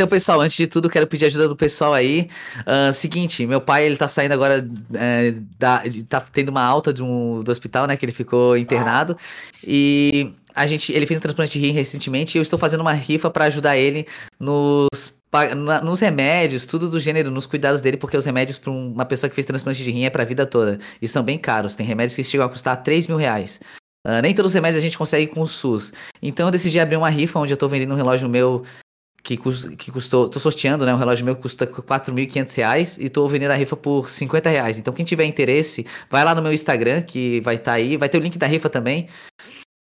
Então, pessoal, antes de tudo, quero pedir ajuda do pessoal aí. Uh, seguinte, meu pai, ele tá saindo agora, é, da, tá tendo uma alta de um, do hospital, né, que ele ficou internado. E a gente, ele fez um transplante de rim recentemente e eu estou fazendo uma rifa para ajudar ele nos nos remédios, tudo do gênero, nos cuidados dele, porque os remédios para uma pessoa que fez transplante de rim é para a vida toda. E são bem caros. Tem remédios que chegam a custar 3 mil reais. Uh, nem todos os remédios a gente consegue com o SUS. Então eu decidi abrir uma rifa onde eu estou vendendo um relógio meu que, que custou. Tô sorteando, né? Um relógio meu que custa 4.500 reais e tô vendendo a rifa por 50 reais. Então, quem tiver interesse, vai lá no meu Instagram, que vai estar tá aí. Vai ter o link da rifa também.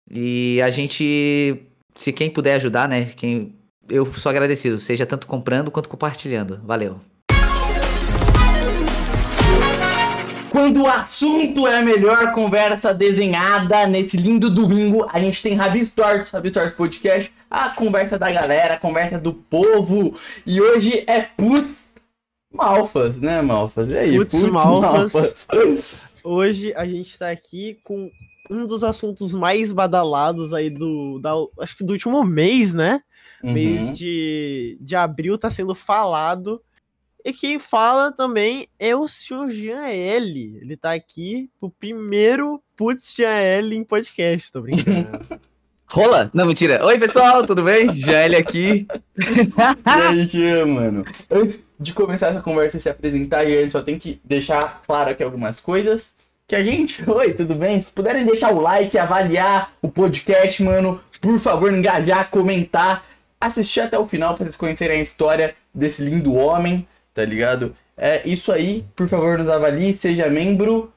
E a gente. Se quem puder ajudar, né? Quem, eu sou agradecido, seja tanto comprando quanto compartilhando. Valeu. Quando o assunto é a melhor conversa desenhada nesse lindo domingo, a gente tem Rabi Stories, Rabi Stories Podcast, a conversa da galera, a conversa do povo. E hoje é putz malfas, né, malfas? E aí, putz, putz malfas. malfas. Hoje a gente tá aqui com um dos assuntos mais badalados aí do, da, acho que do último mês, né? Uhum. Mês de, de abril tá sendo falado e quem fala também é o senhor Jean L. Ele tá aqui pro primeiro Putz Jean L em podcast, tô brincando. Rola? Não, mentira. Oi, pessoal, tudo bem? L aqui. e aí, Jean, mano? Antes de começar essa conversa e se apresentar, Jean, só tem que deixar claro aqui algumas coisas. Que a gente. Oi, tudo bem? Se puderem deixar o like, avaliar o podcast, mano, por favor, engajar, comentar, assistir até o final para vocês conhecerem a história desse lindo homem tá ligado? É isso aí, por favor, nos avalie, seja membro.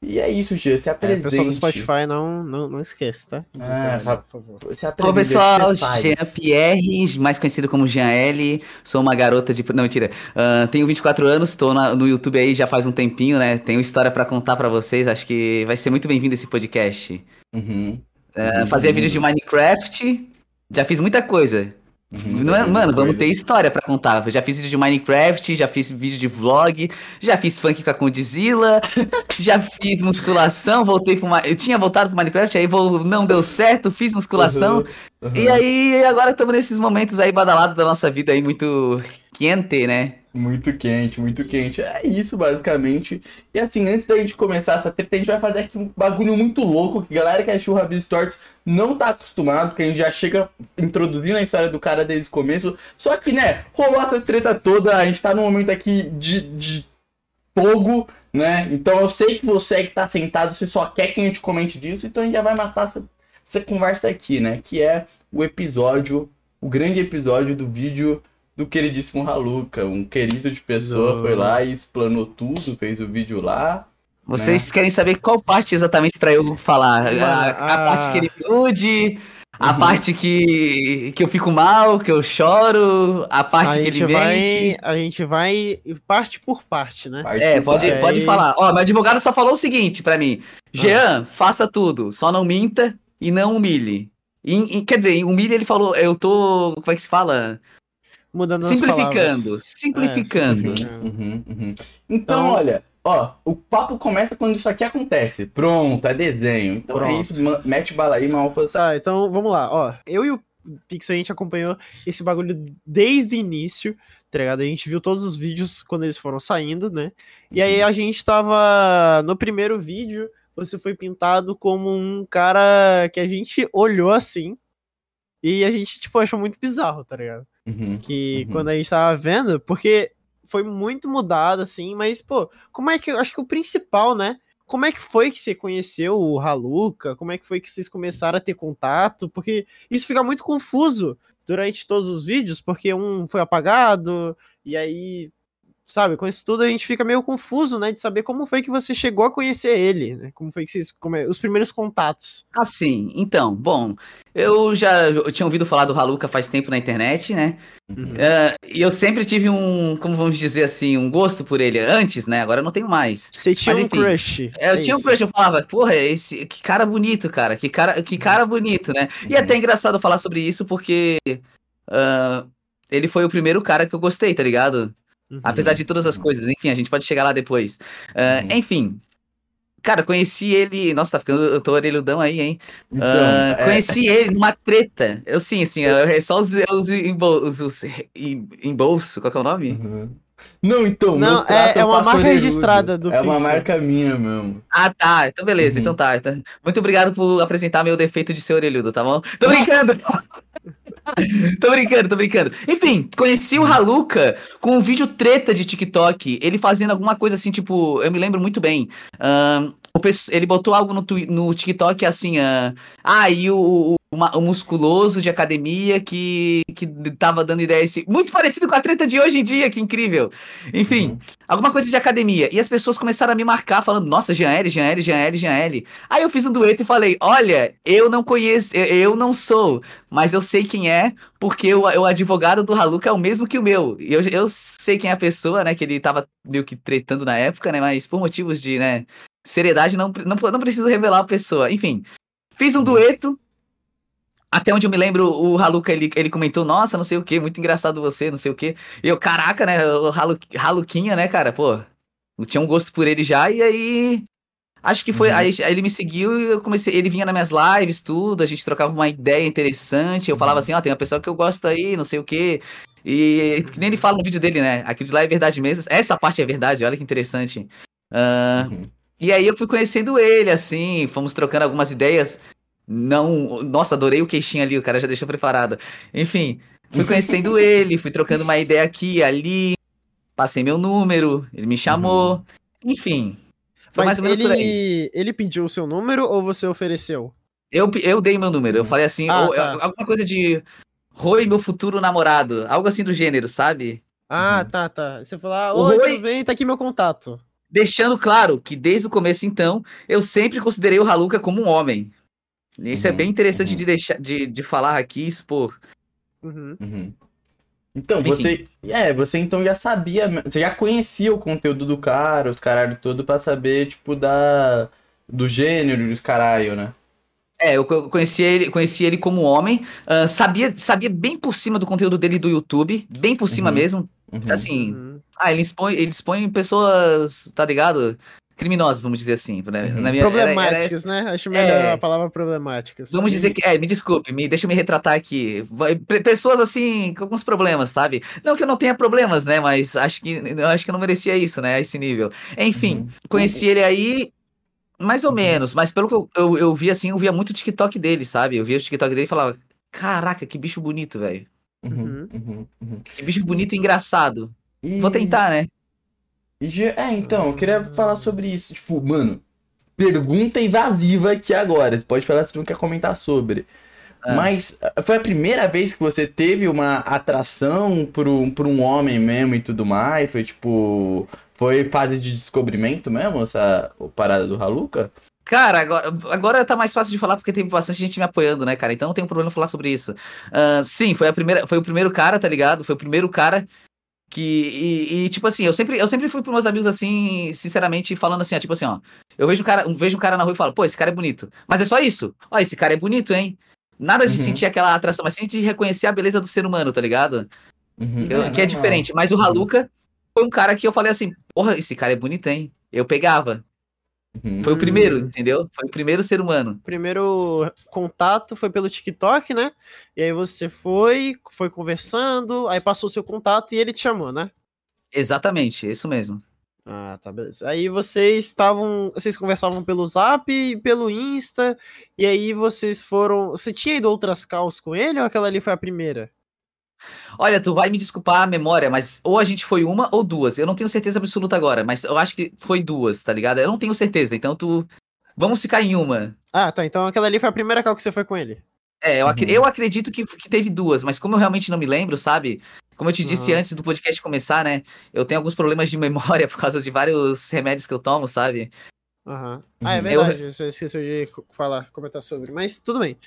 E é isso, Gia, se apresente. É, pessoal do Spotify, não, não, não esquece, tá? Ah, por favor. Se Olá, pessoal, Jean Pierre, mais conhecido como Jean L. Sou uma garota de... Não, mentira. Uh, tenho 24 anos, estou no YouTube aí já faz um tempinho, né? Tenho história para contar para vocês, acho que vai ser muito bem-vindo esse podcast. Uhum. Uh, uhum. Fazia vídeos de Minecraft, já fiz muita coisa. Uhum, não é, mano, vamos ter história para contar. Eu já fiz vídeo de Minecraft, já fiz vídeo de vlog, já fiz funk com a Condizila, já fiz musculação, voltei pro Eu tinha voltado pro Minecraft, aí vou... não deu certo, fiz musculação. Uhum, uhum. E aí agora estamos nesses momentos aí badalados da nossa vida aí muito quente, né? Muito quente, muito quente. É isso, basicamente. E assim, antes da gente começar essa treta, a gente vai fazer aqui um bagulho muito louco que a galera que assistiu o Rabi Stories não tá acostumado, porque a gente já chega introduzindo a história do cara desde o começo. Só que, né, rolou essa treta toda, a gente tá num momento aqui de, de fogo, né? Então eu sei que você que tá sentado, você só quer que a gente comente disso, então a gente já vai matar essa, essa conversa aqui, né? Que é o episódio, o grande episódio do vídeo do queridíssimo Haluca, um querido de pessoa, foi lá e explanou tudo, fez o vídeo lá. Vocês né? querem saber qual parte exatamente para eu falar? A, a, a, parte que ele nude, a uhum. parte que, que eu fico mal, que eu choro, a parte a que ele vai, mente. A gente vai parte por parte, né? Parte é, pode, parte. pode falar. Ó, meu advogado só falou o seguinte para mim: Jean, ah. faça tudo, só não minta e não humilhe. E, e, quer dizer, humilhe ele falou, eu tô. Como é que se fala? Mudando simplificando, simplificando. É, simplificando. Uhum, uhum. Então, então, olha, ó, o papo começa quando isso aqui acontece. Pronto, é desenho. Então é Pronto. é isso, mete bala aí, Malfas. Tá, então vamos lá, ó. Eu e o Pixel a gente acompanhou esse bagulho desde o início, tá ligado? A gente viu todos os vídeos quando eles foram saindo, né? E aí a gente tava no primeiro vídeo, você foi pintado como um cara que a gente olhou assim e a gente, tipo, achou muito bizarro, tá ligado? Uhum, que uhum. quando a gente tava vendo, porque foi muito mudado, assim, mas, pô, como é que. Eu acho que o principal, né? Como é que foi que você conheceu o Haluca? Como é que foi que vocês começaram a ter contato? Porque isso fica muito confuso durante todos os vídeos, porque um foi apagado, e aí sabe, com isso tudo a gente fica meio confuso, né, de saber como foi que você chegou a conhecer ele, né, como foi que vocês, é, os primeiros contatos. Assim, então, bom, eu já eu tinha ouvido falar do Haluka faz tempo na internet, né, uhum. uh, e eu sempre tive um, como vamos dizer assim, um gosto por ele antes, né, agora eu não tenho mais. Você tinha Mas, enfim, um crush. É, eu é tinha isso. um crush, eu falava, porra, esse, que cara bonito, cara, que cara, que cara bonito, né, e é até engraçado falar sobre isso porque uh, ele foi o primeiro cara que eu gostei, tá ligado? Uhum. Apesar de todas as coisas, enfim, a gente pode chegar lá depois. Uh, uhum. Enfim, Cara, conheci ele. Nossa, tá ficando. Eu tô orelhudão aí, hein? Então, Ah, é- conheci ele numa treta. Eu sim, assim, é só os, os, embol- os, os em- embolso. Qual que é o nome? Uhum. Não, então. Não, é- é eu uma marca orelhudo. registrada do É uma Pixel. marca minha mesmo. Ah, tá. Então beleza, Uhum. então tá. Então, Muito obrigado por apresentar meu defeito de ser orelhudo, tá bom? Tô brincando! tô brincando, tô brincando. Enfim, conheci o Haluka com um vídeo treta de TikTok. Ele fazendo alguma coisa assim, tipo, eu me lembro muito bem. Ele botou algo no, no TikTok assim, ah, ah, e o, o, uma- o musculoso de academia que, que tava dando ideia esse. Muito parecido com a treta de hoje em dia, que incrível. Enfim, Uhum. alguma coisa de academia. E as pessoas começaram a me marcar, falando, nossa, Jean L, Jean L, Jean L, Jean L. Aí eu fiz um dueto e falei, olha, eu não conheço, eu, não sou, mas eu sei quem é, porque o, o advogado do Haluka é o mesmo que o meu. E eu, eu sei quem é a pessoa, né, que ele tava meio que tretando na época, né, mas por motivos de, né, seriedade, não, não, não preciso revelar a pessoa. Enfim, fiz um dueto. Até onde eu me lembro, o Haluka, ele, ele comentou, nossa, não sei o que, muito engraçado você, não sei o que. E eu, caraca, né, o Halu, Haluquinha, né, cara, pô, eu tinha um gosto por ele já, e aí. Acho que foi. Uhum. Aí, aí ele me seguiu e eu comecei. Ele vinha nas minhas lives, tudo, a gente trocava uma ideia interessante. Eu falava Uhum. assim, ó, tem uma pessoa que eu gosto aí, não sei o quê. E que nem ele fala no vídeo dele, né? Aquilo de lá é verdade mesmo. Essa parte é verdade, olha que interessante. Ah, Uhum. e aí eu fui conhecendo ele, assim, fomos trocando algumas ideias. Não. Nossa, adorei o queixinho ali, o cara já deixou preparado. Enfim, fui conhecendo ele, fui trocando uma ideia aqui, ali. Passei meu número, ele me chamou. Enfim. Foi mais Mas ou menos por aí. ele, ele pediu o seu número ou você ofereceu? Eu, eu dei meu número, eu falei assim, Ah, ou- tá. alguma coisa de. Roi, meu futuro namorado. Algo assim do gênero, sabe? Ah, Uhum. tá, tá. Você falou, ah, oi, Rui- tudo bem? Tá aqui meu contato. Deixando claro que desde o começo, então, eu sempre considerei o Haluka como um homem. Isso é Uhum, bem interessante uhum. de, deixar, de, de falar aqui expor. Uhum. Uhum. Então, Enfim. você. É, você então já sabia. Você já conhecia o conteúdo do cara, os caralho todo, pra saber, tipo, da. Do gênero dos caralho, né? É, eu co- conheci ele, conheci ele como homem, ah, sabia, sabia bem por cima do conteúdo dele do YouTube, bem por cima Uhum. mesmo. Uhum. Assim, Uhum. ah, ele expõe, ele expõe pessoas, tá ligado? Criminosas, vamos dizer assim. né? Uhum. Na minha, era- era Problemáticas, né? Acho melhor É. a palavra problemáticas. Vamos dizer que. É, me desculpe, me, deixa eu me retratar aqui. Pessoas assim, com alguns problemas, sabe? Não que eu não tenha problemas, né? Mas acho que eu acho que eu não merecia isso, né? A esse nível. Enfim, Uhum. conheci ele aí. Mais ou Uhum. menos, mas pelo que eu, eu, eu vi assim, eu via muito o TikTok dele, sabe? Eu via o TikTok dele e falava: Caraca, que bicho bonito, velho. Uhum. Uhum. Uhum. Que bicho bonito e engraçado. E- Vou tentar, né? É, então, eu queria falar sobre isso. Tipo, mano, pergunta invasiva aqui agora. Você pode falar se não quer comentar sobre. Ah. Mas ah, foi a primeira vez que você teve uma atração por um, por um homem mesmo e tudo mais? Foi tipo. Foi fase de descobrimento mesmo, essa parada do Haluka? Cara, agora, agora tá mais fácil de falar porque tem bastante gente me apoiando, né, cara? Então não tem problema falar sobre isso. Ah, sim, foi a primeira, foi o primeiro cara, tá ligado? Foi o primeiro cara que e, e, tipo assim, eu sempre, eu sempre fui pros meus amigos assim, sinceramente, falando assim, ó, tipo assim, ó, eu vejo um cara, vejo um cara na rua e falo, pô, esse cara é bonito. Mas é só isso. Ó, esse cara é bonito, hein? Nada de Uhum. sentir aquela atração, mas sim de reconhecer a beleza do ser humano, tá ligado? Uhum. Eu- que é normal. diferente. Mas o Haluka foi um cara que eu falei assim, porra, esse cara é bonito, hein? Eu pegava. Uhum. Foi o primeiro, entendeu? Foi o primeiro ser humano. Primeiro contato foi pelo TikTok, né? E aí você foi, foi conversando, aí passou o seu contato e ele te chamou, né? Exatamente, isso mesmo. Ah, tá, beleza. Aí vocês estavam. Vocês conversavam pelo Zap e pelo Insta, e aí vocês foram. Você tinha ido outras calls com ele ou aquela ali foi a primeira? Olha, tu vai me desculpar a memória, mas ou a gente foi uma ou duas. Eu não tenho certeza absoluta agora, mas eu acho que foi duas, tá ligado? Eu não tenho certeza, então tu. Vamos ficar em uma. Ah, tá. Então aquela ali foi a primeira call que você foi com ele. É, eu, ac- Uhum. eu acredito que, que teve duas, mas como eu realmente não me lembro, sabe? Como eu te disse Uhum. antes do podcast começar, né? Eu tenho alguns problemas de memória por causa de vários remédios que eu tomo, sabe? Aham. Ah, é Uhum. verdade. Você esqueceu de falar, comentar sobre. Mas tudo bem.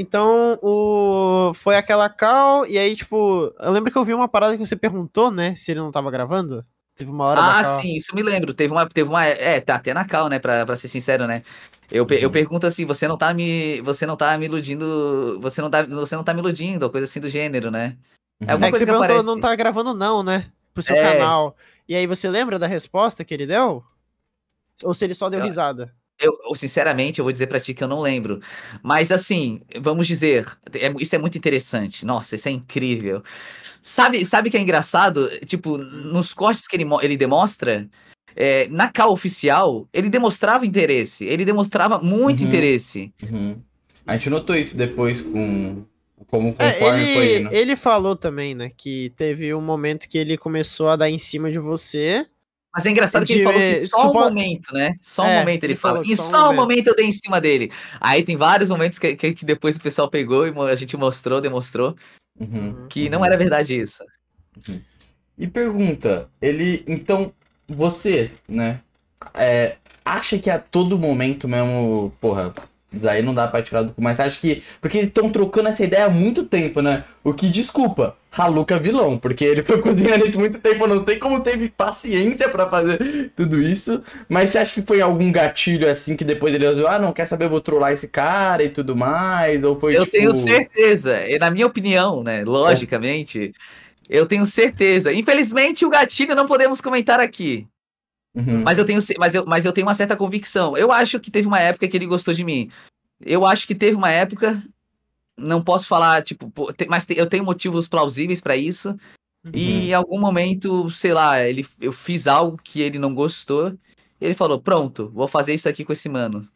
Então, o... foi aquela call, e aí, tipo, eu lembro que eu vi uma parada que você perguntou, né? Se ele não tava gravando. Teve uma hora Ah, sim, isso eu me lembro. Teve uma, teve uma, é, tá até na cal, né, pra, pra ser sincero, né? Eu, pe- eu Uhum. pergunto assim, você não tá me, você não tá me iludindo, você não tá, você não tá me iludindo, ou coisa assim do gênero, né? É alguma É que coisa você que perguntou, aparece. não tá gravando não, né? Pro seu É. canal. E aí você lembra da resposta que ele deu? Ou se ele só deu Eu- risada. Eu, eu, sinceramente, eu vou dizer pra ti que eu não lembro. Mas assim, vamos dizer, é- isso é muito interessante. Nossa, isso é incrível. Sabe, sabe que é engraçado? Tipo, nos cortes que ele, mo- ele demonstra, é, na cal oficial, ele demonstrava interesse. Ele demonstrava muito Uhum. interesse. Uhum. A gente notou isso depois com. Como É, conforme foi ele, indo. ele falou também, né, que teve um momento que ele começou a dar em cima de você. Mas é engraçado que ele falou que só supo- um momento, né? Só um É, momento ele, ele fala. E só um só um momento. momento eu dei em cima dele. Aí tem vários momentos que, que, que depois o pessoal pegou e a gente mostrou, demonstrou Uhum. que não era verdade isso. E pergunta, ele. Então, você, né? é, acha que a todo momento mesmo. Porra, daí não dá pra tirar do cu, mas acha que. Porque eles estão trocando essa ideia há muito tempo, né? O que desculpa, Haluca vilão, porque ele foi cozinhando isso há muito tempo. Eu não sei como teve paciência pra fazer tudo isso. Mas você acha que foi algum gatilho assim que depois ele usou, ah, não, quer saber, eu vou trollar esse cara e tudo mais? Ou foi Eu tipo. tenho certeza, e na minha opinião, né? Logicamente, eu tenho certeza. Infelizmente, o gatilho não podemos comentar aqui. Uhum. Mas eu tenho, mas eu, mas eu tenho uma certa convicção. Eu acho que teve uma época que ele gostou de mim. Eu acho que teve uma época. Não posso falar, tipo, mas eu tenho motivos plausíveis pra isso. E em algum momento, sei lá, ele, eu fiz algo que ele não gostou. E ele falou: Pronto, vou fazer isso aqui com esse mano.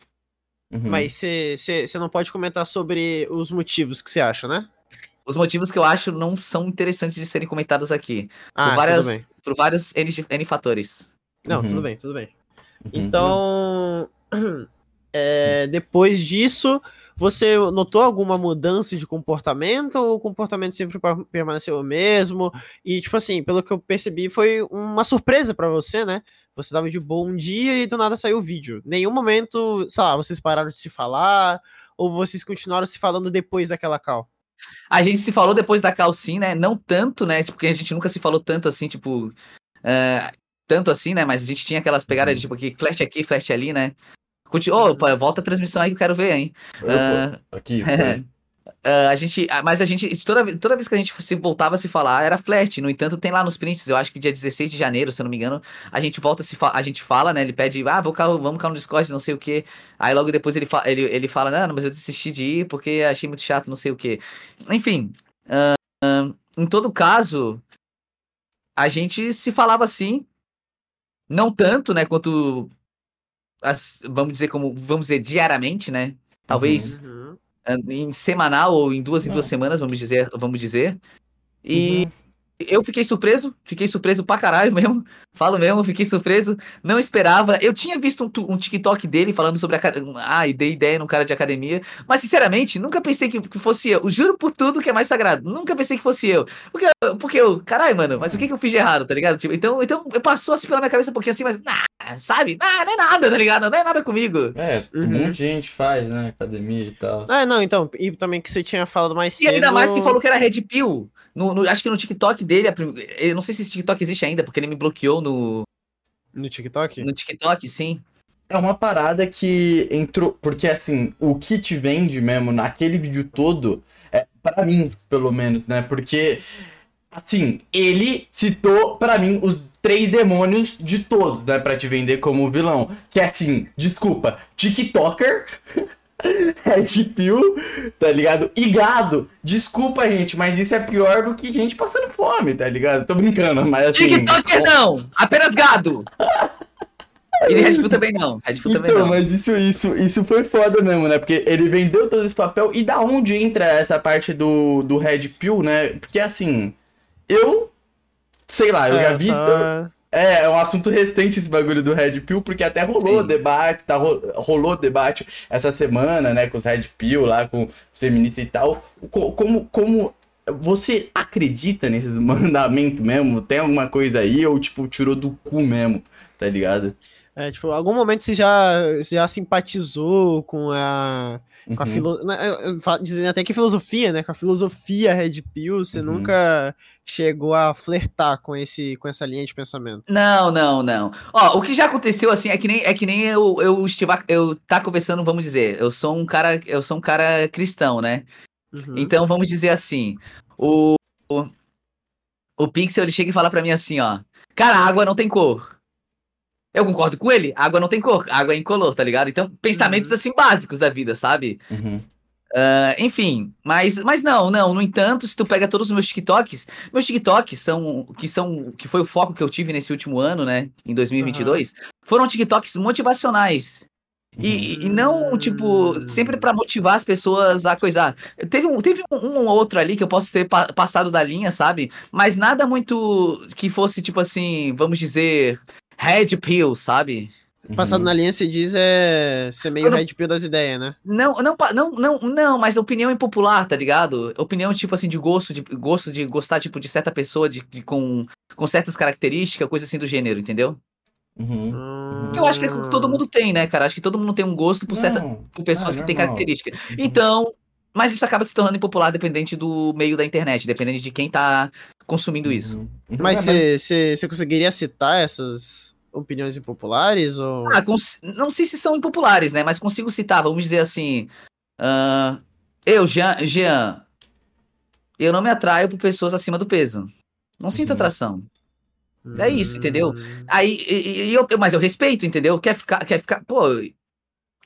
Uhum. Mas você não pode comentar sobre os motivos que você acha, né? Os motivos que eu acho não são interessantes de serem comentados aqui. Ah, por, várias, tudo bem. por vários N, N fatores. Não, Uhum. tudo bem, tudo bem. Uhum. Então, é, depois disso, você notou alguma mudança de comportamento ou o comportamento sempre permaneceu o mesmo? E, tipo assim, pelo que eu percebi, foi uma surpresa pra você, né? Você tava de bom dia e do nada saiu o vídeo. Nenhum momento, sei lá, vocês pararam de se falar ou vocês continuaram se falando depois daquela call? A gente se falou depois da calcinha, né? Não tanto, né? Porque a gente nunca se falou tanto assim, tipo. é, tanto assim, né? Mas a gente tinha aquelas pegadas de tipo aqui, flash aqui, flash ali, né? Conti- Ô, pô, volta a transmissão aí que eu quero ver, hein? Opa, aqui. foi. Ah, a gente, ah, mas a gente, toda, toda vez que a gente se voltava a se falar, era flash. No entanto, tem lá nos prints, eu acho que dia 16 de janeiro, se eu não me engano, a gente volta a se a gente fala, né? Ele pede, ah, vou cá, vamos cá no Discord, não sei o quê. Aí logo depois ele, fa ele, ele fala, não, mas eu desisti de ir porque achei muito chato, não sei o quê. Enfim, ah, ah, em todo caso, a gente se falava assim, não tanto, né, quanto, as- vamos dizer como, vamos dizer, diariamente, né? Talvez Uhum. ah, em semanal ou em duas em duas semanas, vamos dizer, vamos dizer. E eu fiquei surpreso, fiquei surpreso pra caralho mesmo. Falo mesmo, fiquei surpreso, não esperava. Eu tinha visto um, um TikTok dele falando sobre a ah, e dei ideia num cara de academia, mas sinceramente, nunca pensei que, que fosse eu. Juro por tudo que é mais sagrado, nunca pensei que fosse eu. Porque, porque eu, caralho, mano, mas o que que eu fiz de errado, tá ligado? Tipo, então, então passou assim pela minha cabeça um pouquinho assim, mas, ah, sabe? Ah, não é nada, tá ligado? Não é nada comigo. É, um Uhum. monte de gente faz, né? Academia e tal. Ah, não, então, e também que você tinha falado mais E cedo. ainda mais que falou que era Red Pill. No, no- acho que no TikTok dele, prim- eu não sei se esse TikTok existe ainda, porque ele me bloqueou no, No TikTok? no TikTok, sim. É uma parada que entrou. Porque assim, o que te vende mesmo naquele vídeo todo, é para mim, pelo menos, né? Porque, assim, ele citou pra mim os três demônios de todos, né? Pra te vender como vilão. Que é assim, desculpa, TikToker. Red Pill, tá ligado? E gado. Desculpa, gente, mas isso é pior do que gente passando fome, tá ligado? Tô brincando, mas assim. TikToker não! Apenas gado! E Red Pill também não. Red Pill também Então, não. mas isso, isso, isso foi foda mesmo, né? Porque ele vendeu todo esse papel. E da onde entra essa parte do, do Red Pill, né? Porque assim, eu. Sei lá, eu É, já vi. tá- É, é um assunto recente esse bagulho do Red Pill, porque até rolou Sim. debate, tá, ro- rolou debate essa semana, né, com os Red Pill lá, com os feministas e tal. Co- Como, como você acredita nesses mandamentos mesmo? Tem alguma coisa aí ou, tipo, tirou do cu mesmo, tá ligado? É, tipo, algum momento você já, você já simpatizou com a. Com a Uhum. filo... Dizem até que filosofia, né? Com a filosofia Red Pill, você Uhum. nunca chegou a flertar com, esse, com essa linha de pensamento. Não, não, não. Ó, o que já aconteceu assim é que nem é que nem eu eu estiver eu tá conversando, vamos dizer, eu sou um cara eu sou um cara cristão, né? Uhum. Então vamos dizer assim, o o, o Pixel ele chega e fala pra mim assim, ó: "Cara, a água não tem cor". Eu concordo com ele. Água não tem cor, água é incolor, tá ligado? Então, pensamentos Uhum. assim básicos da vida, sabe? Uhum. Ah, enfim, mas, mas não, não. No entanto, se tu pega todos os meus TikToks, meus TikToks são que são que foi o foco que eu tive nesse último ano, né, em 2022, foram TikToks motivacionais. E, e não, tipo, sempre pra motivar as pessoas a coisar. Teve um, teve um, um ou outro ali que eu posso ter pa- passado da linha, sabe? Mas nada muito que fosse, tipo assim, vamos dizer, red pill, sabe? Uhum. Passado na linha se diz é ser meio não- red pill das ideias, né? Não, não, não, não, não, mas opinião impopular, tá ligado? Opinião, tipo assim, de gosto, de gosto de gostar, tipo, de certa pessoa de, de- com, com certas características, coisa assim do gênero, entendeu? Uhum. Eu acho que é que todo mundo tem, né, cara? Acho que todo mundo tem um gosto por, certa, por pessoas que têm características. Então, mas isso acaba se tornando impopular dependente do meio da internet, dependente de quem tá consumindo isso. Uhum. Mas É, você conseguiria citar essas opiniões impopulares? Ou... Ah, cons- não sei se são impopulares, né? Mas consigo citar, vamos dizer assim. ah, eu, Jean, Jean, eu não me atraio por pessoas acima do peso. Não sinto Uhum. atração. é isso, entendeu? Hum. Aí, e- e eu, mas eu respeito, entendeu? Quer ficar, quer ficar, pô,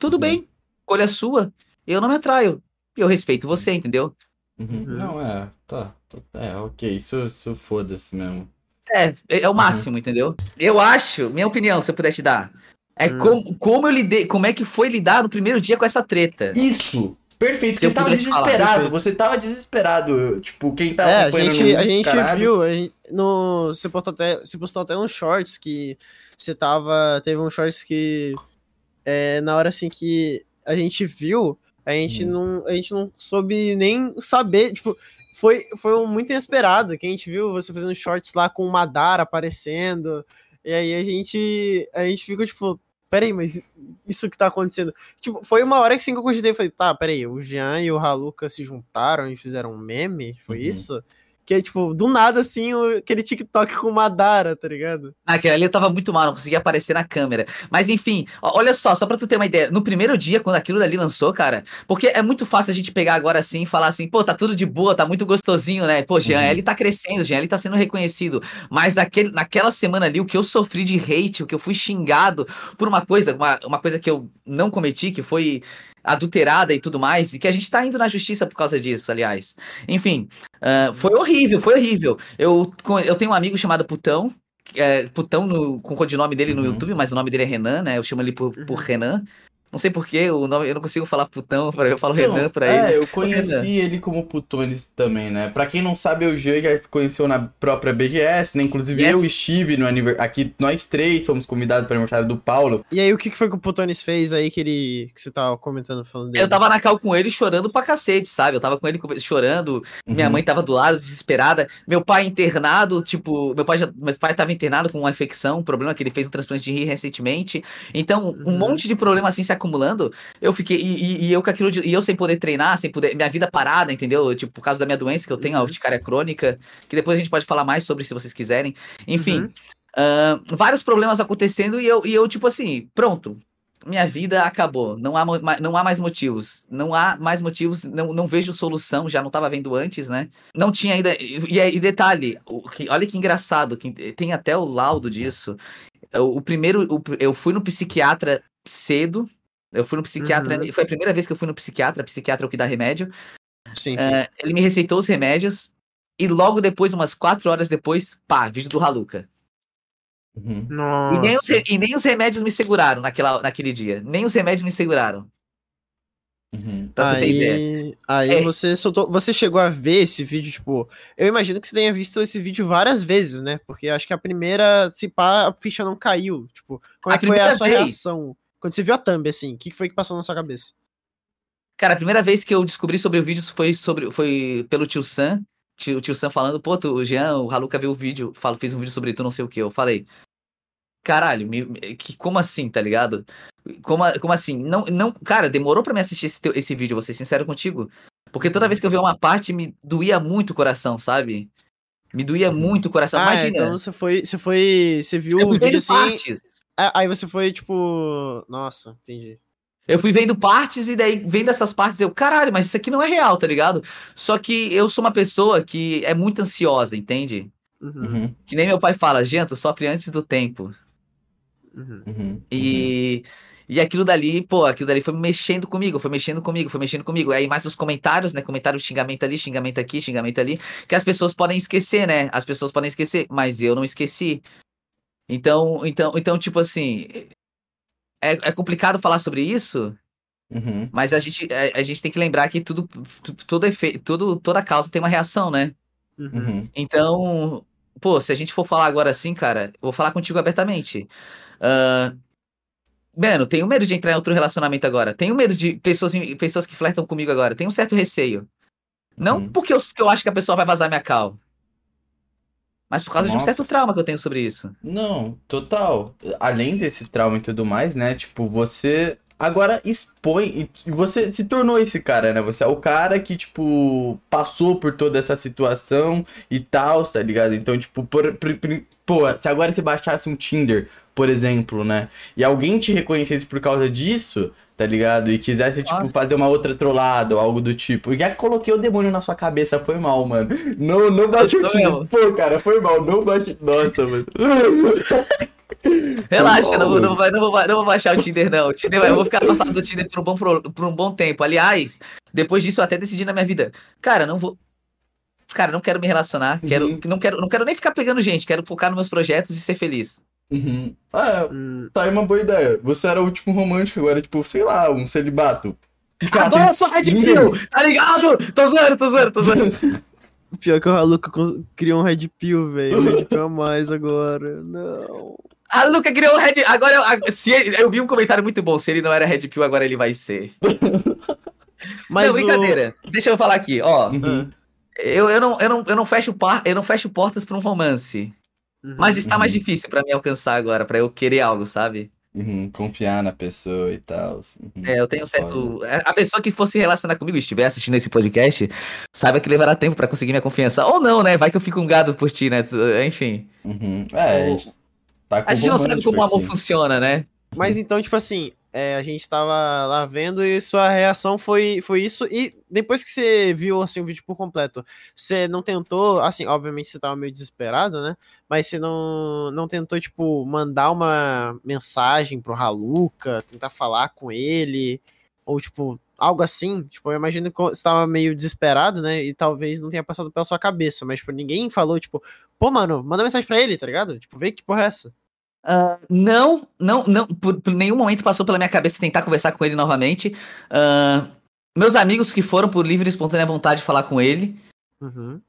tudo Uhum. bem, escolha sua. Eu não me atraio. Eu respeito você, entendeu? Uhum. Uhum. Não, é, tá. tá- É, ok, isso, isso foda-se mesmo. É, é, é o máximo, entendeu? Eu acho, minha opinião, se eu puder te dar, é Hum. como, como eu lidei, como é que foi lidar no primeiro dia com essa treta. Isso! Perfeito, você tava pudesse falar, desesperado, perfeito. você tava desesperado. Tipo, quem tá É, a acompanhando gente, no a gente caralho, viu, a gente- no, você, postou até, você postou até uns shorts que você tava. Teve uns shorts que é, na hora assim que a gente viu, a gente, Hum. não, a gente não soube nem saber. Tipo, foi, foi um muito inesperado que a gente viu você fazendo shorts lá com o Madara aparecendo. E aí a gente. A gente ficou tipo. Peraí, mas isso que tá acontecendo. Tipo, foi uma hora que assim que eu cogitei. Falei, tá, peraí, o Jean e o Haluka se juntaram e fizeram um meme? Foi Uhum. isso? Que é, tipo, do nada, assim, o- aquele TikTok com o Madara, tá ligado? Naquela ali eu tava muito mal, não conseguia aparecer na câmera. Mas enfim, ó, olha só, só pra tu ter uma ideia. No primeiro dia, quando aquilo dali lançou, cara, porque é muito fácil a gente pegar agora assim e falar assim, pô, tá tudo de boa, tá muito gostosinho, né? Pô, Jean, Uhum. ele tá crescendo, Jean, ele tá sendo reconhecido. Mas naquele, naquela semana ali, o que eu sofri de hate, o que eu fui xingado por uma coisa, uma, uma coisa que eu não cometi, que foi adulterada e tudo mais, e que a gente tá indo na justiça por causa disso, aliás. Enfim, ah, foi horrível, foi horrível. Eu, eu tenho um amigo chamado Putão, é, Putão no, com o codinome dele no Uhum. YouTube, mas o nome dele é Renan, né? Eu chamo ele por, por Uhum. Renan. Não sei porquê, o nome, eu não consigo falar Putão, pra- eu falo Então, Renan pra é, ele. eu conheci Renan. ele como Putones também, né? Pra quem não sabe, o Jean já se conheceu na própria BGS, né? Inclusive Yes. eu estive no aniversário. Aqui, nós três fomos convidados para o aniversário do Paulo. E aí, o que que foi que o Putones fez aí que ele. que você tava comentando falando dele? Eu tava na cal com ele chorando pra cacete, sabe? Eu tava com ele chorando, minha Uhum. mãe tava do lado, desesperada. Meu pai internado, tipo, meu pai já, meu pai tava internado com uma infecção, um problema que ele fez um transplante de rim recentemente. Então, um Uhum. monte de problema assim se acumulando. Eu fiquei e, e- e eu com aquilo de- e eu sem poder treinar, sem poder, minha vida parada, entendeu? Tipo, por causa da minha doença que eu tenho, a Uhum. urticária crônica, que depois a gente pode falar mais sobre se vocês quiserem. Enfim, Uhum. ah, vários problemas acontecendo e eu, e eu tipo assim, pronto. Minha vida acabou. Não há, não há mais motivos. Não há mais motivos. Não, não vejo solução. Já não estava vendo antes, né? Não tinha ainda. E, e- detalhe, que, olha que engraçado. Que tem até o laudo disso. O, o primeiro. o- eu fui no psiquiatra cedo. Eu fui no psiquiatra. Uhum. Foi a primeira vez que eu fui no psiquiatra. Psiquiatra é o que dá remédio. Sim, sim. É, ele me receitou os remédios. E logo depois, umas quatro horas depois, pá, vídeo do Haluca. Uhum. E nem, os, e nem os remédios me seguraram naquela, naquele dia. Nem os remédios me seguraram. Uhum. Aí, aí É. você soltou. Você chegou a ver esse vídeo, tipo. Eu imagino que você tenha visto esse vídeo várias vezes, né? Porque acho que a primeira, se pá, a ficha não caiu. Tipo, como A é que foi a sua vez- reação? Quando você viu a thumb, assim, o que foi que passou na sua cabeça? Cara, a primeira vez que eu descobri sobre o vídeo foi, sobre, foi pelo tio Sam. Tio, o tio Sam falando, pô, tu, o Jean, o Haluca viu o vídeo, fala, fez um vídeo sobre tu, não sei o que. Eu falei, caralho, me- que, como assim, tá ligado? Como, como assim? Não, não, cara, demorou pra me assistir esse, teu- esse vídeo, vou ser sincero contigo. Porque toda vez que eu via uma parte, me doía muito o coração, sabe? Me doía muito o coração. ah, Imagina, então você foi. Você foi. Você viu eu o vídeo assim. partes. Aí você foi, tipo. Nossa, entendi. Eu fui vendo partes e daí vendo essas partes eu, caralho, mas isso aqui não é real, tá ligado? Só que eu sou uma pessoa que é muito ansiosa, entende? Uhum. Uhum. Que nem meu pai fala, Jean, tu sofre antes do tempo. Uhum. Uhum. E, e aquilo dali, pô, aquilo dali foi mexendo comigo, foi mexendo comigo, foi mexendo comigo. Aí mais os comentários, né? Comentário, xingamento ali, xingamento aqui, xingamento ali, que as pessoas podem esquecer, né? As pessoas podem esquecer, mas eu não esqueci. Então, então, então tipo assim, é, é complicado falar sobre isso, Uhum. mas a gente, a, a gente tem que lembrar que tudo, tu- todo efeito, tudo, toda causa tem uma reação, né? Uhum. Uhum. Então, pô, se a gente for falar agora assim, cara, eu vou falar contigo abertamente. Ah, mano, tenho medo de entrar em outro relacionamento agora. Tenho medo de pessoas, pessoas que flertam comigo agora. Tenho um certo receio. Não Uhum. porque eu, que eu acho que a pessoa vai vazar minha cal. Mas por causa de um Nossa. certo trauma que eu tenho sobre isso. Não, total. Além desse trauma e tudo mais, né? Tipo, você agora expõe. Você se tornou esse cara, né? Você é o cara que, tipo, passou por toda essa situação e tal, tá ligado? Então, tipo, por, por- por- pô, se agora você baixasse um Tinder, por exemplo, né? E alguém te reconhecesse por causa disso. Tá ligado? E quisesse, tipo, Nossa. fazer uma outra trollada ou algo do tipo. Já coloquei o demônio na sua cabeça, foi mal, mano. Não, não baixe o mesmo. Pô, cara, foi mal, não baixe. Nossa, mano. Relaxa, não, não, vou- não, vou, não vou baixar o Tinder, não. O Tinder, eu vou ficar afastado do Tinder por um, bom, por um bom tempo. Aliás, depois disso eu até decidi na minha vida. Cara, não vou. Cara, não quero me relacionar. Quero, Uhum. não, quero, não quero nem ficar pegando gente. Quero focar nos meus projetos e ser feliz. Uhum. Ah, Hum, tá aí uma boa ideia. Você era o último romântico, agora, tipo, sei lá, um celibato. Ficar Agora eu sou Red. Pill, tá ligado? Tô zoando, tô zoando, tô zoando. Pior que o Haluca criou um Red Pill, velho. Um Red Pill a mais agora. Não. A Luca criou o Red. Agora eu, se ele- eu vi um comentário muito bom. Se ele não era Red Pill, agora ele vai ser. Mas não, o- brincadeira. Deixa eu falar aqui, ó. Uhum. Eu, eu, não, eu, não, eu, não fecho par, eu não fecho portas pra um romance. Uhum. Mas está mais Uhum. difícil pra mim alcançar agora, pra eu querer algo, sabe? Uhum. Confiar na pessoa e tal. Uhum. É, eu tenho um certo. A pessoa que fosse relacionar comigo e estiver assistindo esse podcast, saiba que levará tempo pra conseguir minha confiança. Ou não, né? Vai que eu fico um gado por ti, né? Enfim. Uhum. É, a gente tá com A gente não sabe como o amor funciona, né? Mas então, tipo assim, é, a gente tava lá vendo e sua reação foi, foi isso. E depois que você viu assim, o vídeo por completo, você não tentou, assim, obviamente você tava meio desesperado, né? Mas você não, não tentou, tipo, mandar uma mensagem pro Haluca, tentar falar com ele, ou tipo, algo assim. Tipo, eu imagino que você tava meio desesperado, né? E talvez não tenha passado pela sua cabeça, mas, tipo, ninguém falou, tipo, pô, mano, manda mensagem pra ele, tá ligado? Tipo, vê que porra é essa. Ah, não, não, não, por, por nenhum momento passou pela minha cabeça tentar conversar com ele novamente. Ah, meus amigos que foram por livre e espontânea vontade de falar com ele, Uhum.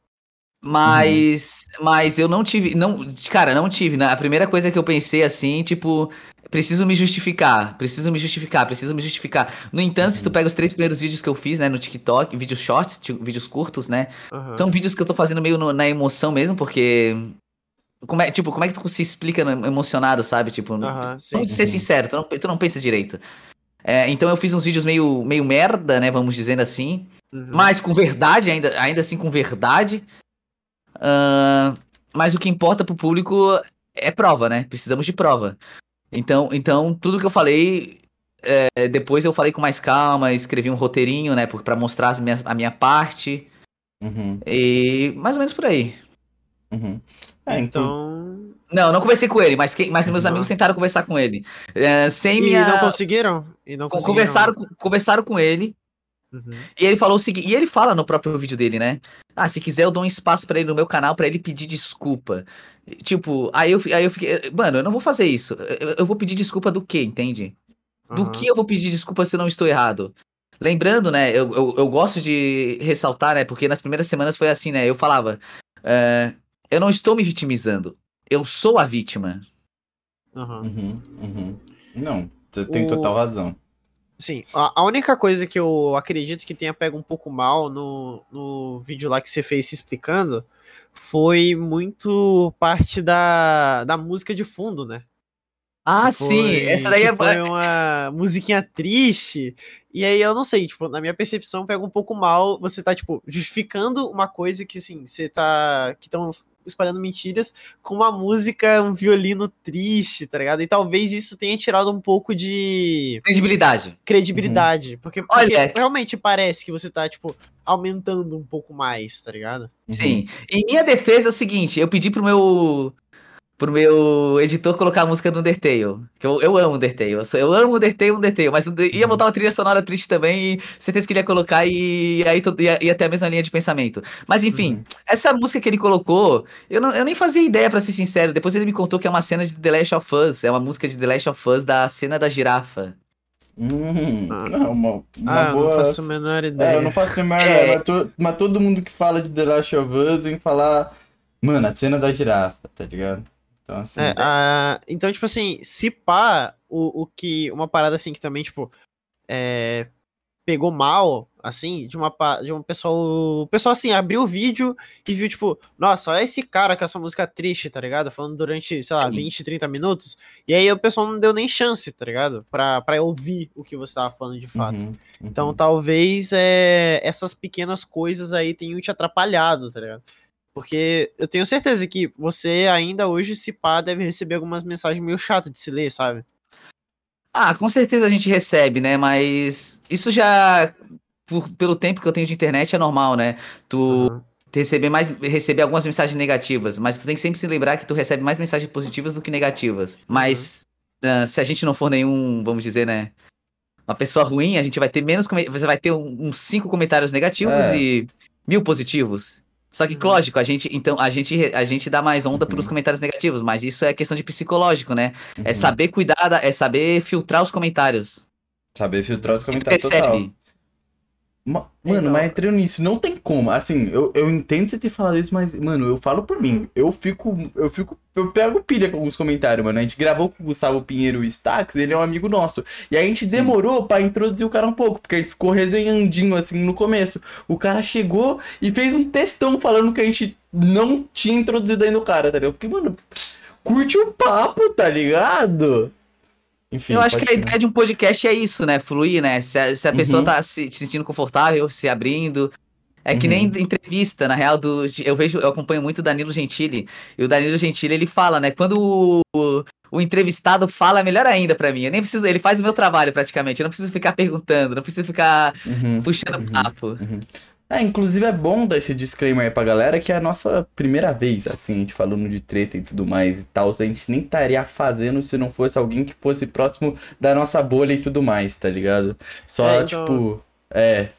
Mas, mas eu não tive, não, cara, não tive. Né? A primeira coisa que eu pensei assim, tipo, preciso me justificar, preciso me justificar, preciso me justificar. No entanto, se tu pega os três primeiros vídeos que eu fiz, né, no TikTok, vídeos shorts, vídeos curtos, né, aham. são vídeos que eu tô fazendo meio no- na emoção mesmo, porque como é, tipo, como é que tu se explica emocionado, sabe? Tipo. Vamos ser Uhum. sincero, tu não, tu não pensa direito. É, então eu fiz uns vídeos meio, meio merda, né? Vamos dizendo assim. Uhum. Mas com verdade, ainda, ainda assim com verdade. Ahn, mas o que importa pro público é prova, né? Precisamos de prova. Então, então tudo que eu falei. é, depois eu falei com mais calma, escrevi um roteirinho, né? Pra mostrar as minhas- a minha parte. Uhum. E mais ou menos por aí. Uhum. É, então. Não, não conversei com ele, mas, quem, mas meus Uhum. amigos tentaram conversar com ele. É, sem E minha. não conseguiram? E não Con- conseguiram. Conversaram, com- conversaram com ele Uhum. e ele falou o seguinte, e ele fala no próprio vídeo dele, né? Ah, se quiser eu dou um espaço pra ele no meu canal pra ele pedir desculpa. Tipo, aí eu, aí eu fiquei, mano, eu não vou fazer isso. Eu, eu vou pedir desculpa do quê, entende? Do Aham. que eu vou pedir desculpa se eu não estou errado? Lembrando, né, eu, eu, eu gosto de ressaltar, né, porque nas primeiras semanas foi assim, né, eu falava, é, eu não estou me vitimizando, eu sou a vítima. Aham. Uhum. Uhum. Não, você tem O- total razão. Sim, a, única coisa que eu acredito que tenha pego um pouco mal no, no vídeo lá que você fez se explicando foi muito parte da, da música de fundo, né? Ah, Que sim, foi- essa daí é... Foi uma musiquinha triste. E aí eu não sei, tipo, na minha percepção pega um pouco mal você tá, tipo, justificando uma coisa que, assim, você tá. que estão espalhando mentiras com uma música, um violino triste, tá ligado? E talvez isso tenha tirado um pouco de credibilidade. credibilidade. Porque, porque Olha- realmente parece que você tá, tipo, aumentando um pouco mais, tá ligado? Uhum. Sim. Em minha defesa é o seguinte, eu pedi pro meu pro meu editor colocar a música do Undertale. Que eu, eu amo Undertale. Eu, sou- eu amo Undertale, Undertale. Mas ia Uhum. botar uma trilha sonora triste também e certeza que ele ia colocar e aí to- ia, ia ter a mesma linha de pensamento. Mas enfim, Uhum. essa música que ele colocou, eu, não, eu nem fazia ideia, pra ser sincero. Depois ele me contou que é uma cena de The Last of Us. É uma música de The Last of Us da cena da girafa. Hum, Ah. não, uma, uma Ah, eu boa. não faço a menor É, ideia. eu não faço a menor É. ideia, mas, to- mas todo mundo que fala de The Last of Us vem falar, mano, a cena da girafa, tá ligado? Então, assim. É, ah, então, tipo assim, se pá, o, o que. Uma parada assim que também, tipo, é, pegou mal, assim, de uma de um pessoal. O pessoal assim, abriu o vídeo e viu, tipo, nossa, olha esse cara com essa música triste, tá ligado? Falando durante, sei lá, Sim. 20, 30 minutos. E aí o pessoal não deu nem chance, tá ligado? Pra, pra ouvir o que você tava falando de fato. Uhum, uhum. Então talvez é, essas pequenas coisas aí tenham te atrapalhado, tá ligado? Porque eu tenho certeza que você ainda hoje, se pá, deve receber algumas mensagens meio chatas de se ler, sabe? Ah, com certeza a gente recebe, né? Mas isso já, por- pelo tempo que eu tenho de internet, é normal, né? Tu Aham. receber mais, receber algumas mensagens negativas, mas tu tem que sempre se lembrar que tu recebe mais mensagens positivas do que negativas. Mas ah, se a gente não for nenhum, vamos dizer, né? Uma pessoa ruim, a gente vai ter menos, você vai ter um- uns cinco comentários negativos É. e mil positivos. Só que, Uhum. lógico, a gente, então, a gente, a gente dá mais onda Uhum. pros comentários negativos, mas isso é questão de psicológico, né? É Uhum. saber cuidar, da- é saber filtrar os comentários. Saber filtrar os comentários total. recebe. Ma- Mano, Então- mas entrando nisso, não tem como. Assim, eu, eu entendo você ter falado isso, mas, mano, eu falo por mim. Eu fico. Eu fico. Eu pego pilha com alguns comentários, mano. A gente gravou com o Gustavo Pinheiro Stax, ele é um amigo nosso. E a gente demorou pra introduzir o cara um pouco, porque a gente ficou resenhandinho assim no começo. O cara chegou e fez um textão falando que a gente não tinha introduzido ainda o cara, tá ligado? Eu fiquei, mano, curte o papo, tá ligado? Enfim, Eu acho que a ideia de um podcast é isso, né? Fluir, né? Se a, se a pessoa Uhum. tá se, se sentindo confortável, se abrindo. É que Uhum. nem entrevista, na real, do, eu vejo, eu acompanho muito o Danilo Gentili. E o Danilo Gentili, ele fala, né? Quando o, o, entrevistado fala, é melhor ainda pra mim. Eu nem preciso, ele faz o meu trabalho praticamente. Eu não preciso ficar perguntando, não preciso ficar Uhum. puxando Uhum. É, inclusive é bom dar esse disclaimer aí pra galera que é a nossa primeira vez, assim, a gente falando de treta e tudo mais e tal. A gente nem estaria fazendo se não fosse alguém que fosse próximo da nossa bolha e tudo mais, tá ligado? Só, É, então- tipo, é.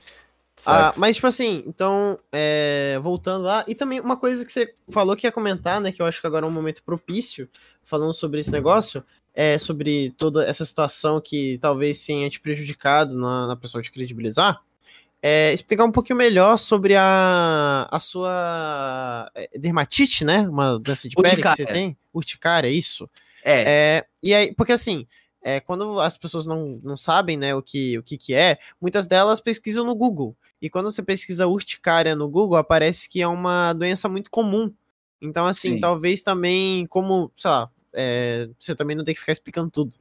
Ah, mas, tipo assim, então, é, voltando lá, e também uma coisa que você falou que ia comentar, né, que eu acho que agora é um momento propício, falando sobre esse negócio, é sobre toda essa situação que talvez tenha te prejudicado na, na pessoa de credibilizar, é, explicar um pouquinho melhor sobre a, a sua é, dermatite, né, uma doença de pele que você Urticária. tem, urticária, é isso? É, É, e aí, porque assim, é, quando as pessoas não, não sabem, né, o que, o que que é, muitas delas pesquisam no Google. E quando você pesquisa urticária no Google, aparece que é uma doença muito comum. Então, assim, Sim. talvez também, como, sei lá, é, você também não tem que ficar explicando tudo.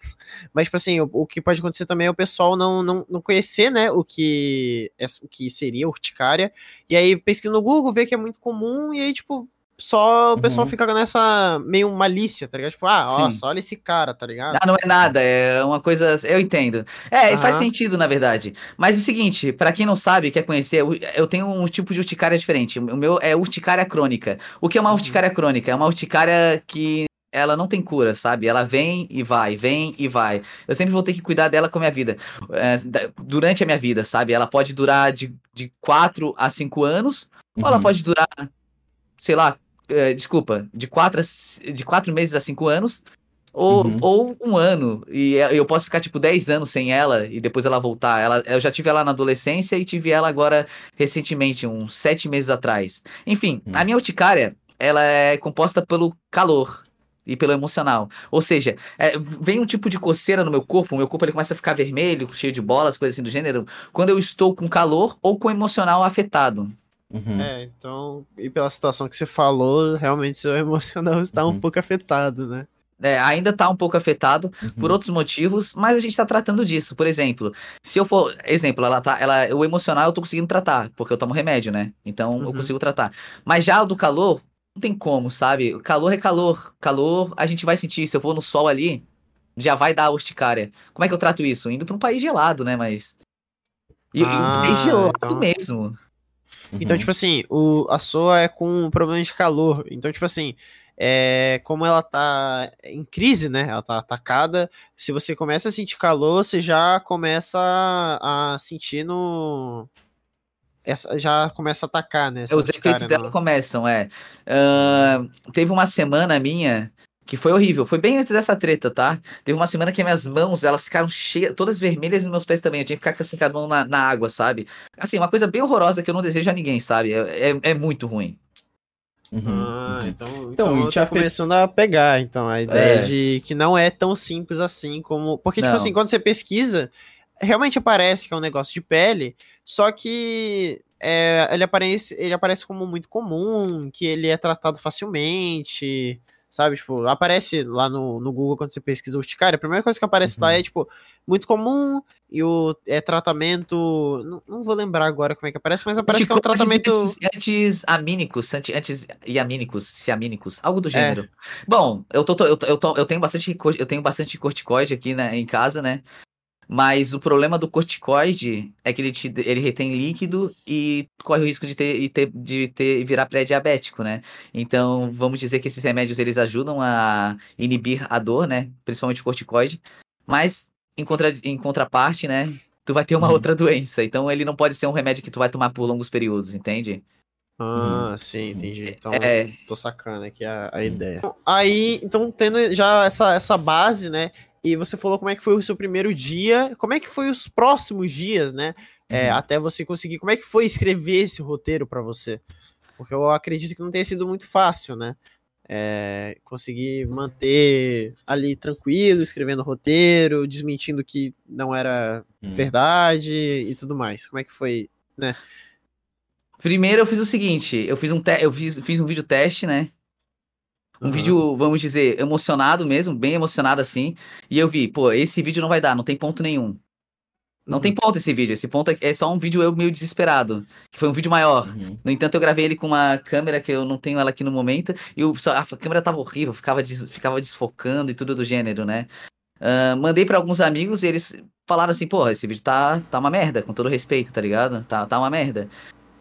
Mas, tipo assim, o, o que pode acontecer também é o pessoal não, não, não conhecer, né, o que, é- o que seria urticária. E aí pesquisa no Google, vê que é muito comum, e aí, tipo, só o pessoal Uhum. fica nessa meio malícia, tá ligado? Tipo, ah, Sim. nossa, olha esse cara, tá ligado? Ah, não é nada, é uma coisa. Eu entendo. É, faz Aham. sentido, na verdade. Mas é o seguinte, pra quem não sabe, quer conhecer, eu- eu tenho um tipo de urticária diferente. O meu é urticária crônica. O que é uma Uhum. urticária crônica? É uma urticária que ela não tem cura, sabe? Ela vem e vai, vem e vai. Eu sempre vou ter que cuidar dela com a minha vida. da- durante a minha vida, sabe? Ela pode durar de, de 4 a 5 anos, ou ela Uhum. pode durar, sei lá, é, desculpa, de 4 a, de quatro meses a 5 anos, ou, Uhum. ou um ano. E é- eu posso ficar, tipo, 10 anos sem ela e depois ela voltar. Ela, eu já tive ela na adolescência e tive ela agora recentemente, uns 7 meses atrás. Enfim, Uhum. a minha urticária, ela é composta pelo calor. E pelo emocional. Ou seja, é, vem um tipo de coceira no meu corpo, o meu corpo ele começa a ficar vermelho, cheio de bolas, coisas assim do gênero, quando eu estou com calor ou com o emocional afetado. Uhum. É, então, e pela situação que você falou, realmente seu emocional está um Uhum. pouco afetado, né? É, ainda tá um pouco afetado por Uhum. outros motivos, mas a gente tá tratando disso. Por exemplo, se eu for. Exemplo, ela tá. Ela, o emocional eu tô conseguindo tratar, porque eu tomo remédio, né? Então eu Uhum. consigo tratar. Mas já o do calor, não tem como, sabe? O calor é calor. Calor, a gente vai sentir. Se eu for no sol ali, já vai dar urticária. Como é que eu trato isso? Indo pra um país gelado, né? Mas. E, e um Ah, país gelado então- mesmo. Então, Uhum. tipo assim, o, a sua é com um problema de calor. Então, tipo assim, é, como ela tá em crise, né? Ela tá atacada. Se você começa a sentir calor, você já começa a, a sentir no. Essa, já começa a atacar, né? essa Os efeitos dela no- começam, é. Ahn, teve uma semana minha que foi horrível. Foi bem antes dessa treta, tá? Teve uma semana que minhas mãos, elas ficaram cheias, todas vermelhas e meus pés também. Eu tinha que ficar com assim, com a mão na, na água, sabe? Assim, uma coisa bem horrorosa que eu não desejo a ninguém, sabe? É, é, é muito ruim. Uhum, Ah, uhum. então, Então, então, tá começando a pegar, então, a ideia É. de que não é tão simples assim como... Porque, tipo Não. assim, quando você pesquisa, realmente aparece que é um negócio de pele, só que é, ele, aparece, ele aparece como muito comum, que ele é tratado facilmente, sabe? Tipo, aparece lá no, no Google quando você pesquisa urticária, a primeira coisa que aparece lá Uhum. é, tipo, muito comum e o é tratamento... Não, não vou lembrar agora como é que aparece, mas aparece que é um tratamento... Antes, antes amínicos, anti, antes iamínicos, ciamínicos, algo É. do gênero. Bom, eu, tô, eu, eu, tô- eu tenho bastante, eu tenho bastante corticoide aqui né, em casa, né? Mas o problema do corticoide é que ele, te, ele retém líquido e corre o risco de ter, e ter, de ter virar pré-diabético, né? Então, vamos dizer que esses remédios eles ajudam a inibir a dor, né? Principalmente o corticoide. Mas, em, contra, em contraparte, né? Tu vai ter uma Uhum. outra doença. Então, ele não pode ser um remédio que tu vai tomar por longos períodos, entende? Ah, sim, entendi. Então, É. tô sacando aqui a, a Hum. ideia. Aí, então, tendo já essa, essa base, né? E você falou como é que foi o seu primeiro dia, como é que foi os próximos dias, né? é, Uhum. até você conseguir. Como é que foi escrever esse roteiro pra você? Porque eu acredito que não tenha sido muito fácil, né? É, conseguir manter ali tranquilo, escrevendo o roteiro, desmentindo que não era Hum. verdade e tudo mais. Como é que foi? Primeiro eu fiz o seguinte, eu fiz um, eu fiz, fiz um vídeo teste, né? Um Aham. vídeo, vamos dizer, emocionado mesmo, bem emocionado assim. E eu vi, pô, esse vídeo não vai dar, não tem ponto nenhum. Não Uhum. tem ponto esse vídeo, esse ponto é, é só um vídeo eu meio desesperado, que foi um vídeo maior. Uhum. No entanto, eu gravei ele com uma câmera que eu não tenho ela aqui no momento, e só- a câmera tava horrível, ficava, des- ficava desfocando e tudo do gênero, né? Ah, mandei pra alguns amigos e eles falaram assim, porra, esse vídeo tá, tá uma merda, com todo respeito, tá ligado? Tá, tá uma merda.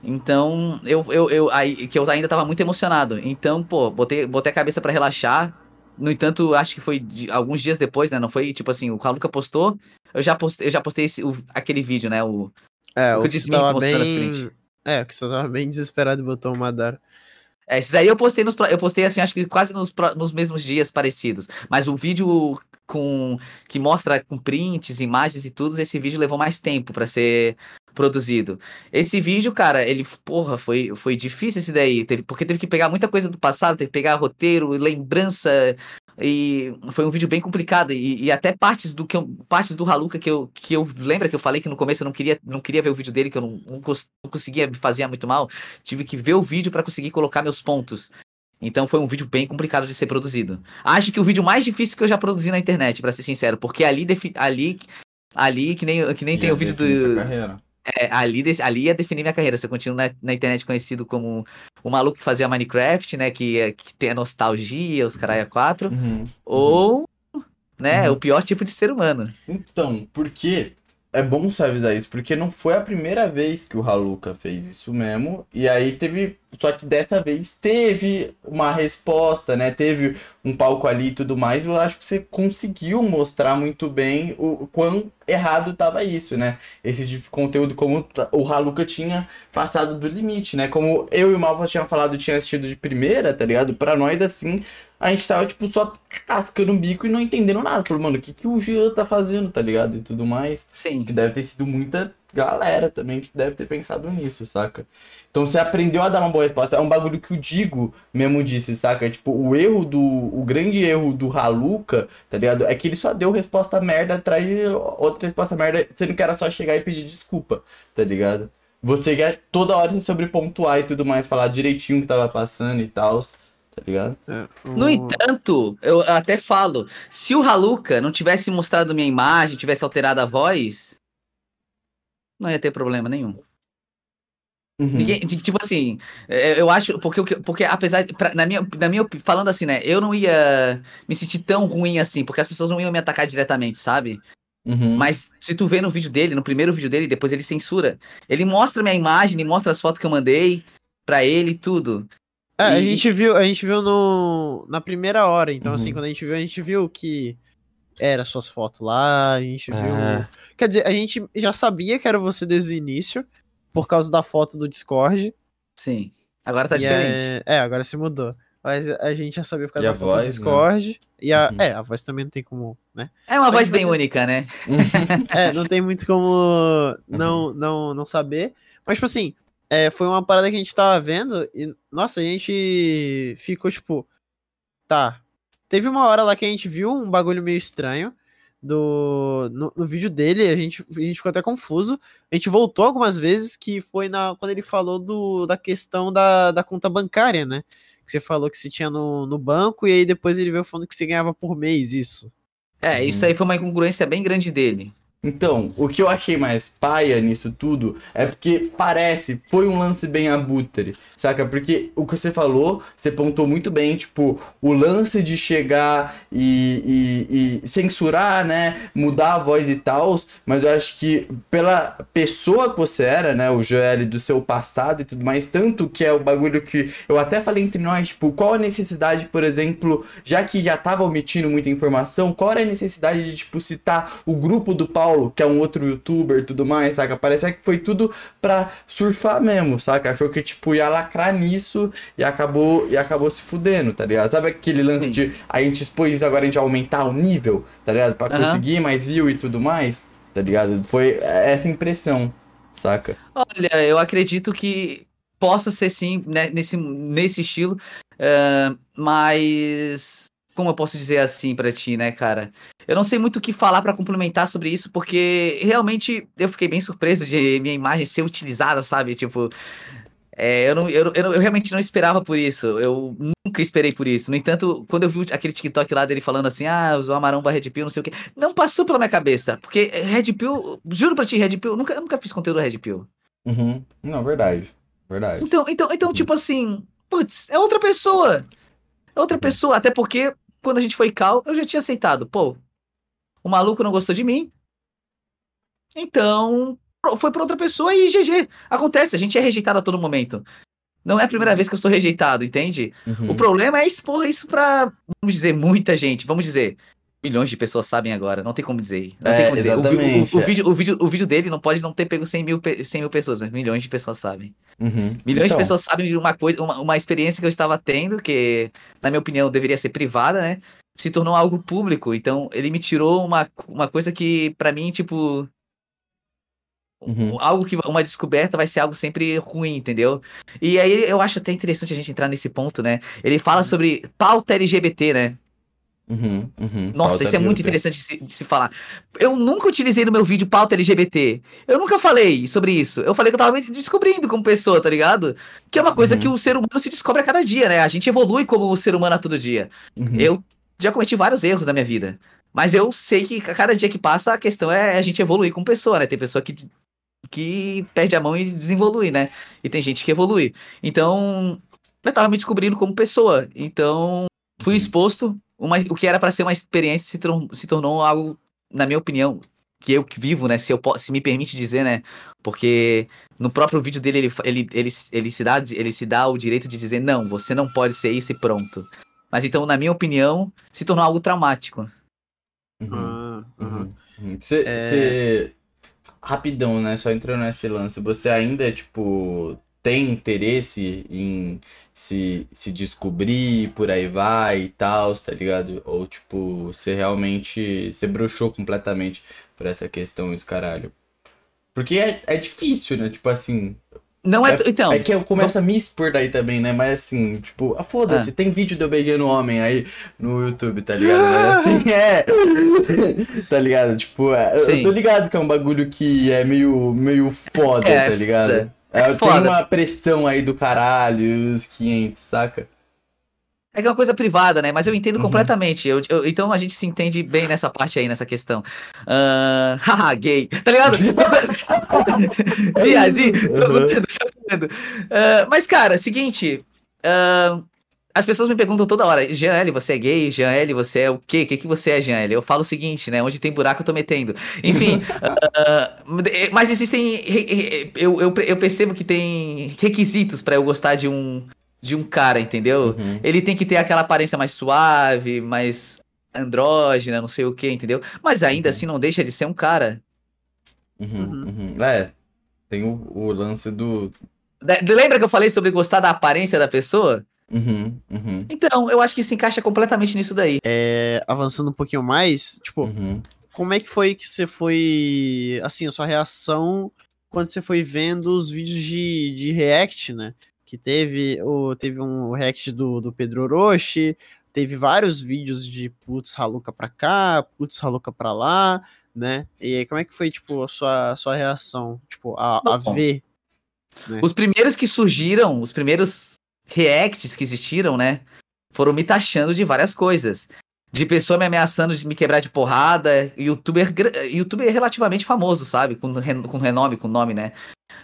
Então, eu, eu, eu aí, que eu ainda tava muito emocionado. Então, pô, botei, botei a cabeça pra relaxar. No entanto, acho que foi de- alguns dias depois, né? Não foi tipo assim, o Raluca postou, eu já postei, eu já postei esse- o- aquele vídeo, né? O, É, O o que tava bem. É, o que você tava bem desesperado e botou uma Madara. É, esses aí eu postei nos, eu postei assim, acho que quase nos, nos mesmos dias parecidos. Mas o vídeo com que mostra com prints, imagens e tudo, esse vídeo levou mais tempo pra ser produzido. Esse vídeo, cara, ele, porra, foi, foi difícil esse daí, teve- porque teve que pegar muita coisa do passado, teve que pegar roteiro, lembrança, e foi um vídeo bem complicado. E, e até partes do que eu, partes do Haluca que eu, que eu lembra que eu falei que no começo eu não queria, não queria ver o vídeo dele, que eu não, não, cons- não conseguia me fazia muito mal. Tive que ver o vídeo pra conseguir colocar meus pontos. Então foi um vídeo bem complicado de ser produzido. Acho que o vídeo mais difícil que eu já produzi na internet, pra ser sincero, porque ali ali ali que nem que nem tem Já o vídeo do. É, ali, ali ia definir minha carreira. Se eu continuo na, na internet conhecido como o maluco que fazia Minecraft, né? Que, é- que tem a nostalgia, os caralho a quatro. Uhum. Ou, né, Uhum. o pior tipo de ser humano. Então, porque é bom você avisar isso, porque não foi a primeira vez que o Haluka fez isso mesmo. E aí teve. Só que dessa vez teve uma resposta, né? Teve um palco ali e tudo mais. Eu acho que você conseguiu mostrar muito bem o, quão errado tava isso, né? Esse tipo de conteúdo, como o Haluka tinha passado do limite, né? Como eu e o Malva tinham falado, tinha assistido de primeira, tá ligado? Pra nós, assim, a gente tava, tipo, só cascando o bico e não entendendo nada. Falando, mano, o que, que o Jean tá fazendo, tá ligado? E tudo mais. Sim. Que deve ter sido muita galera também que deve ter pensado nisso, saca? Então você aprendeu a dar uma boa resposta. É um bagulho que o Digo mesmo disse, saca? Tipo, o erro do. O grande erro do Haluka, tá ligado? É que ele só deu resposta merda atrás de outra resposta merda, sendo que era só chegar e pedir desculpa, tá ligado? Você quer toda hora se sobrepontuar e tudo mais, falar direitinho o que tava passando e tal, tá ligado? É, No entanto, eu até falo, se o Haluka não tivesse mostrado minha imagem, tivesse alterado a voz, não ia ter problema nenhum. Uhum. Ninguém, tipo assim, é, eu acho, porque, porque apesar, de- pra- na minha, na minha, falando assim, né, eu não ia me sentir tão ruim assim, porque as pessoas não iam me atacar diretamente, sabe? Uhum. Mas se tu vê no vídeo dele, no primeiro vídeo dele, depois ele censura. Ele mostra minha imagem, ele mostra as fotos que eu mandei pra ele e tudo. É, a E- gente viu, a gente viu no, na primeira hora, então Uhum. assim, quando a gente viu, a gente viu que era suas fotos lá, a gente viu. É. Quer dizer, a gente já sabia que era você desde o início, por causa da foto do Discord. Sim. Agora tá e diferente. É, é, agora se mudou. Mas a gente já sabia por causa E a da foto do voz, né? Discord. E a, Uhum. é, a voz também não tem como, né? É, uma Só voz bem vocês- única, né? É, não tem muito como não, não, não saber. Mas, tipo assim, é, foi uma parada que a gente tava vendo e, nossa, a gente ficou tipo. Tá. Teve uma hora lá que a gente viu um bagulho meio estranho do no, no vídeo dele, a gente, a gente ficou até confuso. A gente voltou algumas vezes que foi na quando ele falou do, da questão da, da conta bancária, né? Que você falou que você tinha no, no banco e aí depois ele veio falando que você ganhava por mês isso. É, isso aí foi uma incongruência bem grande dele. Então, o que eu achei mais paia nisso tudo é porque parece, foi um lance bem abutre, saca? Porque o que você falou, você pontou muito bem, tipo, o lance de chegar e, e- e censurar, né? Mudar a voz e tal, mas eu acho que pela pessoa que você era, né? O Joel do seu passado e tudo mais, tanto que é o bagulho que eu até falei entre nós, tipo, qual a necessidade, por exemplo, já que já tava omitindo muita informação, qual era a necessidade de, tipo, citar o grupo do Paulo, que é um outro youtuber e tudo mais, saca? Parece que foi tudo pra surfar mesmo, saca? Achou que, tipo, ia lacrar nisso e acabou, e acabou se fudendo, tá ligado? Sabe aquele lance Sim. de a gente expôs isso, agora a gente aumentar o nível, tá ligado? Pra Aham. conseguir mais view e tudo mais, tá ligado? Foi essa impressão, saca? Olha, eu acredito que possa ser sim, né, nesse, nesse estilo, eh, mas como eu posso dizer assim pra ti, né, cara? Eu não sei muito o que falar pra complementar sobre isso, porque realmente eu fiquei bem surpreso de minha imagem ser utilizada, sabe? Tipo, é, eu, não, eu, eu, eu realmente não esperava por isso. Eu nunca esperei por isso. No entanto, quando eu vi aquele TikTok lá dele falando assim, ah, usou a maromba Red Pill, não sei o quê, não passou pela minha cabeça. Porque Red Pill, juro pra ti, Red Pill, eu nunca, eu nunca fiz conteúdo Red Pill. Uhum. Não, verdade. Verdade. Então, então, então tipo assim, putz, é outra pessoa. É outra pessoa, até porque quando a gente foi cal, eu já tinha aceitado. Pô, o maluco não gostou de mim. Então, foi pra outra pessoa e GG. Acontece, a gente é rejeitado a todo momento. Não é a primeira vez que eu sou rejeitado, entende? Uhum. O problema é expor isso pra, vamos dizer, muita gente. Vamos dizer, milhões de pessoas sabem agora. Não tem como dizer. Não É, tem como dizer. O vi- o- exatamente, O, é. vídeo, o, vídeo, o vídeo dele não pode não ter pego 100 mil, pe- 100 mil pessoas, mas milhões de pessoas sabem. Uhum. Milhões Então, de pessoas sabem de uma coisa, uma, uma experiência que eu estava tendo, que, na minha opinião, deveria ser privada, né? Se tornou algo público. Então, ele me tirou uma, uma coisa que, pra mim, tipo. Uhum. Algo que. Uma descoberta vai ser algo sempre ruim, entendeu? E aí eu acho até interessante a gente entrar nesse ponto, né? Ele fala sobre pauta LGBT, né? Uhum, uhum. Nossa, isso é muito interessante de se, de se falar. Eu nunca utilizei no meu vídeo pauta LGBT. Eu nunca falei sobre isso. Eu falei que eu tava me descobrindo como pessoa, tá ligado? Que é uma coisa Uhum. que o ser humano se descobre a cada dia, né? A gente evolui como ser humano a todo dia. Uhum. Eu já cometi vários erros na minha vida. Mas eu sei que a cada dia que passa, a questão é a gente evoluir como pessoa, né? Tem pessoa que, que perde a mão e desenvolui, né? E tem gente que evolui. Então, eu tava me descobrindo como pessoa. Então, fui Uhum. exposto. Uma, o que era pra ser uma experiência se, se tornou algo, na minha opinião, que eu que vivo, né? Se, eu, se me permite dizer, né? Porque no próprio vídeo dele, ele, ele, ele, ele, se dá, ele se dá o direito de dizer, não, você não pode ser isso e pronto. Mas então, na minha opinião, se tornou algo traumático. Uhum. Ah. Uhum. Uhum. Você, É. você- Rapidão, né? Só entrando nesse lance. Você ainda, tipo, tem interesse em se, se descobrir, por aí vai e tal, tá ligado? Ou, tipo, você realmente. Você bruxou completamente por essa questão, esse caralho. Porque é, é difícil, né? Tipo assim. Não é. então, É que eu começo a me expor daí também, né? Mas assim, tipo, ah, foda-se, tem vídeo de eu beijando homem aí no YouTube, tá ligado? Mas assim, é. tá ligado? Tipo, é, eu tô ligado que é um bagulho que é meio, meio foda, É, tá ligado? É, É tem foda. uma pressão aí do caralho, os 500, saca? É que é uma coisa privada, né? Mas eu entendo Uhum. completamente. Eu, eu- então a gente se entende bem nessa parte aí, nessa questão. Ah, haha, gay. Tá ligado? Viadinho. Tô Uhum. zoando, tô zoando. Ah, mas, cara, seguinte. ah, as pessoas me perguntam toda hora, Jean você é gay? Jean você é o quê? O que, que você é, Jean Eu falo o seguinte, né? Onde tem buraco eu tô metendo. Enfim, ah, mas existem. Eu, eu, eu percebo que tem requisitos pra eu gostar de um de um cara, entendeu? Uhum. Ele tem que ter aquela aparência mais suave, mais andrógena, não sei o que, entendeu? Mas ainda Uhum. assim não deixa de ser um cara. Uhum, uhum. É, tem o, o lance do. Le- Lembra que eu falei sobre gostar da aparência da pessoa? Uhum, uhum, Então, eu acho que se encaixa completamente nisso daí. É, avançando um pouquinho mais, tipo, uhum. como é que foi que você foi, assim, a sua reação quando você foi vendo os vídeos de, de react, né? Que teve, o, teve um react do, do Pedro Orochi, teve vários vídeos de putz raluca pra cá, putz raluca pra lá, né? E aí, como é que foi, tipo, a sua, a sua reação, tipo, a, a ver? Os primeiros que surgiram, os primeiros reacts que existiram, né? Foram me taxando de várias coisas. De pessoa me ameaçando de me quebrar de porrada. Youtuber, youtuber relativamente famoso, sabe? Com, com renome, com nome, né?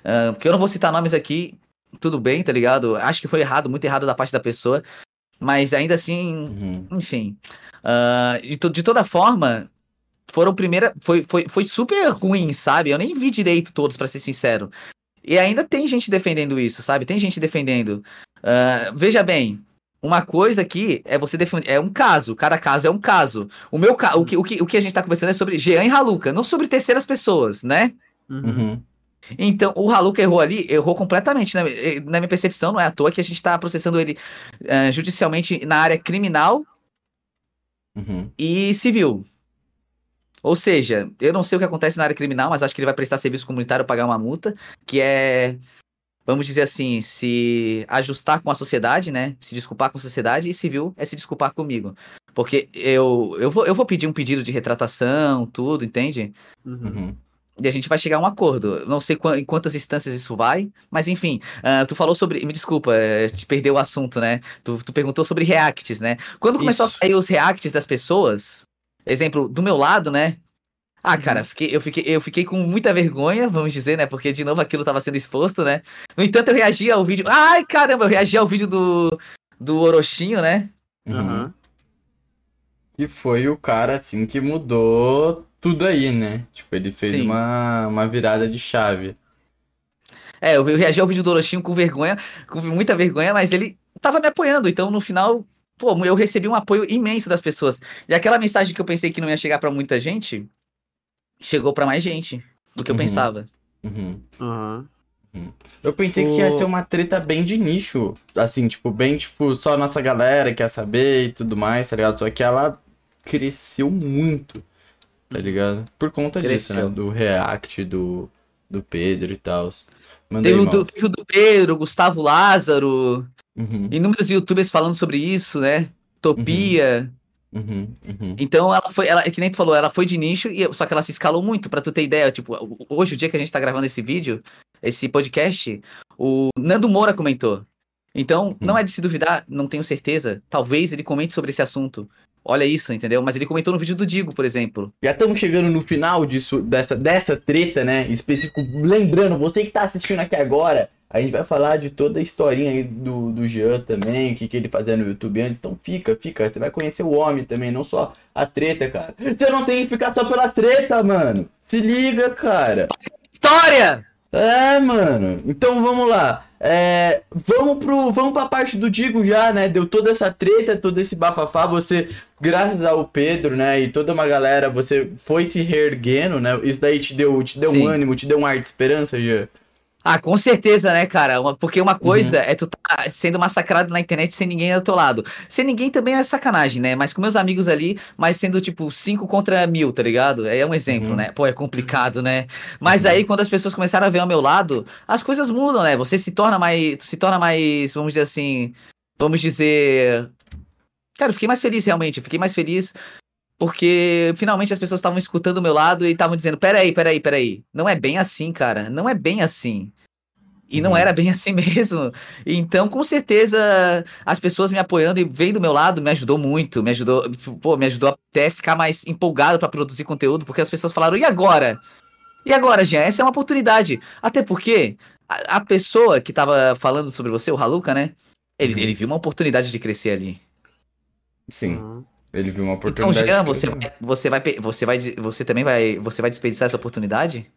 Ah, porque eu não vou citar nomes aqui. Tudo bem, tá ligado? Acho que foi errado, muito errado da parte da pessoa. Mas ainda assim, uhum. enfim. Ah, de, to- de toda forma, foram primeira. Foi, foi, foi super ruim, sabe? Eu nem vi direito todos, pra ser sincero. E ainda tem gente defendendo isso, sabe? Tem gente defendendo. Ah, veja bem. Uma coisa aqui é você defender. É um caso, cada caso é um caso. O meu ca... o, que, o, que, o que a gente tá conversando é sobre Jean e Haluca, não sobre terceiras pessoas, né? Uhum. Uhum. Então, o Haluca errou ali, errou completamente. Na, na minha percepção, não é à toa que a gente tá processando ele ah, judicialmente na área criminal Uhum. e civil. Ou seja, eu não sei o que acontece na área criminal, mas acho que ele vai prestar serviço comunitário pagar uma multa, que é, vamos dizer assim, se ajustar com a sociedade, né? Se desculpar com a sociedade, e civil é se desculpar comigo. Porque eu, eu, vou, eu vou pedir um pedido de retratação, tudo, entende? Uhum. Uhum. E a gente vai chegar a um acordo. Não sei em quantas instâncias isso vai, mas enfim. ah, tu falou sobre. Me desculpa, eh, te perdeu o assunto, né? Tu, tu perguntou sobre reacts, né? Quando começou Isso. a sair os reacts das pessoas, exemplo, do meu lado, né? Ah, cara, fiquei- eu, fiquei, eu fiquei com muita vergonha, vamos dizer, né? Porque de novo aquilo tava sendo exposto, né? No entanto, eu reagi ao vídeo. Ai, caramba, eu reagi ao vídeo do, do Orochinho, né? Uhum. Que foi o cara, assim, que mudou tudo aí, né? Tipo, ele fez Sim. uma, uma virada de chave. É, eu, eu reagi ao vídeo do Orochinho com vergonha, com muita vergonha, mas ele tava me apoiando. Então, no final, pô, eu recebi um apoio imenso das pessoas. E aquela mensagem que eu pensei que não ia chegar pra muita gente, chegou pra mais gente do que eu Uhum. pensava. Uhum. Aham. Eu pensei que O- ia ser uma treta bem de nicho, assim, tipo, bem, tipo, só a nossa galera quer saber e tudo mais, tá ligado? Só que ela cresceu muito, tá ligado? Por conta disso, Cresceu. né? Do react do, do Pedro e tal. Teve o, do, teve o do Pedro, Gustavo Lázaro, Uhum, inúmeros youtubers falando sobre isso, né? Topia. uhum, uhum. Então ela foi, ela, é que nem tu falou, ela foi de nicho, e, só que ela se escalou muito, pra tu ter ideia. Tipo, hoje, o dia que a gente tá gravando esse vídeo, esse podcast, o Nando Moura comentou. Então, não é de se duvidar, não tenho certeza. Talvez ele comente sobre esse assunto. Olha isso, entendeu? Mas ele comentou no vídeo do Digo, por exemplo. Já estamos chegando no final disso, dessa, dessa treta, né? Específico, lembrando, você que tá assistindo aqui agora, a gente vai falar de toda a historinha aí do, do Jean também, o que, que ele fazia no YouTube antes. Então fica, fica. Você vai conhecer o homem também, não só a treta, cara. Você não tem que ficar só pela treta, mano. Se liga, cara. História! É, mano. Então vamos lá. É, vamos pro, vamos pra parte do Digo já, né? Deu toda essa treta, todo esse bafafá. Você, graças ao Pedro, né? E toda uma galera, você foi se reerguendo, né? Isso daí te deu, te deu um ânimo, te deu um ar de esperança, já. Ah, com certeza, né, cara? Uma- porque uma coisa é tu tá sendo massacrado na internet sem ninguém ao teu lado. Sem ninguém também é sacanagem, né? Mas com meus amigos ali, mas sendo tipo 5 contra mil, tá ligado? É um exemplo, Uhum. né? Pô, é complicado, né? Mas aí quando as pessoas começaram a ver ao meu lado, as coisas mudam, né? Você se torna mais, tu se torna mais, vamos dizer assim, vamos dizer, cara, eu fiquei mais feliz realmente, eu fiquei mais feliz porque finalmente as pessoas estavam escutando o meu lado e estavam dizendo: peraí, peraí, peraí. Não é bem assim, cara. Não é bem assim. E não Uhum. era bem assim mesmo. Então, com certeza, as pessoas me apoiando e vendo do meu lado me ajudou muito. Me ajudou, pô, me ajudou até ficar mais empolgado pra produzir conteúdo, porque as pessoas falaram: e agora? E agora, Jean? Essa é uma oportunidade. Até porque a, a pessoa que tava falando sobre você, o Haluca, né? Ele, Uhum. ele viu uma oportunidade de crescer ali. Sim, Aham. Ele viu uma Então, oportunidade. Jean, de você vai, você vai, você vai, você também vai, você vai desperdiçar essa oportunidade?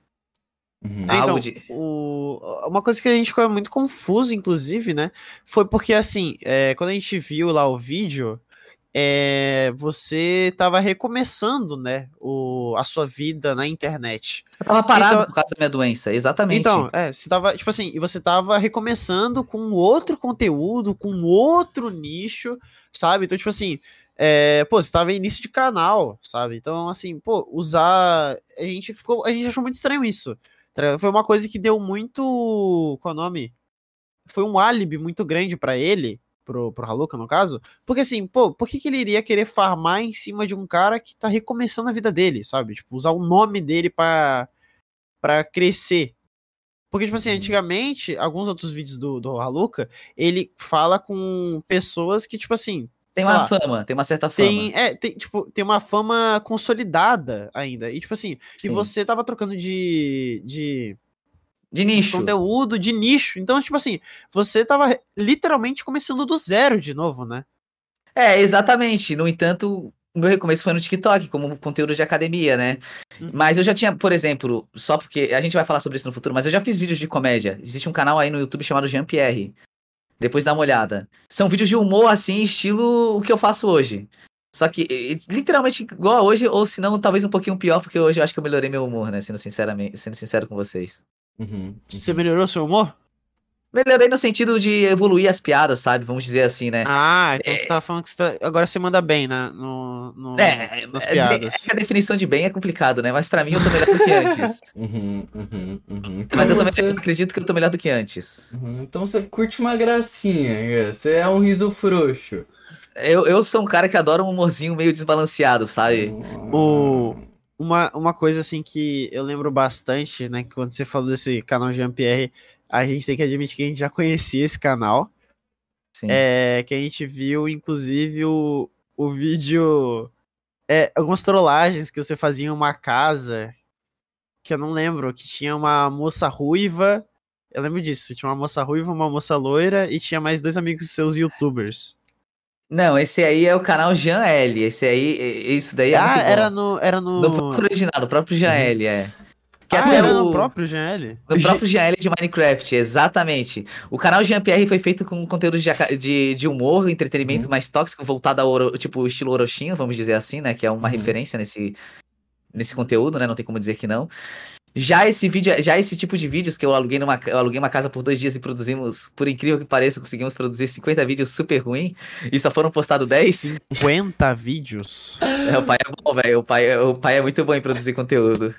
Uhum. Então, Algo de- o, uma coisa que a gente ficou muito confuso, inclusive, né? Foi porque, assim, é, quando a gente viu lá o vídeo, é, você tava recomeçando, né, o, a sua vida na internet. Eu tava parado então, por causa da minha doença, exatamente. Então, é, você tava, tipo assim, e você tava recomeçando com outro conteúdo, com outro nicho, sabe? Então, tipo assim, é, pô, você tava em início de canal, sabe? Então, assim, pô, usar. A gente ficou. A gente achou muito estranho isso. Tá Foi uma coisa que deu muito. Qual é o nome? Foi um álibi muito grande para ele pro, pro Haluka, no caso. Porque assim, pô, por que, que ele iria querer farmar em cima de um cara que tá recomeçando a vida dele, sabe? Tipo, usar o nome dele pra, pra crescer. Porque, tipo assim, uhum. antigamente, alguns outros vídeos do, do Haluka, ele fala com pessoas que, tipo assim. Tem uma lá, fama, tem uma certa fama. Tem, é, tem, tipo, tem uma fama consolidada ainda. E, tipo assim, Sim. se você tava trocando de, de de nicho. Conteúdo de nicho. Então, tipo assim, você tava literalmente começando do zero de novo, né? É, exatamente. No entanto, o meu recomeço foi no TikTok, como conteúdo de academia, né? Uhum. Mas eu já tinha, por exemplo, só porque a gente vai falar sobre isso no futuro, mas eu já fiz vídeos de comédia. Existe um canal aí no YouTube chamado Jean Pierre. Depois dá uma olhada. São vídeos de humor, assim, estilo o que eu faço hoje. Só que, literalmente, igual a hoje, ou se não, talvez um pouquinho pior, porque hoje eu acho que eu melhorei meu humor, né? Sendo, sinceramente, sendo sincero com vocês. Uhum, Você melhorou seu humor? Melhorei no sentido de evoluir as piadas, sabe? Vamos dizer assim, né? Ah, então é... você tava falando que você tá... agora você manda bem né? no, no, é, nas é, piadas. É, a definição de bem é complicado, né? Mas pra mim eu tô melhor do que antes. Uhum, uhum, uhum. Então Mas eu também você... acredito que eu tô melhor do que antes. Uhum, então você curte uma gracinha, você é um riso frouxo. Eu, eu sou um cara que adora um humorzinho meio desbalanceado, sabe? O... Uma, uma coisa assim que eu lembro bastante, né? Que quando você falou desse canal Jean-Pierre, a gente tem que admitir que a gente já conhecia esse canal. Sim. É, que a gente viu, inclusive, o, o vídeo. É, algumas trollagens que você fazia em uma casa. Que eu não lembro, que tinha uma moça ruiva. Eu lembro disso, tinha uma moça ruiva, uma moça loira e tinha mais dois amigos seus youtubers. Não, esse aí é o canal Jean L. Esse aí, isso daí é ah, era no, era no. No próprio original, no próprio Jean uhum. L, é. Que ah, era o... no próprio GL? No próprio GL de Minecraft, exatamente. O canal Jean-Pierre foi feito com conteúdo de, de, de humor, entretenimento uhum. mais tóxico, voltado ao tipo estilo Orochinho, vamos dizer assim, né? Que é uma uhum. referência nesse, nesse conteúdo, né? Não tem como dizer que não. Já esse vídeo, já esse tipo de vídeos que eu aluguei numa, eu aluguei uma casa por dois dias e produzimos, por incrível que pareça, conseguimos produzir 50 vídeos super ruim e só foram postados 10. 50 vídeos? É, o pai é bom, velho. O pai, o pai é muito bom em produzir conteúdo.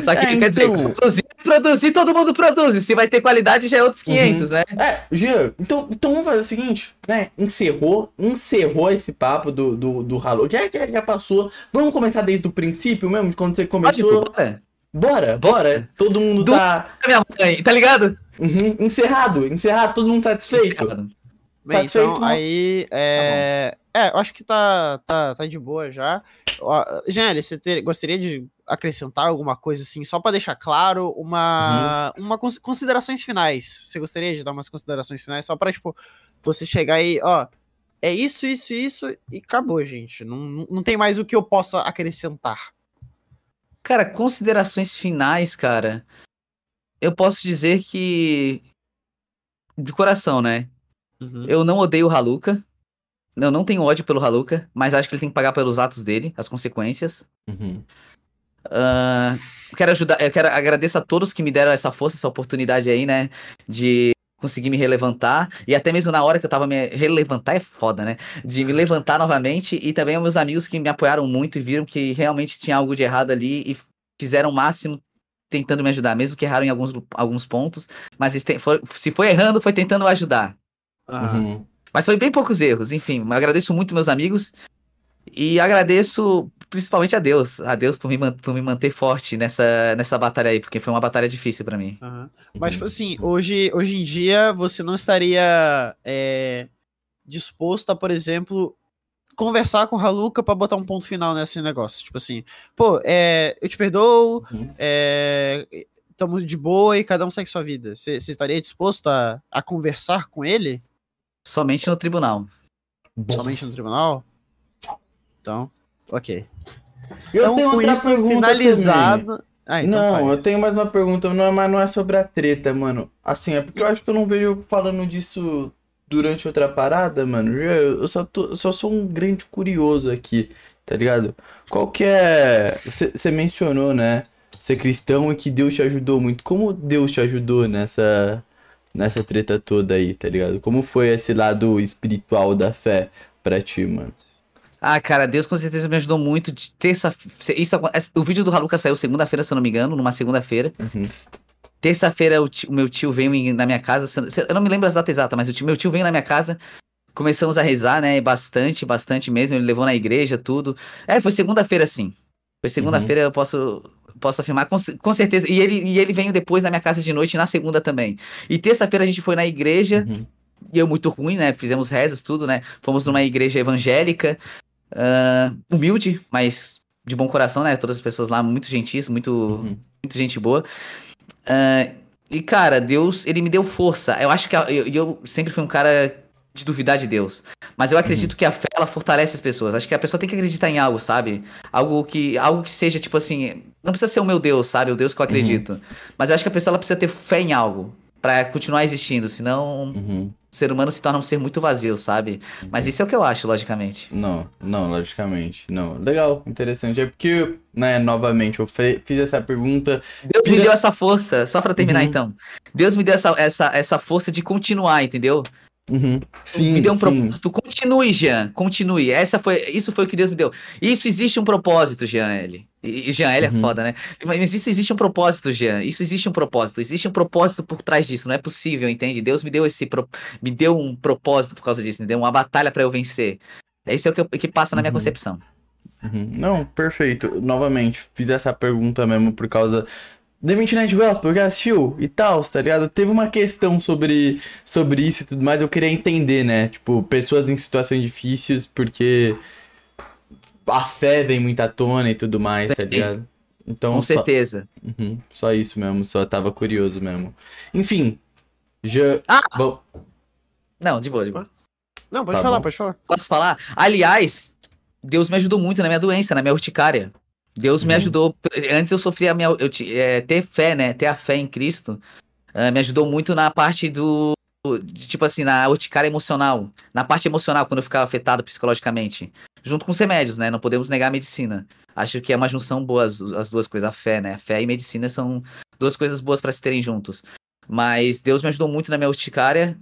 Só que é, quer dizer, então- produzir, produzir, todo mundo produz. Se vai ter qualidade, já é outros 500, uhum. né? É, Jean, então, então vamos fazer o seguinte, né? Encerrou, encerrou esse papo do, do, do Halo. Já, já, já passou. Vamos começar desde o princípio mesmo, de quando você começou. Pode, Bora, bora. Todo mundo Do... tá. Minha mãe, tá ligado? Uhum. Encerrado, encerrado, todo mundo satisfeito. Encerrado. Bem, satisfeito, então, aí. É... Tá é, eu acho que tá, tá, tá de boa já. Gênesis, você ter, gostaria de acrescentar alguma coisa assim, só para deixar claro, uma, uhum. uma considerações finais. Você gostaria de dar umas considerações finais só para tipo você chegar aí, ó, é isso, isso, isso e acabou, gente. Não, não tem mais o que eu possa acrescentar. Cara, considerações finais, cara. Eu posso dizer que. De coração, né? Uhum. Eu não odeio o Haluka. Eu não tenho ódio pelo Haluka, mas acho que ele tem que pagar pelos atos dele, as consequências. Uhum. Uh, quero ajudar, eu quero agradeço a todos que me deram essa força, essa oportunidade aí, né? De conseguir me relevantar. E até mesmo na hora que eu tava me. Relevantar é foda, né? De me levantar novamente. E também aos meus amigos que me apoiaram muito e viram que realmente tinha algo de errado ali e fizeram o máximo tentando me ajudar, mesmo que erraram em alguns, alguns pontos. Mas se foi errando, foi tentando ajudar. Uhum. Mas foi bem poucos erros, enfim. agradeço muito meus amigos. E agradeço principalmente a Deus, a Deus por me, por me manter forte nessa, nessa batalha aí, porque foi uma batalha difícil para mim. Uhum. Mas, tipo assim, hoje, hoje em dia você não estaria é, disposto a, por exemplo, conversar com o Haluka pra botar um ponto final nesse negócio. Tipo assim, pô, é, eu te perdoo, uhum. é, tamo de boa e cada um segue sua vida. Você estaria disposto a, a conversar com ele? Somente no tribunal. Somente no tribunal? Então, ok. Eu então, com isso finalizado. Ah, então não, faz. eu tenho mais uma pergunta, não é, mas não é sobre a treta, mano. Assim, é porque eu acho que eu não vejo falando disso durante outra parada, mano. Eu eu só, tô, eu só sou um grande curioso aqui, tá ligado? Qual que é. Você mencionou, né? Ser cristão e que Deus te ajudou muito. Como Deus te ajudou nessa, nessa treta toda aí, tá ligado? Como foi esse lado espiritual da fé pra ti, mano? Ah, cara, Deus com certeza me ajudou muito de terça. Isso, o vídeo do Haluca saiu segunda-feira, se eu não me engano, numa segunda-feira. Uhum. Terça-feira o, o meu tio veio na minha casa. Eu não me lembro as datas exatas, mas o tio- meu tio veio na minha casa. Começamos a rezar, né? Bastante, bastante mesmo. Ele levou na igreja, tudo. É, foi segunda-feira, sim. Foi segunda-feira, eu posso, posso afirmar, com, com certeza. E ele, e ele veio depois na minha casa de noite, na segunda também. E terça-feira a gente foi na igreja. Uhum. E eu muito ruim, né? Fizemos rezas, tudo, né? Fomos numa igreja evangélica, ah, humilde, mas de bom coração, né? Todas as pessoas lá muito gentis, muito, Uhum. muito gente boa. Ah, e, cara, Deus, ele me deu força. Eu acho que eu, eu sempre fui um cara de duvidar de Deus. Mas eu acredito que a fé, ela fortalece as pessoas. Acho que a pessoa tem que acreditar em algo, sabe? Algo que, algo que seja, tipo assim, não precisa ser o meu Deus, sabe? O Deus que eu acredito. Mas eu acho que a pessoa, ela precisa ter fé em algo. Pra continuar existindo, senão Uhum. o ser humano se torna um ser muito vazio, sabe? Mas isso é o que eu acho, logicamente. Não, não, logicamente, não. Legal, interessante. É porque, né, novamente, eu fiz essa pergunta. Deus me deu essa força, só pra terminar Uhum. então. Deus me deu essa, essa, essa força de continuar, entendeu? Uhum. Sim, me deu um sim. propósito. Continue, Jean. Continue. Essa foi, isso foi o que Deus me deu. Isso existe um propósito, Jean L. E Jean L é Uhum. foda, né? Mas isso existe um propósito, Jean. Isso existe um propósito. Existe um propósito por trás disso. Não é possível, entende? Deus me deu esse pro- me deu um propósito por causa disso, me deu uma batalha pra eu vencer. É isso é o que, eu- que passa na minha Uhum. concepção. Uhum. Não, perfeito. Novamente, fiz essa pergunta mesmo por causa. The Midnight Gospel, já assistiu e tal, tá ligado? Teve uma questão sobre, sobre isso e tudo mais, eu queria entender, né? Tipo, pessoas em situações difíceis, porque a fé vem muito à tona e tudo mais, tá ligado? Então, Com só, certeza. Uhum, só isso mesmo, só tava curioso mesmo. Enfim, já. Ah! Bom, Não, de boa, de boa. Não, pode Tá falar, bom. pode falar. Posso falar? Aliás, Deus me ajudou muito na minha doença, na minha urticária. Deus me Uhum. ajudou. Antes eu sofria a minha. Eu, é, ter fé, né? Ter a fé em Cristo eh, me ajudou muito na parte do. de, tipo assim, na urticária emocional. Na parte emocional, quando eu ficava afetado psicologicamente. Junto com os remédios, né? Não podemos negar a medicina. Acho que é uma junção boa as, as duas coisas. A fé, né? A fé e medicina são duas coisas boas para se terem juntos. Mas Deus me ajudou muito na minha urticária.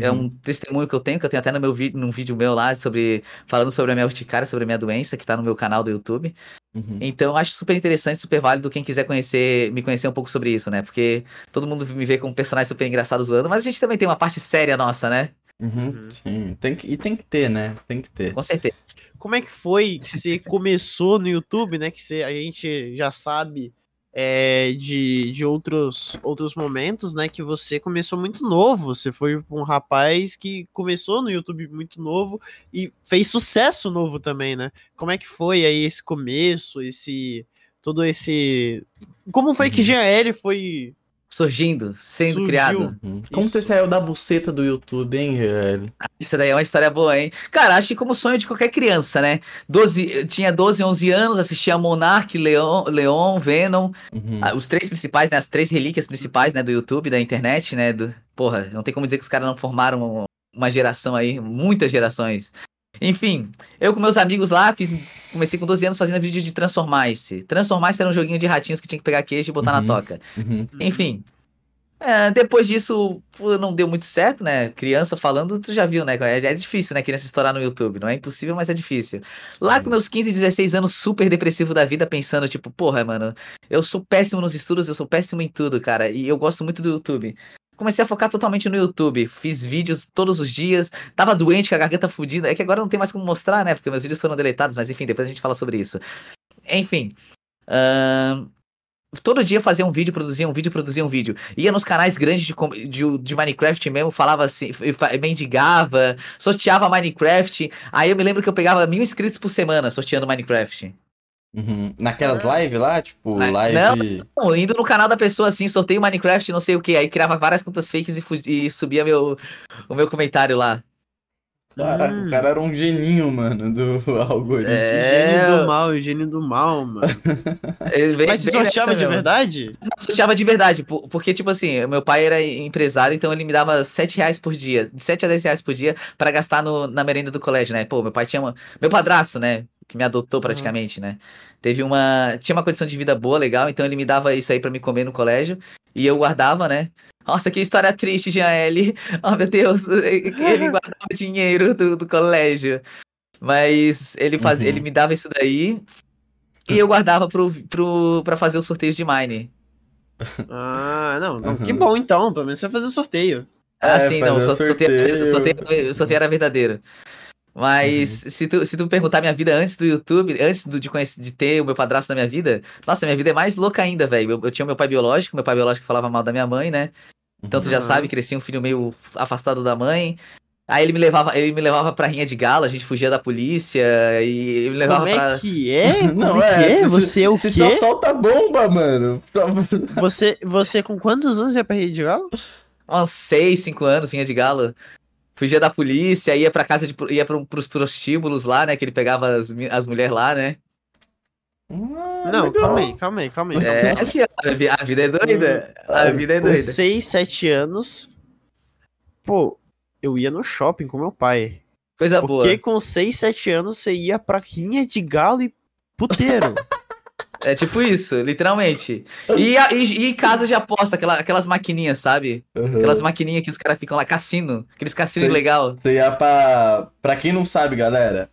É Uhum. um testemunho que eu tenho, que eu tenho até no meu vídeo, num vídeo meu lá, sobre. Falando sobre a minha urticária, sobre a minha doença, que tá no meu canal do YouTube. uhum. Então, eu acho super interessante, super válido quem quiser conhecer, me conhecer um pouco sobre isso, né? Porque todo mundo me vê como um personagem super engraçado zoando, mas a gente também tem uma parte séria nossa, né? Uhum, Uhum. Sim, tem que, e tem que ter, né? Tem que ter. Com certeza. Como é que foi que você começou no YouTube, né? Que você, a gente já sabe é, de, de outros, outros momentos, né? Que você começou muito novo. Você foi um rapaz que começou no YouTube muito novo e fez sucesso novo também, né? Como é que foi aí esse começo, esse. Todo esse. Como foi que Uhum. GL foi. Surgindo, sendo Surgiu. criado. Uhum. Como Isso. você saiu da buceta do YouTube, hein, velho? Isso daí é uma história boa, hein? Cara, acho que como sonho de qualquer criança, né? 12, eu tinha 12, 11 anos, assistia Monark, Leon, Leon Venom, Uhum. Ah, os três principais, né? As três relíquias principais, né? Do YouTube, da internet, né? Do... Porra, não tem como dizer que os caras não formaram uma geração aí, muitas gerações. Enfim, eu com meus amigos lá, fiz, comecei com 12 anos fazendo vídeo de Transformice. Transformice era um joguinho de ratinhos que tinha que pegar queijo e botar Uhum. na toca. Uhum. Enfim. é, depois disso, não deu muito certo, né? Criança falando, tu já viu, né? É, é difícil, né? Criança estourar no YouTube. Não é impossível, mas é difícil. Lá com meus 15, 16 anos, super depressivo da vida, pensando, tipo, porra, mano, eu sou péssimo nos estudos, eu sou péssimo em tudo, cara. E eu gosto muito do YouTube. Comecei a focar totalmente no YouTube. Fiz vídeos todos os dias. Tava doente, com a garganta fudida. É que agora não tem mais como mostrar, né? Porque meus vídeos foram deletados, mas enfim, depois a gente fala sobre isso. Enfim. ahn, todo dia fazia um vídeo, produzia um vídeo, produzia um vídeo. Ia nos canais grandes de, de, de Minecraft mesmo, falava assim, mendigava, sorteava Minecraft. Aí eu me lembro que eu pegava mil inscritos por semana sorteando Minecraft. Uhum. Naquelas Ah. lives lá, tipo, Na- live. Bom, indo no canal da pessoa assim, sorteio Minecraft, não sei o que, aí criava várias contas fakes e, e subia meu, o meu comentário lá. Caraca, Hum. o cara era um geninho, mano, do algoritmo. É. Gênio do mal, gênio do mal, mano. É, bem- Mas você bem sorteava de mesmo. verdade? sorteava de verdade, por- porque, tipo assim, meu pai era empresário, então ele me dava 7 reais por dia, de 7 a 10 reais por dia pra gastar no- na merenda do colégio, né? Pô, meu pai tinha uma. Meu padrasto, né? Que me adotou praticamente, né? Teve uma. Tinha uma condição de vida boa, legal, então ele me dava isso aí pra me comer no colégio e eu guardava, né? Nossa, que história triste, Jael. Oh, meu Deus, ele guardava dinheiro do, do colégio. Mas ele, faz... Uhum. ele me dava isso daí e eu guardava pro, pro, pra fazer o sorteio de Mine. Ah, não, não. Uhum. Que bom então, pelo menos você vai fazer o sorteio. Ah, É, sim, não, o sorteio, sorteio. sorteio, o sorteio era verdadeiro. Mas Uhum. se, tu, se tu perguntar minha vida antes do YouTube, antes do- de, conhecer, de ter o meu padrasto na minha vida, nossa, minha vida é mais louca ainda, velho. Eu, eu tinha meu pai biológico, meu pai biológico falava mal da minha mãe, né? Então tu já Uhum. sabe, cresci um filho meio afastado da mãe. Aí ele me levava, ele me levava pra rinha de gala, a gente fugia da polícia e ele me levava Como é pra. que é? Como Não, é que é, é? Você é o Você só quê? solta bomba, mano. Você, você com quantos anos ia pra Rio de Galo? uns 6, 5 anos, rinha de gala. Fugia da polícia, ia pra casa de. ia pro, pros prostíbulos lá, né? Que ele pegava as, as mulheres lá, né? Ah, Não, legal. calma aí, calma aí, calma aí. É, calma aí. que a, vi- a vida é doida. A vida é Com doida. 6, 7 anos, pô, eu ia no shopping com meu pai. Coisa boa. Porque com 6, 7 anos você ia pra rinha de galo e puteiro. É tipo isso, literalmente. E, a- e, e casa de aposta, aquela, aquelas maquininhas, sabe? Uhum. Aquelas maquininhas que os caras ficam lá, cassino. Aqueles cassinos legal. Você ia pra. Pra quem não sabe, galera.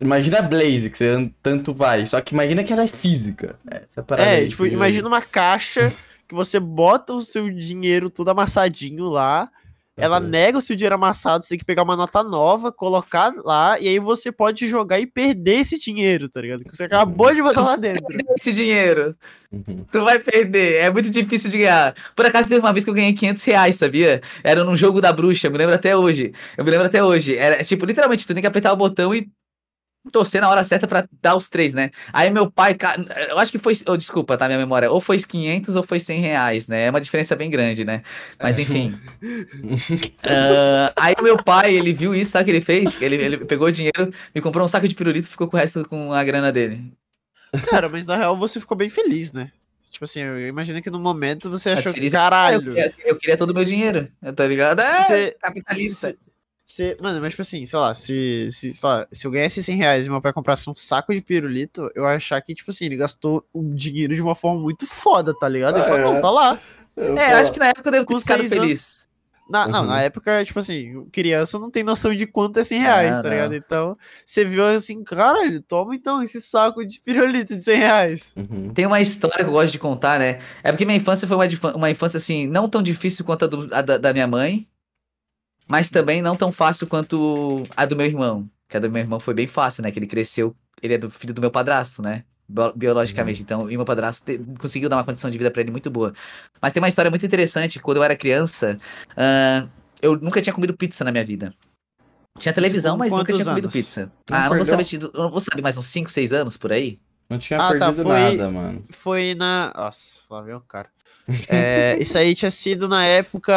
Imagina a Blaze, que você tanto vai. Só que imagina que ela é física. Essa é parada é, aí, tipo, imagina uma caixa que você bota o seu dinheiro todo amassadinho lá. Ela Uhum. nega o seu dinheiro amassado, você tem que pegar uma nota nova, colocar lá, e aí você pode jogar e perder esse dinheiro, tá ligado? Que você acabou de botar lá dentro. Esse dinheiro, Uhum. tu vai perder. É muito difícil de ganhar. Por acaso teve uma vez que eu ganhei 500 reais, sabia? Era num jogo da bruxa, eu me lembro até hoje. Eu me lembro até hoje. Era tipo, literalmente, tu tem que apertar o botão e torcer na hora certa pra dar os três, né? Aí meu pai, eu acho que foi, oh, desculpa, tá, minha memória, ou foi 500 ou foi 100 reais, né? É uma diferença bem grande, né? Mas enfim. Ah, aí meu pai, ele viu isso, sabe o que ele fez? Ele, ele pegou o dinheiro, me comprou um saco de pirulito e ficou com o resto com a grana dele. Cara, mas na real você ficou bem feliz, né? Tipo assim, eu imagino que no momento você Mas achou que, Ah, Eu, caralho, queria- eu queria todo o meu dinheiro, tá ligado? É, você- capitalista. se- se- mano, mas tipo assim, sei lá, se, se, sei lá, se eu ganhasse 100 reais e meu pai comprasse um saco de pirulito, eu ia achar que, tipo assim, ele gastou o dinheiro de uma forma muito foda, tá ligado? Ele Ah, falou, é. não, tá lá. Eu É, acho que na época eu devo ter Com ficado seis anos- feliz. Na, Não, Uhum. na época, tipo assim, criança não tem noção de quanto é 100 reais, Ah, tá não. ligado? Então, você viu assim, caralho, toma então esse saco de pirulito de 100 reais. Uhum. Tem uma história que eu gosto de contar, né? É porque minha infância foi uma, uma infância, assim, não tão difícil quanto a, do- a da, da minha mãe, mas também não tão fácil quanto a do meu irmão. Que a do meu irmão foi bem fácil, né? Que ele cresceu, ele é do filho do meu padrasto, né? Bio- Biologicamente. Então, e meu padrasto te- conseguiu dar uma condição de vida pra ele muito boa. Mas tem uma história muito interessante. Quando eu era criança, ah, eu nunca tinha comido pizza na minha vida. Tinha televisão, mas nunca tinha comido anos? pizza. Não ah, não vou perdeu? saber, não vou saber, mais uns 5, 6 anos por aí? Não tinha Ah, tá, perdido foi- nada, mano. Foi na. Nossa, lá vem o cara. É, isso aí tinha sido na época.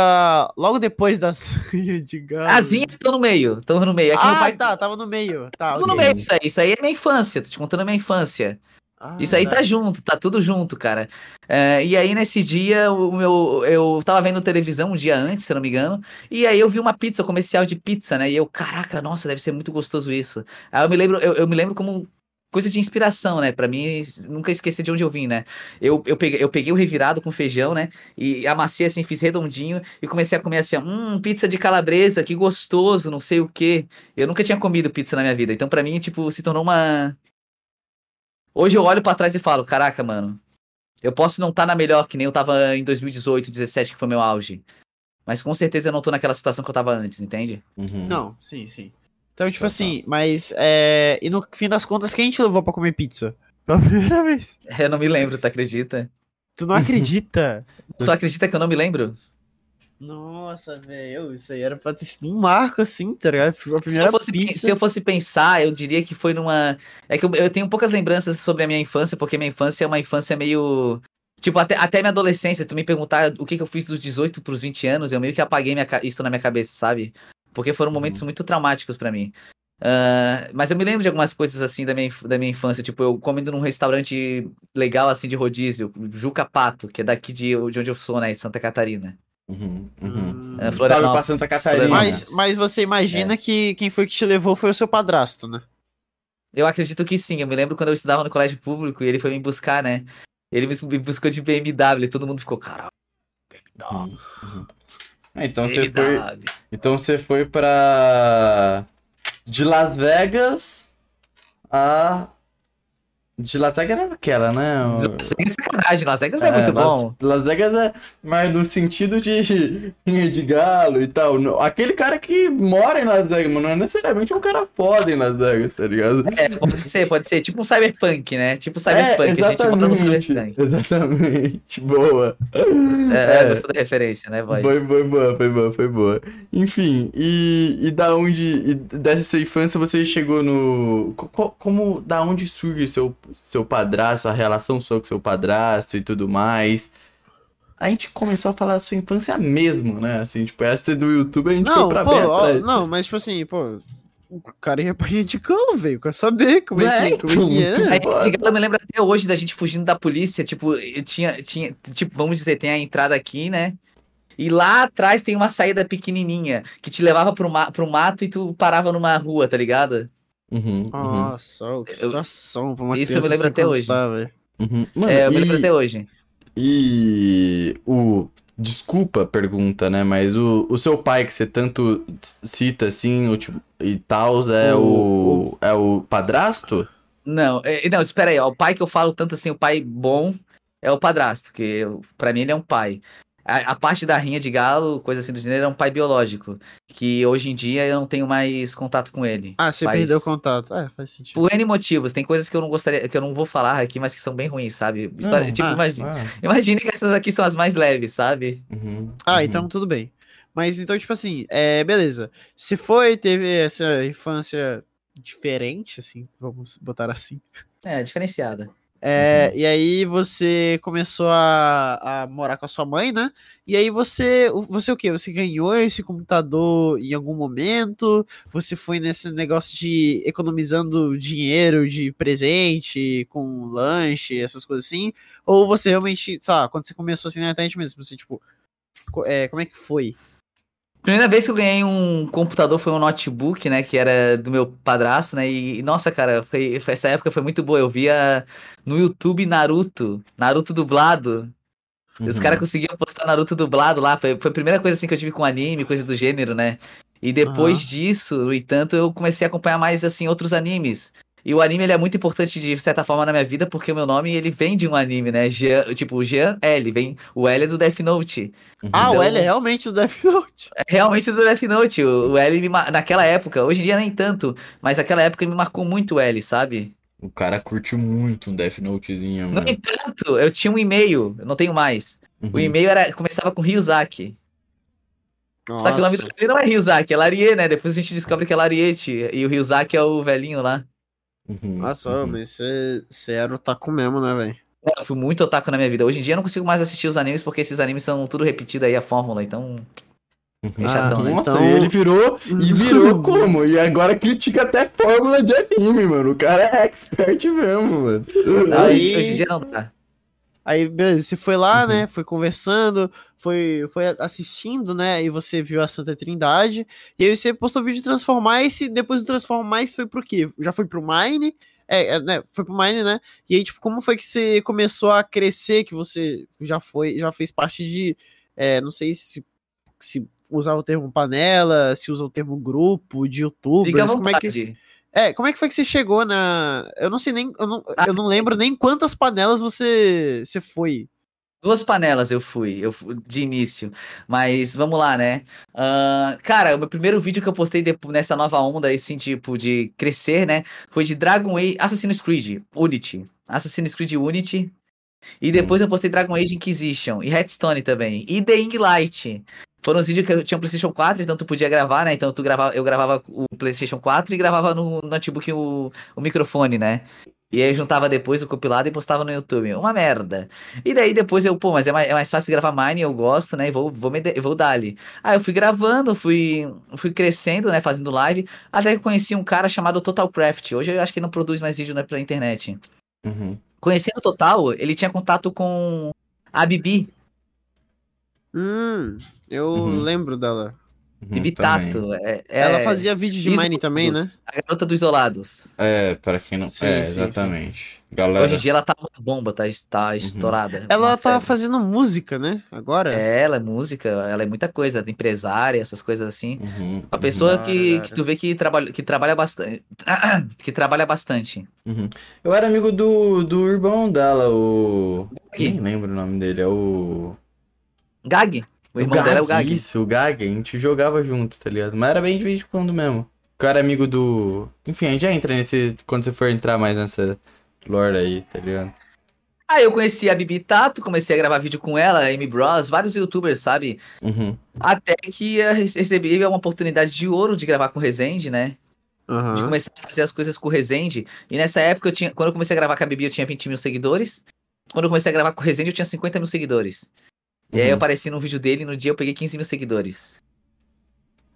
Logo depois das de galo. As zinhas estão no meio, estão no meio. Que ah, pai. tá, tava no meio. Tá, Tudo no ok. meio isso aí. Isso aí é minha infância. Tô te contando a minha infância. Ah, Isso aí tá junto, tá tudo junto, cara. É, e aí, nesse dia, o meu, eu tava vendo televisão um dia antes, se eu não me engano. E aí eu vi uma pizza, um comercial de pizza, né? E eu, caraca, nossa, deve ser muito gostoso isso. Aí eu me lembro, eu, eu me lembro como coisa de inspiração, né? Pra mim, nunca esquecer de onde eu vim, né? Eu, eu, peguei, eu peguei o revirado com feijão, né? E amassei assim, fiz redondinho e comecei a comer assim, ó, hum, pizza de calabresa, que gostoso, não sei o quê. Eu nunca tinha comido pizza na minha vida. Então, pra mim, tipo, se tornou uma. Hoje eu olho pra trás e falo, caraca, mano. Eu posso não estar na melhor que nem eu tava em 2018, 17, que foi meu auge. Mas com certeza eu não tô naquela situação que eu tava antes, entende? Uhum. Não, sim, sim. Então, tipo Tá, tá. assim, mas. É... E no fim das contas, quem te levou pra comer pizza? Pela primeira vez. Eu não me lembro, tu acredita? Tu não acredita? Tu acredita que eu não me lembro? Nossa, velho, isso aí era pra ter sido um marco, assim, tá ligado? A Se primeira eu, fosse, pizza. se eu fosse pensar, eu diria que foi numa. É que eu, eu tenho poucas lembranças sobre a minha infância, porque minha infância é uma infância meio. Tipo, até, até minha adolescência, tu me perguntar o que, que eu fiz dos 18 pros 20 anos, eu meio que apaguei minha isso na minha cabeça, sabe? Porque foram momentos muito traumáticos pra mim. Ah, mas eu me lembro de algumas coisas assim da minha, da minha infância, tipo, eu comendo num restaurante legal assim de rodízio, Juca Pato, que é daqui de, de onde eu sou, né, em Santa Catarina. Uhum, uhum. Hum. É, Salve Florianópolis. pra Santa Catarina. Mas, mas você imagina que quem foi que te levou foi o seu padrasto, né? Eu acredito que sim. Eu me lembro quando eu estudava no colégio público e ele foi me buscar, né? Ele me buscou de BMW e todo mundo ficou, caralho, Uhum, uhum. Ah, então você foi. Então você foi pra. De Las Vegas a. De Las Vegas era aquela, né? O- Las Vegas é sacanagem, Las Vegas é, muito Las, bom. Las Vegas é. Mas no sentido de de galo e tal. Aquele cara que mora em Las Vegas, mas não é necessariamente um cara foda em Las Vegas, tá ligado? É, pode ser, pode ser. Tipo um cyberpunk, né? Tipo um É, cyberpunk. a gente mora no exatamente. cyberpunk. Exatamente. Boa. É, É. gostou da referência, né, boy? Foi, foi boa, foi boa, foi boa. Enfim, e, e da onde, e dessa sua infância você chegou no. co- Como, da onde surge seu, seu padrasto, a relação sua com seu padrasto e tudo mais? A gente começou a falar da sua infância mesmo, né? Assim, tipo, essa do YouTube a gente Não, foi pra pô, ó, não, mas tipo assim, pô, o cara ia pra de cano, velho. Quer saber como é, É, que, é que então, era? Gente, eu me lembro até hoje da gente fugindo da polícia, tipo, tinha, tinha, tipo, vamos dizer, tem a entrada aqui, né? E lá atrás tem uma saída pequenininha que te levava pro, ma pro mato e tu parava numa rua, tá ligado? Uhum, uhum, Nossa, que Eu- situação uma Isso eu me lembro até hoje. uhum. Mano, é, eu me e- lembro até hoje. E o. Desculpa a pergunta, né? Mas o, o seu pai que você tanto cita assim o, tipo, e tal, é o, O- É o padrasto? Não, é, não, espera aí, ó, o pai que eu falo tanto assim, o pai bom é o padrasto, que eu- pra mim ele é um pai. A, a parte da rinha de galo, coisa assim do gênero, é um pai biológico, que hoje em dia eu não tenho mais contato com ele. Ah, você Faz- perdeu o contato. É, faz sentido. Por N motivos, tem coisas que eu não gostaria, que eu não vou falar aqui, mas que são bem ruins, sabe? História, Não, tipo, ah, imagine, Ah, imagine que essas aqui são as mais leves, sabe? uhum, Ah, uhum. então tudo bem. Mas então, tipo assim, é, beleza. Se foi, teve essa infância diferente, assim, vamos botar assim. É, diferenciada. É, Uhum. E aí você começou a, a morar com a sua mãe, né? E aí você, você o quê? Você ganhou esse computador em algum momento? Você foi nesse negócio de economizando dinheiro de presente, com lanche, essas coisas assim? Ou você realmente, sabe, quando você começou assim na internet mesmo, você tipo, é, como é que foi? Primeira vez que eu ganhei um computador foi um notebook, né? Que era do meu padrasto, né? E, nossa, cara, foi, foi- essa época foi muito boa. Eu via no YouTube Naruto, Naruto dublado. Os Uhum. caras conseguiam postar Naruto dublado lá. Foi, foi a primeira coisa assim que eu tive com anime, coisa do gênero, né? E depois Aham. disso, no entanto, eu comecei a acompanhar mais assim outros animes. E o anime ele é muito importante de certa forma na minha vida, porque o meu nome ele vem de um anime, né? Jean, tipo, Jean L, vem o L é do Death Note. Uhum. Ah, Então- o L é realmente o Death Note. É realmente do Death Note. O, o L me ma- naquela época, hoje em dia nem tanto, mas naquela época me marcou muito o L, sabe? O cara curte muito um Death Notezinho, No mano. entanto, eu tinha um e-mail, eu não tenho mais. O Uhum. e-mail era começava com Ryuzaki. Só que o nome Nossa. dele não é Ryuzaki, é Larie, né? Depois a gente descobre que é Lariete. E o Ryuzaki é o velhinho lá. Uhum, Nossa, uhum. mas você era o taco mesmo, né, velho? Eu fui muito otaku na minha vida. Hoje em dia eu não consigo mais assistir os animes porque esses animes são tudo repetido aí, a fórmula. Então, é chatão, né? Nossa, Então- e ele virou. E virou como? E agora critica até fórmula de anime, mano. O cara é expert mesmo, mano. Aí- hoje em dia não dá. Aí, beleza, você foi lá, Uhum. né? Foi conversando, foi, foi assistindo, né? E você viu a Santa Trindade. E aí você postou vídeo de Transformice. Depois do Transformice foi pro quê? Já foi pro Mine? É, é, né? Foi pro Mine, né? E aí, tipo, como foi que você começou a crescer? Que você já foi, já fez parte de. é, não sei se, se usar o termo panela, se usa o termo grupo, de Fica à youtubers. Como é que. É, como é que foi que você chegou na. Eu não sei nem. Eu não, eu não lembro nem quantas panelas você, você foi. Duas panelas eu fui, eu fui de início. Mas vamos lá, né? Ahn, cara, o meu primeiro vídeo que eu postei nessa nova onda, assim, tipo, de crescer, né? Foi de Dragon Age, Assassin's Creed, Unity. Assassin's Creed Unity. E depois eu postei Dragon Age Inquisition e Headstone também. E The Ing Light. Foram os vídeos que eu tinha um PlayStation 4, então tu podia gravar, né? Então tu gravava, eu gravava o PlayStation 4 e gravava no notebook o, o microfone, né? E aí eu juntava depois o compilado e postava no YouTube. Uma merda. E daí depois eu, pô, mas é mais, é mais fácil gravar Mine, eu gosto, né? E vou, vou, me, de- vou dar ali. Aí eu fui gravando, fui, fui crescendo, né? Fazendo live. Até que eu conheci um cara chamado Total Craft. Hoje eu acho que ele não produz mais vídeo né, pela internet. Uhum. Conhecendo o Total, ele tinha contato com a Bibi, Hum, eu Uhum. lembro dela. Uhum. Tato. É, Ela é- fazia vídeo de Mine também, né? A garota dos isolados. É, pra quem não. Sim, é, sim, sim. exatamente. Galera. Hoje em dia ela tá uma bomba, tá, tá estourada. Ela tá febre. fazendo música, né? Agora. É, ela é música, ela é muita coisa, empresária, essas coisas assim. Uhum, Uma pessoa hora, que, que tu vê que trabalha, que trabalha bastante. que trabalha bastante. uhum. Eu era amigo do, do irmão dela, o. Quem? Nem lembro o nome dele, é o. Gag. O irmão dela é o Gag. Isso, o Gag, a gente jogava junto, tá ligado? Mas era bem de vez em quando mesmo. Eu era amigo do. Enfim, a gente já entra nesse. Quando você for entrar mais nessa lore aí, tá ligado? Aí eu conheci a Bibi Tato, comecei a gravar vídeo com ela, a Amy Bros, vários youtubers, sabe? Uhum. Até que eu recebi uma oportunidade de ouro de gravar com o Rezende, né? De Aham. começar a fazer as coisas com o Rezende. E nessa época, eu tinha, quando eu comecei a gravar com a Bibi, eu tinha 20 mil seguidores. Quando eu comecei a gravar com o Rezende, eu tinha 50 mil seguidores. E aí eu Uhum. apareci num vídeo dele, no dia eu peguei 15 mil seguidores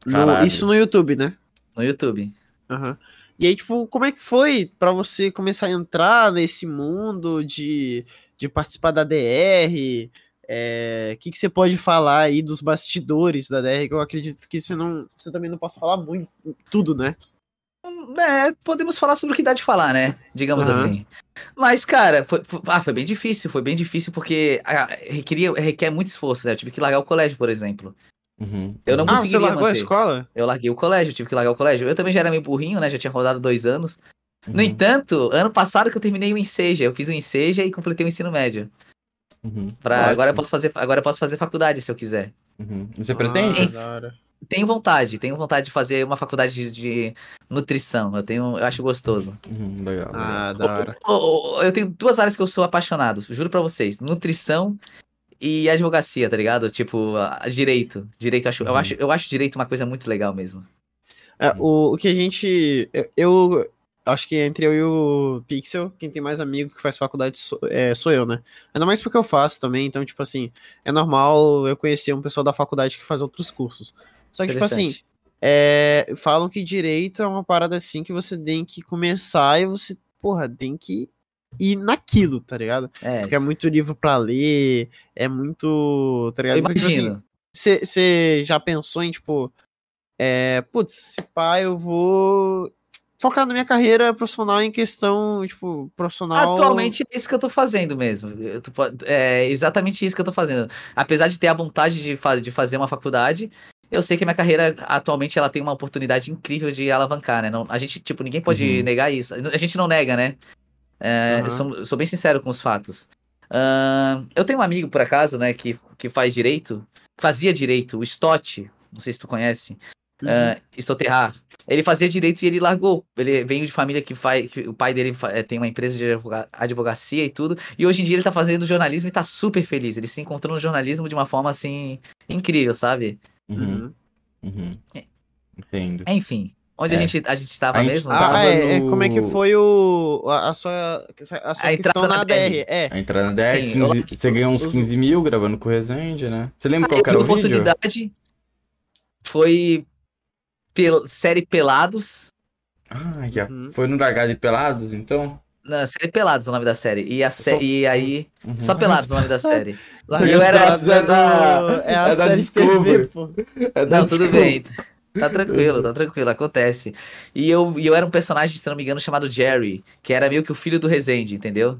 No- isso no YouTube, né? no YouTube. Aham. E aí, tipo, como é que foi pra você começar a entrar nesse mundo de, de participar da DR? É, O que, que você pode falar aí dos bastidores da DR? Que eu acredito que você, não, você também não possa falar muito, tudo, né? É, podemos falar sobre o que dá de falar, né? Digamos Aham. assim. Mas, cara, foi, foi- ah, foi bem difícil, foi bem difícil porque ah, requeria, requer muito esforço, né? Eu tive que largar o colégio, por exemplo. Uhum. Eu não Ah, você largou a manter. escola? Eu larguei o colégio, tive que largar o colégio. Eu também já era meio burrinho, né? Já tinha rodado dois anos. No Uhum. entanto, ano passado que eu terminei o Enseja, eu fiz o Enseja e completei o ensino médio. Uhum. Pra, Ótimo. agora eu posso fazer, agora eu posso fazer faculdade se eu quiser. Uhum. Você pretende? Ah. Tenho vontade, tenho vontade de fazer uma faculdade de, de nutrição. Eu tenho, eu acho gostoso. Uhum, legal. legal. Ah, da hora. Ô, ô, Eu tenho duas áreas que eu sou apaixonado, juro pra vocês: nutrição e advocacia, tá ligado? Tipo, a- direito. Direito, eu acho, eu, Uhum. acho, eu acho direito uma coisa muito legal mesmo. É, o, o que a gente. Eu, eu acho que entre eu e o Pixel, quem tem mais amigo que faz faculdade sou, é, sou eu, né? Ainda mais porque eu faço também, então, tipo assim, é normal eu conhecer um pessoal da faculdade que faz outros cursos. Só que, tipo assim, é, falam que direito é uma parada assim que você tem que começar e você, porra, tem que ir naquilo, tá ligado? É, Porque é muito livro pra ler, é muito. Tá ligado? eu Então, tipo assim, você já pensou em, tipo, é, putz, se pá, eu vou focar na minha carreira profissional em questão, tipo, profissional. Atualmente é isso que eu tô fazendo mesmo. Tô é exatamente isso que eu tô fazendo. Apesar de ter a vontade de, fa de fazer uma faculdade, eu sei que minha carreira atualmente ela tem uma oportunidade incrível de alavancar, né? Não, a gente, tipo, ninguém pode Uhum. negar isso. A gente não nega, né? É, Aham. eu sou, eu sou bem sincero com os fatos. Ahn, eu tenho um amigo, por acaso, né, que, que faz direito, fazia direito, o Stott, não sei se tu conhece, Uhum. uh. Ele fazia direito e ele largou. Ele veio de família que faz. Que o pai dele eh, tem uma empresa de advocacia e tudo. E hoje em dia ele tá fazendo jornalismo e tá super feliz. Ele se encontrou no jornalismo de uma forma assim. incrível, sabe? Uhum. Uhum. Uhum. Entendo. Enfim. Onde a É. gente a gente tava A gente mesmo? tava Ah, é, é, no- como é que foi o a, a sua, a sua A questão entrada na na DR? É, A entrada na DR, Sim, eu- 15 você ganhou uns os- 15 mil gravando com o Resende, né? Você lembra Ah, qual eu que era o vídeo? oportunidade. Foi pel- série Pelados. Ah, já. Uhum. Foi no Largado de Pelados, então? Não, série Pelados é o nome da série. E, a sé- Só- e aí. Uhum. Só Pelados é o nome da série. Larga Eu era- Pelados é, da- do- é a é da série de TV, pô. É da Não, tudo bem. Tá tranquilo, tá tranquilo, acontece. E eu, e eu era um personagem, se não me engano, chamado Jerry, que era meio que o filho do Resende, entendeu?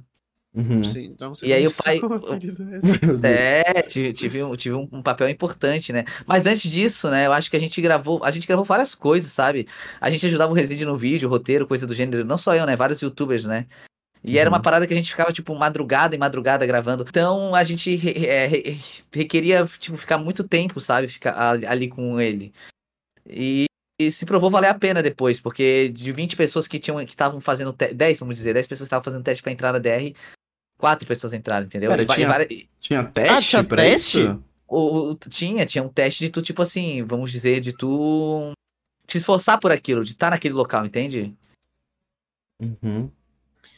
Uhum. Sim, então E aí o pai-. É, tive, tive, um, tive um, papel importante, né? Mas antes disso, né, eu acho que a gente gravou, a gente gravou várias coisas, sabe? A gente ajudava o Resende no vídeo, roteiro, coisa do gênero. Não só eu, né? Vários youtubers, né? E era uma Uhum. parada que a gente ficava, tipo, madrugada e madrugada gravando. Então a gente é, re- requeria, tipo, ficar muito tempo, sabe? Ficar ali com ele. E, e se provou valer a pena depois, porque de 20 pessoas que tinham que estavam fazendo te- 10, vamos dizer, 10 pessoas estavam fazendo teste pra entrar na DR, quatro pessoas entraram, entendeu? Pera, tinha- várias- Tinha teste tinha pra teste? isso? o, o- tinha, tinha um teste de tu, tipo assim, vamos dizer, de tu se esforçar por aquilo, de estar naquele local, entende? Uhum.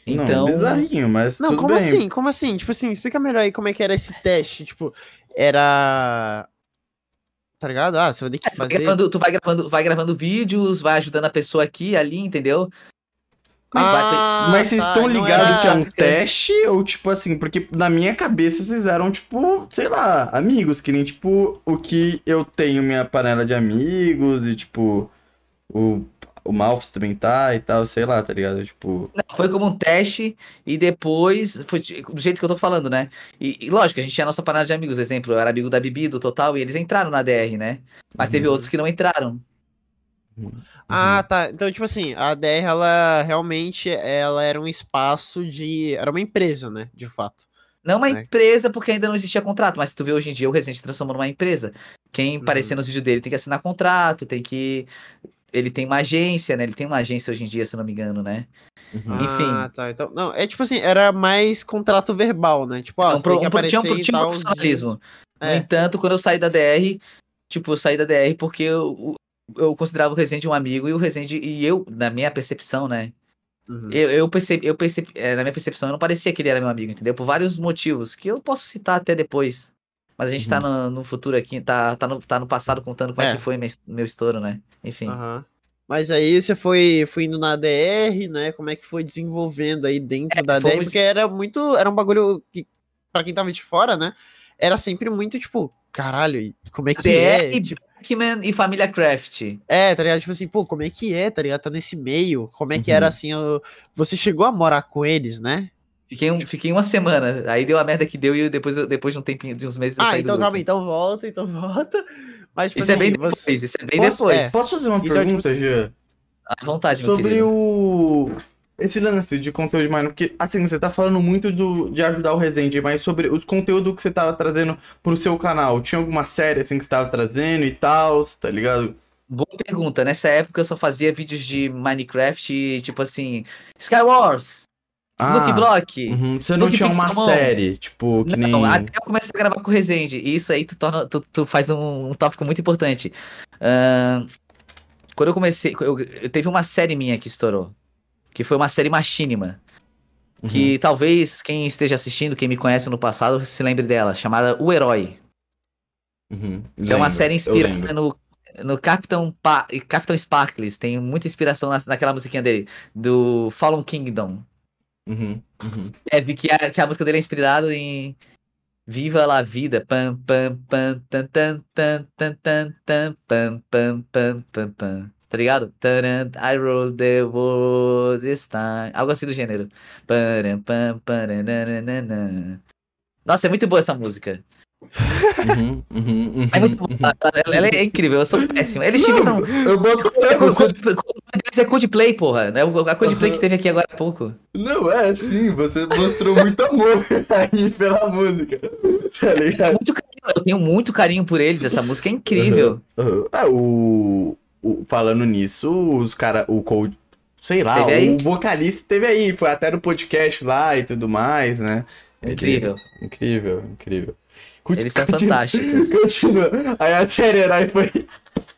Não, Então, bizarrinho, mas Não, tudo como bem. assim? Como assim? Tipo assim, explica melhor aí como é que era esse teste. Tipo, era. Tá ligado? Ah, você vai ter que tu vai, fazer. gravando, tu vai gravando, vai gravando vídeos, vai ajudando a pessoa aqui, ali, entendeu? Ah, Mas vocês tá, estão não ligados que é um teste ou tipo assim, porque na minha cabeça vocês eram tipo, sei lá, amigos, que nem tipo o que eu tenho minha panela de amigos e tipo o o Malfs também tá e tal, sei lá, tá ligado? Tipo, Não, foi como um teste e depois foi do jeito que eu tô falando, né? E, e lógico, a gente tinha a nossa panela de amigos, exemplo, eu era amigo da Bibi, do Total, e eles entraram na DR, né? Mas teve Uhum. outros que não entraram. Ah, tá. Então, tipo assim, a DR, ela realmente ela era um espaço de. Era uma empresa, né? De fato. Não uma É. empresa, porque ainda não existia contrato, mas se tu vê hoje em dia, o Resident se transformou numa empresa. Quem Uhum. aparecer nos vídeos dele tem que assinar contrato, tem que. Ele tem uma agência, né? Ele tem uma agência hoje em dia, se não me engano, né? uhum. Ah, tá. Então, não, é tipo assim, era mais contrato verbal, né? Tipo, ó, É um pro- um tinha um, tinha um profissionalismo. No É. entanto, quando eu saí da DR, tipo, eu saí da DR porque eu, eu considerava o Resende um amigo e o Resende, e eu, na minha percepção, né? Uhum. Eu, eu percebi, eu percebi, é, na minha percepção, eu não parecia que ele era meu amigo, entendeu? Por vários motivos, que eu posso citar até depois. Mas a gente tá no, no futuro aqui, tá, tá, no, tá no passado contando como é, É. que foi meu, meu estouro, né? Enfim. Aham. Mas aí você foi, foi indo na DR, né? Como é que foi desenvolvendo aí dentro É, da DR? Porque era muito. Era um bagulho que, pra quem tava de fora, né? Era sempre muito, tipo, caralho, e como é que DR, é? Tipo, Pac-Man e Família Craft. é, tá ligado? Tipo assim, pô, como é que é, tá ligado? Tá nesse meio. Como é que Uhum. era assim? o- Você chegou a morar com eles, né? Fiquei, um, fiquei uma semana, aí deu a merda que deu e depois, eu- depois de um tempinho, de uns meses eu Ah, saí então do calma então volta, então volta. Mas, tipo Isso é bem assim, depois, você- isso é bem Posso, depois. é. posso fazer uma Então, tipo pergunta, assim, Jean? À vontade, meu Sobre o. Esse lance de conteúdo de Minecraft, porque assim, você tá falando muito do, de ajudar o Resende, mas sobre os conteúdos que você tava trazendo pro seu canal, tinha alguma série assim que você tava trazendo e tal, tá ligado? Boa pergunta. Nessa época eu só fazia vídeos de Minecraft, e, tipo assim, Skywars, Snook Ah, Block. Uhum, Você não Luke tinha uma série, tipo, que Não, nem. até eu comecei a gravar com o Resende. E isso aí tu, torna, tu, tu faz um, um tópico muito importante. Ahn, quando eu comecei, eu, eu- teve uma série minha que estourou. Que foi uma série Machinima. Uhum. Que talvez quem esteja assistindo, quem me conhece no passado, se lembre dela, chamada O Herói. Uhum, é uma série inspirada no, no Capitão, pa Capitão Sparkles. Tem muita inspiração na, naquela musiquinha dele, do Fallen Kingdom. Uhum, uhum. É, vi que a, que a música dele é inspirada em Viva la vida. Pam, pam, pam, tan, tan, tan, tan, tan, tan, pam, pam, pam, pam, pam. Tá ligado? Taran, I roll the world this time. Algo assim do gênero. Nossa, é muito boa essa música. Uhum, uhum, uhum, É muito boa. Ela, ela é incrível, eu sou péssimo. Eles tiveram. Eu boto É. Coldplay, é Coldplay, porra. O- A Coldplay que teve aqui agora há pouco. Não, é sim, você mostrou muito amor aí pela música. Tá ligado? Eu tenho muito carinho por eles. Essa música é incrível. Uhum. É, o, o- Falando nisso, os cara, o Cold. Sei lá, o vocalista teve aí, foi até no podcast lá e tudo mais, né? Ele- Incrível. Incrível, incrível. Eles são Continua- fantásticos. Continua. Aí a série Herói foi.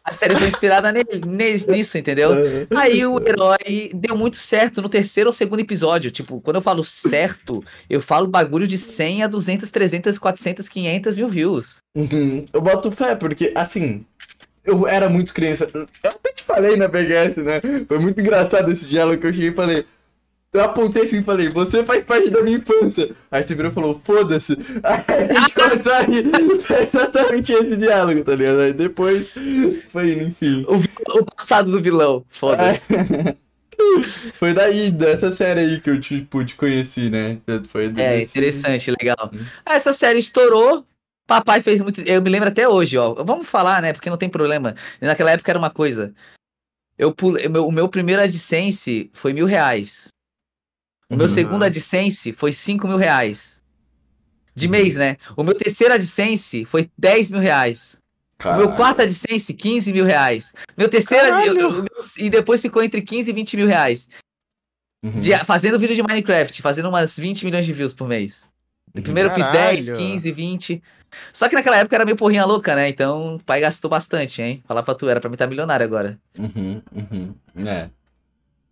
A série foi inspirada nele, neles, nisso, entendeu? Aí o herói deu muito certo no terceiro ou segundo episódio. Tipo, quando eu falo certo, eu falo bagulho de 100 a 200, 300, 400, 500 mil views. Uhum. Eu boto fé, porque assim. Eu era muito criança. Eu até te falei na BGS, né? Foi muito engraçado esse diálogo que eu cheguei e falei. Eu apontei assim e falei, você faz parte da minha infância. Aí você virou e falou, foda-se. Aí a gente começou a rir. Foi exatamente esse diálogo, tá ligado? Aí depois foi enfim. O, o passado do vilão. Foda-se. Foi daí, dessa série aí que eu tipo, te conheci, né? Foi É, interessante, legal. Essa série estourou. Papai fez muito. Eu me lembro até hoje, ó. Vamos falar, né? Porque não tem problema. Naquela época era uma coisa. Eu pulei, o meu, primeiro AdSense foi mil reais. O meu Uhum. segundo AdSense foi cinco mil reais. De mês, né? O meu terceiro AdSense foi 10 mil reais. O meu Caralho. quarto AdSense, 15 mil reais. Meu terceiro. Caralho! eu- eu- e depois ficou entre 15 e 20 mil reais. Uhum. De- fazendo vídeo de Minecraft, fazendo umas 20 milhões de views por mês. Primeiro eu fiz Caralho. 10, 15, 20. Só que naquela época era meio porrinha louca, né? Então o pai gastou bastante, hein? Falar pra tu, era pra mim estar milionário agora. Uhum, uhum. É.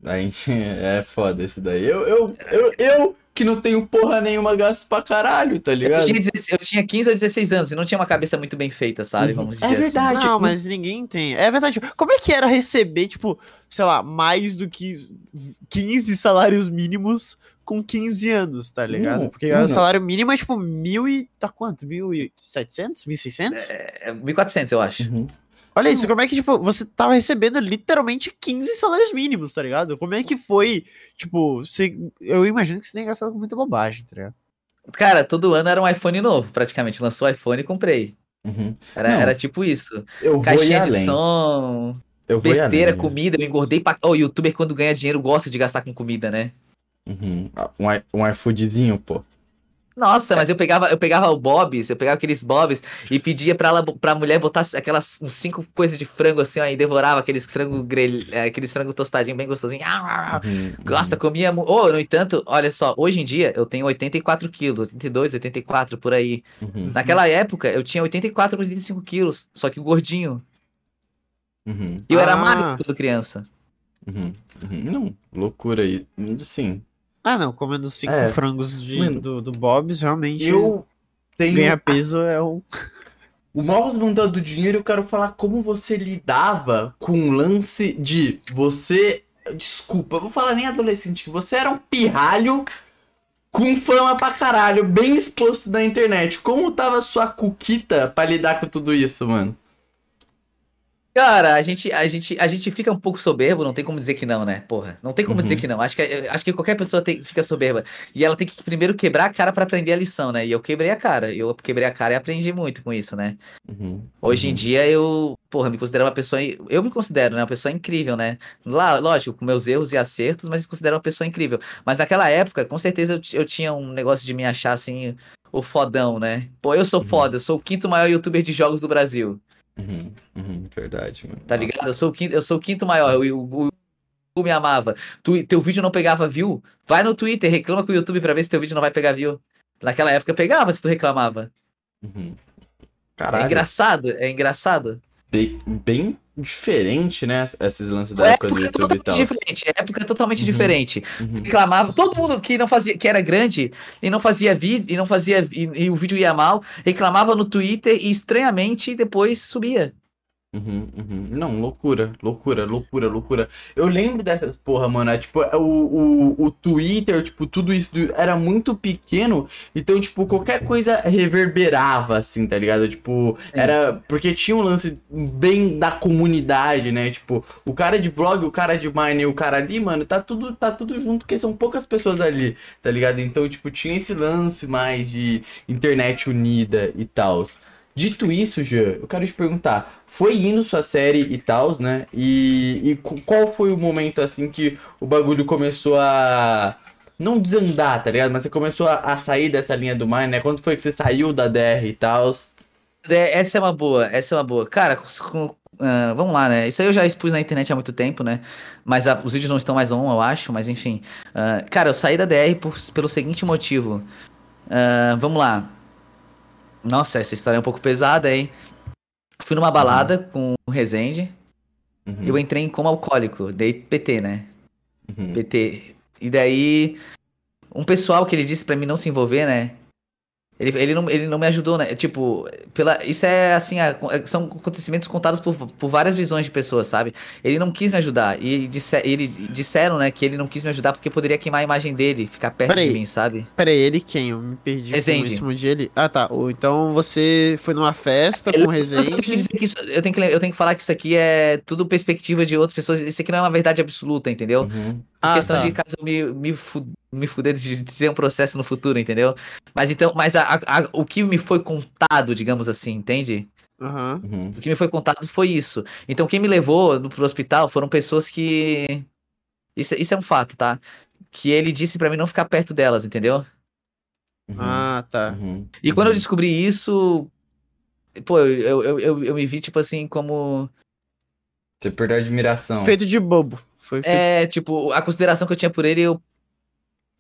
Aí é foda esse daí. Eu, eu, eu, eu que não tenho porra nenhuma gasto pra caralho, tá Eu ligado? tinha, 16 eu tinha 15 ou 16 anos e não tinha uma cabeça muito bem feita, sabe? Uhum. Vamos dizer É assim. verdade. Não, mas ninguém tem. É verdade. Como é que era receber, tipo, sei lá, mais do que 15 salários mínimos com 15 anos, tá ligado? Não, Porque o salário mínimo é tipo mil e. tá quanto? 1.700? 1.600? É 1400, eu acho. Uhum. Olha isso, como é que, tipo, você tava recebendo literalmente 15 salários mínimos, tá ligado? Como é que foi, tipo, você, eu imagino que você tenha gastado com muita bobagem, tá ligado? Cara, todo ano era um iPhone novo, praticamente. Lançou o iPhone e comprei. Uhum. Era, Não. era tipo isso. Eu Caixinha de além. som, besteira, comida. Eu engordei pra. Ô, o youtuber quando ganha dinheiro gosta de gastar com comida, né? Uhum. Um, i- um iFoodzinho, pô. Nossa, mas eu pegava, eu pegava o Bob's, eu pegava aqueles Bob's e pedia pra, ela, pra mulher botar aquelas uns cinco coisas de frango assim, ó, e devorava aqueles frango grelh, eh, aqueles frango tostadinho bem gostosinho. Ah, Uhum, Nossa, comia. mu- Oh, no entanto, olha só, hoje em dia eu tenho 84 quilos, 82, 84, por aí. uhum, Naquela época eu tinha 84, 85 quilos, só que gordinho. Uhum, eu era Ah. magro quando criança. uhum, uhum. Não, loucura aí. Sim. Ah, não, comendo cinco É. frangos de, Mano, do, do Bob's, realmente Eu tenho. ganhar peso é um. O Novos Mandando do Dinheiro, eu quero falar como você lidava com o lance de você. Desculpa, eu vou falar nem adolescente, que você era um pirralho com fama pra caralho, bem exposto na internet. Como tava a sua cuquita pra lidar com tudo isso, mano? Cara, a gente, a, gente, a gente fica um pouco soberbo, não tem como dizer que não, né? Porra, não tem como Uhum. dizer que não. Acho que, acho que qualquer pessoa tem, fica soberba. E ela tem que primeiro quebrar a cara pra aprender a lição, né? E eu quebrei a cara. Eu quebrei a cara e aprendi muito com isso, né? Uhum, Hoje em uhum, dia eu, porra, me considero uma pessoa. Eu me considero, né? Uma pessoa incrível, né? Lá, lógico, com meus erros e acertos, mas me considero uma pessoa incrível. Mas naquela época, com certeza eu, eu tinha um negócio de me achar assim, o fodão, né? Pô, eu sou Uhum. foda, eu sou o quinto maior youtuber de jogos do Brasil. Uhum, uhum, verdade, mano. Tá Nossa. ligado? Eu sou o quinto, eu sou o quinto maior. O, o, o me amava. Tu, teu vídeo não pegava view? Vai no Twitter, reclama com o YouTube pra ver se teu vídeo não vai pegar view. Naquela época pegava se tu reclamava. Uhum. É Caralho, engraçado, é engraçado. bem, bem diferente, né? Esses lances da É época do época YouTube e totalmente tal. diferente, é época totalmente Uhum. diferente. Uhum, Reclamava, todo mundo que não fazia, que era grande e não fazia vídeo, e não fazia, e, e o vídeo ia mal, reclamava no Twitter e estranhamente depois subia. Uhum, uhum. Não, loucura, loucura, loucura, loucura. Eu lembro dessas porra, mano. É, tipo, o, o, o Twitter, tipo, tudo isso era muito pequeno. Então, tipo, qualquer coisa reverberava, assim, tá ligado? Tipo, Sim. era. Porque tinha um lance bem da comunidade, né? Tipo, o cara de vlog, o cara de mine e o cara ali, mano, tá tudo, tá tudo junto, porque são poucas pessoas ali, tá ligado? Então, tipo, tinha esse lance mais de internet unida e tal. Dito isso, Jean, eu quero te perguntar, foi indo sua série e tal, né? E, e qu- qual foi o momento assim que o bagulho começou a não desandar, tá ligado? Mas você começou a, a sair dessa linha do mar, né? Quando foi que você saiu da DR e tal? É, Essa é uma boa, essa é uma boa. Cara, com- ah, vamos lá, né? Isso aí eu já expus na internet há muito tempo, né? Mas ah, os vídeos não estão mais on, eu acho, mas enfim. Ah, cara, eu saí da DR por- pelo seguinte motivo. Ah, vamos lá. Nossa, essa história é um pouco pesada, hein? Fui numa balada com o Rezende. Uhum, Eu entrei em coma alcoólico, dei PT, né? uhum, PT. E daí, um pessoal que ele disse pra mim não se envolver, né? Ele, ele, não, ele não me ajudou, né? Tipo, pela, isso é assim, a- são acontecimentos contados por, por várias visões de pessoas, sabe? Ele não quis me ajudar. E ele, disse, ele disseram, né, que ele não quis me ajudar porque poderia queimar a imagem dele, ficar perto Peraí. de mim, sabe? Pera aí, ele quem? Eu me perdi com Rezende. esse monte de ele. Ah, tá. Ou Então você foi numa festa com o Eu tenho, que isso- eu, tenho que, eu tenho que falar que isso aqui é tudo perspectiva de outras pessoas. Isso aqui não é uma verdade absoluta, entendeu? uhum, Ah, questão tá. de caso eu me, me, fu- me fuder de, ter um processo no futuro, entendeu? Mas então, mas a- a- a- o que me foi contado, digamos assim, entende? Aham. uhum, O que me foi contado foi isso. Então, quem me levou no, pro hospital foram pessoas que. Isso, isso é um fato, tá? Que ele disse pra mim não ficar perto delas, entendeu? uhum, Ah, tá. uhum, E quando eu uhum. descobri isso. Pô, eu, eu, eu, eu me vi, tipo assim, como. Você perdeu a admiração. Feito de bobo. Foi. É, tipo, a consideração que eu tinha por ele, eu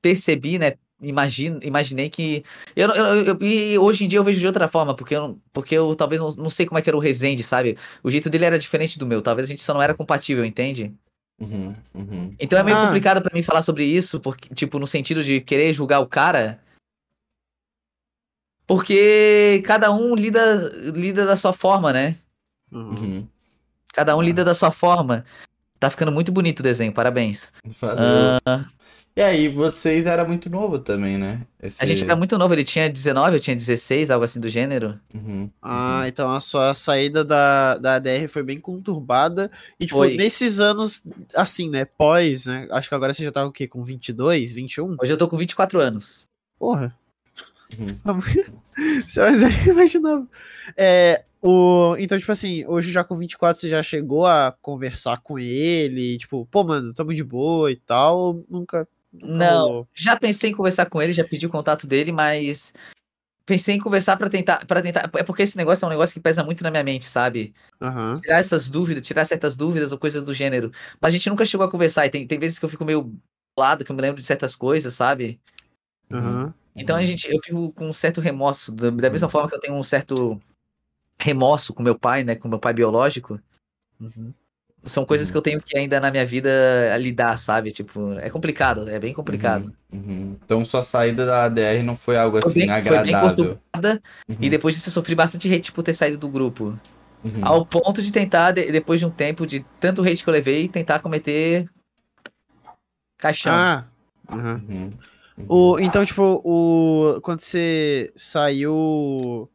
percebi, né? Imagino, imaginei que. Eu, eu, eu- e hoje em dia eu vejo de outra forma, porque eu, porque eu talvez não, não sei como é que era o Resende, sabe? O jeito dele era diferente do meu, talvez a gente só não era compatível, entende? Uhum, uhum. Então é meio Ah. complicado pra mim falar sobre isso, porque, tipo, no sentido de querer julgar o cara. Porque cada um lida, lida da sua forma, né? Uhum. Cada um lida da sua forma. Tá ficando muito bonito o desenho, parabéns. Valeu. Ah, E aí, vocês eram muito novo também, né? Esse- a gente era muito novo, ele tinha 19, eu tinha 16, algo assim do gênero. Uhum, Ah, então a sua saída da, da ADR foi bem conturbada. E, tipo, Foi. nesses anos, assim, né? Pós, né? Acho que agora você já tá o quê? Com 22, 21? Hoje eu tô com 24 anos. Porra. Uhum. Você vai imaginava. É, o, então, tipo assim, hoje já com 24 você já chegou a conversar com ele? Tipo, pô, mano, tamo de boa e tal? ou Nunca. nunca Não. rolou? Já pensei em conversar com ele, já pedi o contato dele, mas pensei em conversar pra tentar, para tentar, é porque esse negócio é um negócio que pesa muito na minha mente, sabe? Aham. Tirar essas dúvidas, tirar certas dúvidas ou coisas do gênero. Mas a gente nunca chegou a conversar e tem, tem vezes que eu fico meio lado, que eu me lembro de certas coisas, sabe? Aham. Então a gente, eu fico com um certo remorso, da, da Uhum. mesma forma que eu tenho um certo remorso com meu pai, né, com meu pai biológico. Uhum. São coisas Uhum. que eu tenho que ainda na minha vida lidar, sabe? Tipo, é complicado, é bem complicado. Uhum, uhum. Então sua saída da ADR não foi algo Foi assim bem, foi bem agradável. conturbada Uhum, e depois disso eu sofri bastante hate por ter saído do grupo. uhum. Ao ponto de tentar, de- depois de um tempo, de tanto hate que eu levei, tentar cometer caixão. Ah. aham. Uhum, uhum. O, então, tipo, o, quando você saiu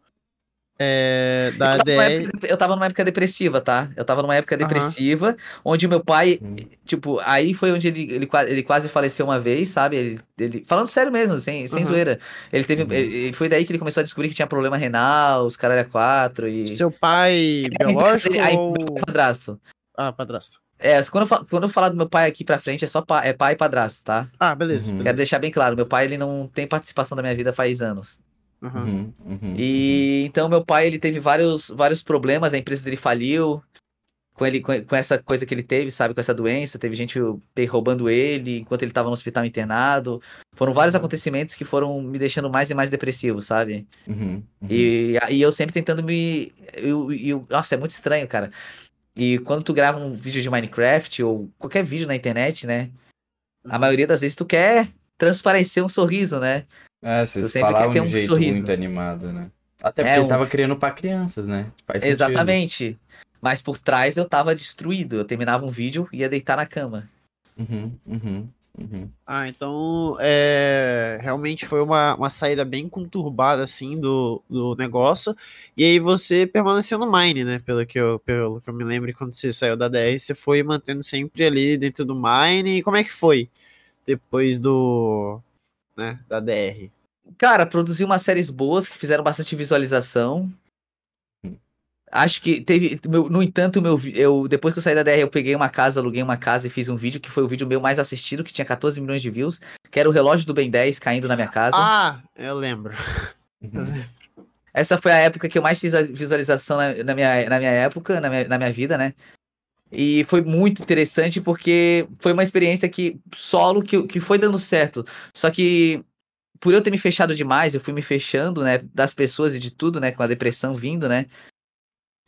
é, da Eu tava, época, eu tava numa época depressiva, tá? Eu tava numa época depressiva, onde o meu pai, Uhum. tipo, aí foi onde ele, ele, ele quase faleceu uma vez, sabe? Ele, ele- falando sério mesmo, sem, sem Aham. zoeira. Ele teve. Uhum. ele- foi daí que ele começou a descobrir que tinha problema renal, os caras eram quatro e. Seu pai biológico aí, ou. padrasto. Ah, padrasto. É, quando eu, falo, quando eu falar do meu pai aqui pra frente, é só pa- é pai e padrasto, tá? Ah, beleza. Uhum. beleza. Quero deixar bem claro, meu pai ele não tem participação da minha vida faz anos. Uhum, uhum, E então meu pai ele teve vários, vários problemas, a empresa dele faliu com ele com, com essa coisa que ele teve, sabe, com essa doença, teve gente roubando ele enquanto ele estava no hospital internado. Foram vários Uhum. acontecimentos que foram me deixando mais e mais depressivo, sabe? uhum, uhum. E, e eu sempre tentando me eu, eu- nossa, é muito estranho, cara. E quando tu grava um vídeo de Minecraft ou qualquer vídeo na internet, né? Uhum. A maioria das vezes tu quer transparecer um sorriso, né? É, Tu vocês quer ter um um jeito sorriso. muito animado, né? Até É, porque um- você tava criando pra crianças, né? Faz sentido. Exatamente. Mas por trás eu tava destruído. Eu terminava um vídeo e ia deitar na cama. Uhum, uhum, uhum. Ah, então é, realmente foi uma, uma saída bem conturbada assim do, do negócio. E aí você permaneceu no Mine, né? Pelo que, eu, pelo que eu me lembro, quando você saiu da DR, você foi mantendo sempre ali dentro do Mine. E como é que foi depois do. né, da DR? Cara, produzi umas séries boas que fizeram bastante visualização. Acho que teve. no entanto, meu, eu, depois que eu saí da DR, eu peguei uma casa, aluguei uma casa e fiz um vídeo que foi o vídeo meu mais assistido, que tinha 14 milhões de views, que era o relógio do Ben 10 caindo na minha casa. Ah, eu lembro. uhum. Essa foi a época que eu mais fiz a visualização na, na minha, na minha época, na minha, na minha vida, né? E foi muito interessante porque foi uma experiência que solo que, que foi dando certo. Só que por eu ter me fechado demais, eu fui me fechando, né, das pessoas e de tudo, né, com a depressão vindo, né?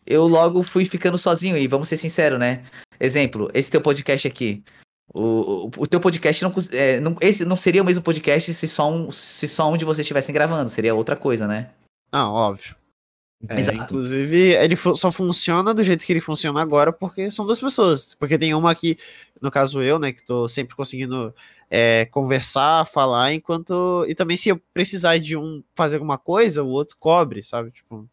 Eu logo fui ficando sozinho e vamos ser sinceros, né? Exemplo, esse teu podcast aqui. O, o, o teu podcast não, é, não. Esse não seria o mesmo podcast se só um, se só um de vocês estivessem gravando, seria outra coisa, né? Ah, óbvio. É, Exato. Inclusive, ele só funciona do jeito que ele funciona agora porque são duas pessoas. Porque tem uma aqui, no caso eu, né, que tô sempre conseguindo é, conversar, falar, enquanto. E também se eu precisar de um fazer alguma coisa, o outro cobre, sabe? Tipo.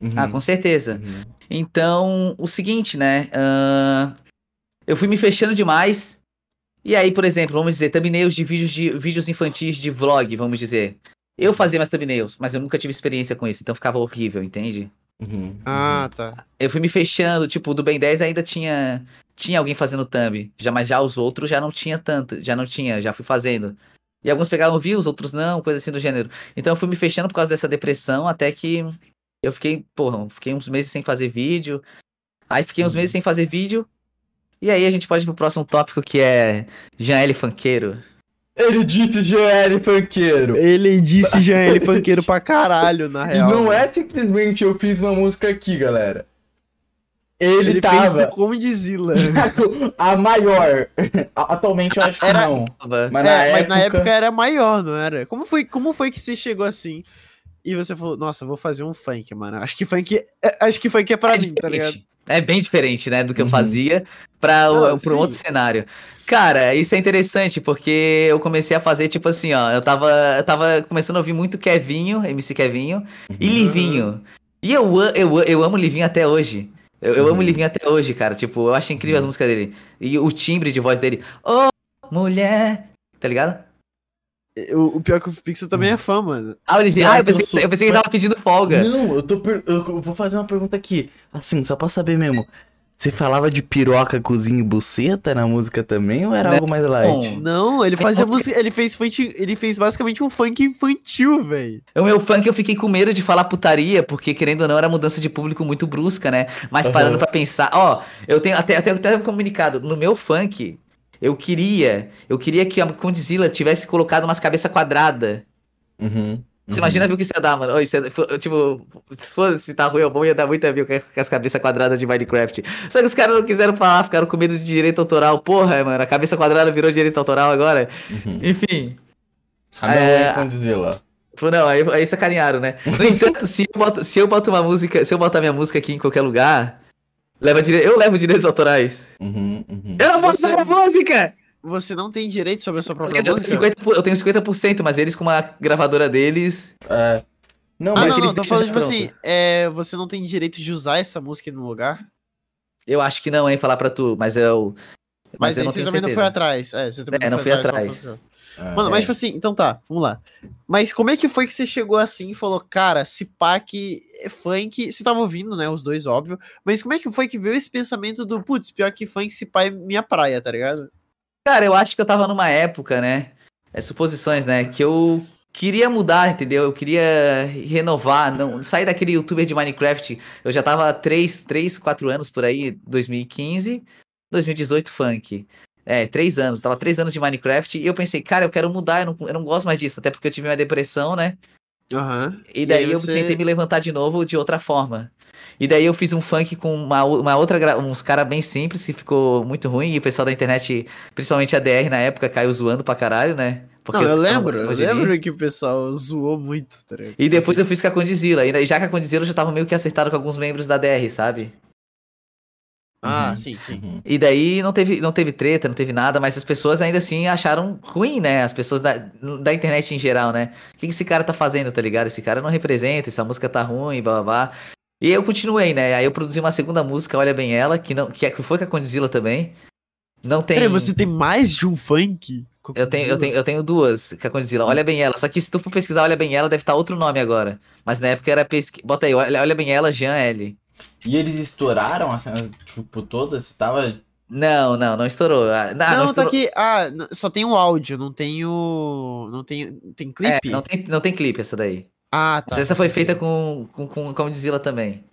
Uhum, Ah, com certeza. uhum. Então, o seguinte, né? ahn, eu fui me fechando demais. E aí, por exemplo, vamos dizer, thumbnails de vídeos, de vídeos infantis de vlog, vamos dizer. Eu fazia minhas thumbnails, mas eu nunca tive experiência com isso, então ficava horrível, entende? Uhum, Ah, tá. Eu fui me fechando, tipo, do Ben 10 ainda tinha tinha alguém fazendo thumb, já, mas já os outros já não tinha tanto, já não tinha, já fui fazendo. E alguns pegavam views, outros não, coisa assim do gênero. Então eu fui me fechando por causa dessa depressão, até que eu fiquei, porra, fiquei uns meses sem fazer vídeo. Aí fiquei uns Uhum. meses sem fazer vídeo. E aí a gente pode ir pro próximo tópico que é Jean L. Funkeiro. Ele disse GL Funkeiro. Ele disse já ele funkeiro pra caralho, na E real. não né? é simplesmente eu fiz uma música aqui, galera. Ele, Ele fez do tava Condzilla. a maior. Atualmente eu acho que Era- não. Tava. Mas, É, na, mas época... na época era maior, não era? Como foi, como foi que você chegou assim e você falou, nossa, eu vou fazer um funk, mano? Acho que funk é, acho que funk é pra é mim, tá ligado? diferente. É bem diferente, né, do que eu Uhum. fazia pra, o- pra sim. um outro cenário. Cara, isso é interessante, porque eu comecei a fazer, tipo assim, ó, eu tava, eu tava começando a ouvir muito Kevinho, MC Kevinho, e Uhum. Livinho. E eu, eu, eu amo Livinho até hoje. Eu, eu amo Uhum. Livinho até hoje, cara. Tipo, eu acho incrível as músicas dele. E o timbre de voz dele. Ô, mulher. Tá ligado? O, o pior é que o Pixel também é fã, mano. Ah. Pior Ah, eu que eu pensei, sou- eu pensei que ele tava pedindo folga. Não, eu tô. per- Eu vou fazer uma pergunta aqui. Assim, só pra saber mesmo. Você falava de piroca, cozinha e buceta na música também ou era Não. algo mais light? Não, ele fazia você- música, ele fez funk, ele fez basicamente um funk infantil, velho. O meu funk eu fiquei com medo de falar putaria, porque querendo ou não era mudança de público muito brusca, né? Mas parando pra pensar, ó, eu tenho até, até, até um comunicado, no meu funk, eu queria, eu queria que a Condzilla tivesse colocado umas cabeças quadradas. Uhum. Você imagina ver o que isso ia dar, mano? Ô, isso fo- tipo, foda-se se tá ruim ou bom, ia dar muita view com as- com as cabeças quadradas de Minecraft. Só que os caras não quiseram falar, ficaram com medo de direito autoral. Porra, mano, a cabeça quadrada virou direito autoral agora. Uhum. Enfim. Ramel É, lá. Pô, Não, aí, aí sacanearam, né? No entanto, se eu, boto, se eu boto uma música, se eu botar minha música aqui em qualquer lugar, leva dire... eu levo direitos autorais. Uhum, uhum. Eu não posso Você- a música! Você não tem direito sobre a sua própria Eu tenho, música? 50, por- eu tenho 50%, mas eles com uma gravadora deles. É. Não, Ah, mas não, eles não, tô falando, tipo pronto. assim, é, você não tem direito de usar essa música no lugar, Eu acho que não, hein, falar pra tu, mas eu. mas, eu aí não você tenho também não foi certeza. atrás. É, você também É, não fui foi atrás. É. Mano, mas tipo assim, então tá, vamos lá. Mas como é que foi que você chegou assim e falou, cara, se pá que é funk, você tava ouvindo, né, os dois, óbvio, mas como é que foi que veio esse pensamento do, putz, pior que funk, se pá é minha praia, tá ligado? Cara, eu acho que eu tava numa época, né? É suposições, né? Que eu queria mudar, entendeu? Eu queria renovar, não sair daquele youtuber de Minecraft. Eu já tava há 3, 3, 4 anos por aí, 2015, 2018 funk. É, 3 anos, tava 3 anos de Minecraft e eu pensei, cara, eu quero mudar, eu não, eu não gosto mais disso, até porque eu tive uma depressão, né? Aham. E daí aí eu você- tentei me levantar de novo de outra forma. E daí eu fiz um funk com uma, uma outra, uns cara bem simples que ficou muito ruim. E o pessoal da internet, principalmente a DR na época, caiu zoando pra caralho, né? Porque Não, eu caras lembro, eu lembro que o pessoal zoou muito, tá? E depois eu fiz com a Condizila. E já que a Condizila eu já tava meio que acertado com alguns membros da DR, sabe? Ah, Uhum. sim, sim. Uhum. E daí não teve, não teve treta, não teve nada, mas as pessoas ainda assim acharam ruim, né? As pessoas da, da internet em geral, né? O que que esse cara tá fazendo, tá ligado? Esse cara não representa, essa música tá ruim, blá blá blá. E aí eu continuei, né? Aí eu produzi uma segunda música, Olha Bem Ela, que, não, que é- que foi com a Condzilla também. Não tem. Peraí, você tem mais de um funk? Eu tenho, eu, tenho, eu tenho duas com a Condzilla. Olha Bem Ela. Só que se tu for pesquisar Olha Bem Ela, deve estar outro nome agora. Mas na época era pesqui... Bota aí, Olha, Olha Bem Ela, Jean L. E eles estouraram as cenas, tipo, todas? Você tava. Não, não, não estourou. Ah, não, não, não tá estourou. aqui. Ah, só tem o áudio, não tem o. Não tem. Tem É, clipe? não tem, não tem clipe essa daí. Ah, tá. Mas essa foi feita com, com, com, com a Condzilla também.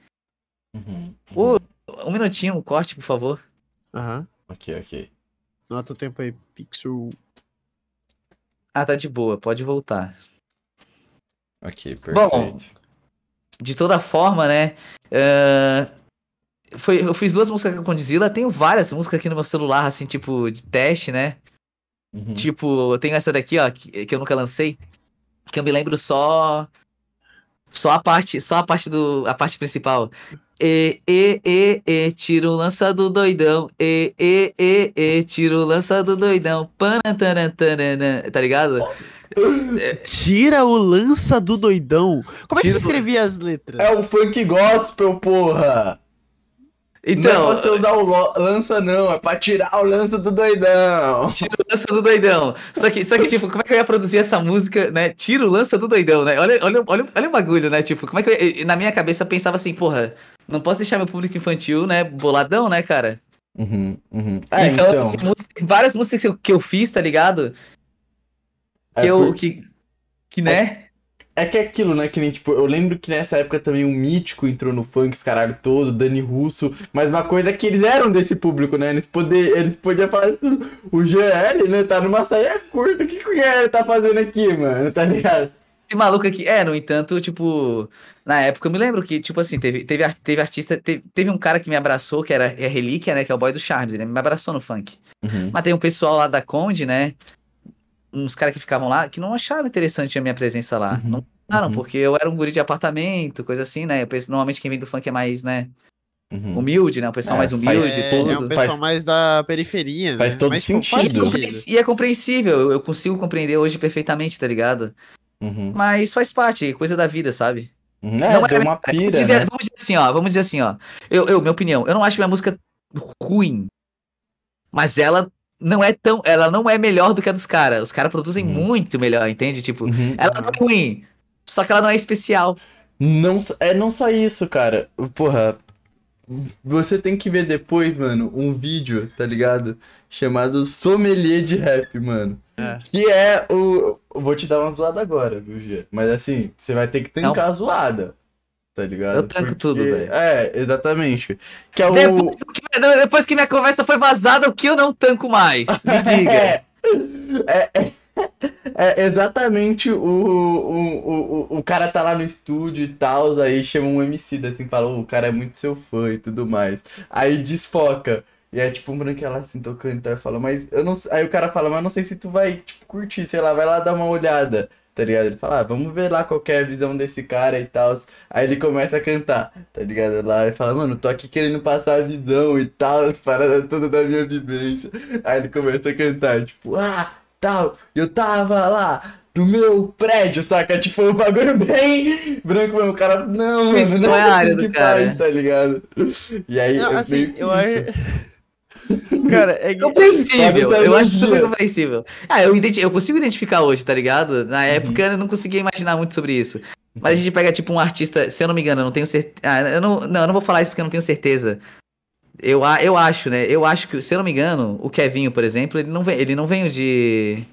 Uhum. Uhum. Um minutinho, um corte, por favor. Aham. Ok, ok. Nota o tempo aí, Pixel. Ah, tá de boa, pode voltar. Ok, Bom, perfeito. De toda forma, né? ah, foi, eu fiz duas músicas com a Condzilla, tenho várias músicas aqui no meu celular, assim, tipo, de teste, né? Uhum. Tipo, eu tenho essa daqui, ó, que, que eu nunca lancei, que eu me lembro só só a parte, só a parte do a parte principal. E e e e tiro lança do doidão. E e e e tiro lança do doidão. Panantanantanana, tá ligado? Tira o lança do doidão. Como é que Tira você o- escrevia as letras? É o funk gospel, porra! não é Então, pra você usar o lo- lança, não. É pra tirar o lança do doidão. tiro lança do doidão. Só que, só que, tipo, como é que eu ia produzir essa música, né? Tiro lança do doidão, né? Olha, olha, olha, olha o bagulho, né? Tipo, como é que eu, ia- na minha cabeça eu pensava assim, porra, não posso deixar meu público infantil, né? Boladão, né, cara? Uhum, uhum. É, então, então. tem música- várias músicas que eu, que eu fiz, tá ligado? Que é eu. por- Que, que né? É que é aquilo, né? Que nem, tipo, eu lembro que nessa época também o Mítico entrou no funk, esse caralho todo, Dani Russo. Mas uma coisa é que eles eram desse público, né? Eles, poder, eles podiam falar isso. O GL, né? Tá numa saia curta. O que, que o GL tá fazendo aqui, mano? Tá ligado? esse maluco aqui. É, no entanto, tipo, na época eu me lembro que, tipo assim, teve, teve, teve artista. Teve, teve um cara que me abraçou, que era é Relíquia, né? Que é o boy do Charmes, ele me abraçou no funk. Uhum. Mas tem um pessoal lá da Conde, né? Uns caras que ficavam lá que não acharam interessante a minha presença lá. Uhum, Não acharam, uhum. porque eu era um guri de apartamento, coisa assim, né? Eu penso, normalmente quem vem do funk é mais, né? Uhum. Humilde, né? O pessoal É, mais humilde é, tudo. é um pessoal Faz- mais da periferia, né? faz todo Mas, tipo, sentido. faz sentido. E é compreensível, eu- eu consigo compreender hoje perfeitamente, tá ligado? Uhum. Mas faz parte, coisa da vida, sabe? Uhum. É, Não deu é- uma Vamos pira, dizer, né? vamos dizer assim, ó. Vamos dizer assim, ó. Eu, eu, minha opinião, eu não acho minha música ruim. Mas ela não é tão. Ela não é melhor do que a dos caras. Os caras produzem Uhum. muito melhor, entende? Tipo, Uhum. ela não é ruim. Só que ela não é especial. Não, é não só isso, cara. Porra, você tem que ver depois, mano, um vídeo, tá ligado? Chamado Sommelier de Rap, mano. É. Que é o. eu Vou te dar uma zoada agora, viu, Gia? Mas assim, você vai ter que tancar a zoada. Tá ligado? Eu tanco tudo, velho. É, exatamente. Que é o. Depois que, depois que minha conversa foi vazada, o que eu não tanco mais? Me diga. É, é, é- é exatamente o, o, o, o, cara tá lá no estúdio e tal, aí chama um MC assim, fala, "Ô, o cara é muito seu fã e tudo mais. Aí desfoca. E é tipo um branquela assim tocando e tal, e fala, mas eu não. Aí o cara fala, mas eu não sei se tu vai, tipo, curtir, sei lá, vai lá dar uma olhada. Tá ligado? Ele fala, ah, vamos ver lá qual que é a visão desse cara e tal. Aí ele começa a cantar, tá ligado? Lá ele fala, mano, tô aqui querendo passar a visão e tal, as paradas todas da minha vivência. Aí ele começa a cantar, tipo, ah, tal, eu tava lá no meu prédio, saca? Tipo, um bagulho bem branco mesmo. O cara, não, mano, Isso não é a área do cara. faz, tá ligado? E aí, Não, eu assim, meio que eu acho. Cara, é que. Compreensível, eu acho super compreensível. Ah, eu, identi- eu consigo identificar hoje, tá ligado? Na época eu não conseguia imaginar muito sobre isso. Mas a gente pega, tipo, um artista, se eu não me engano, eu não tenho certeza. Ah, eu não, não, eu não vou falar isso porque eu não tenho certeza. Eu, a- eu acho, né? Eu acho que, se eu não me engano, o Kevinho, por exemplo, ele não vem, ele não veio de.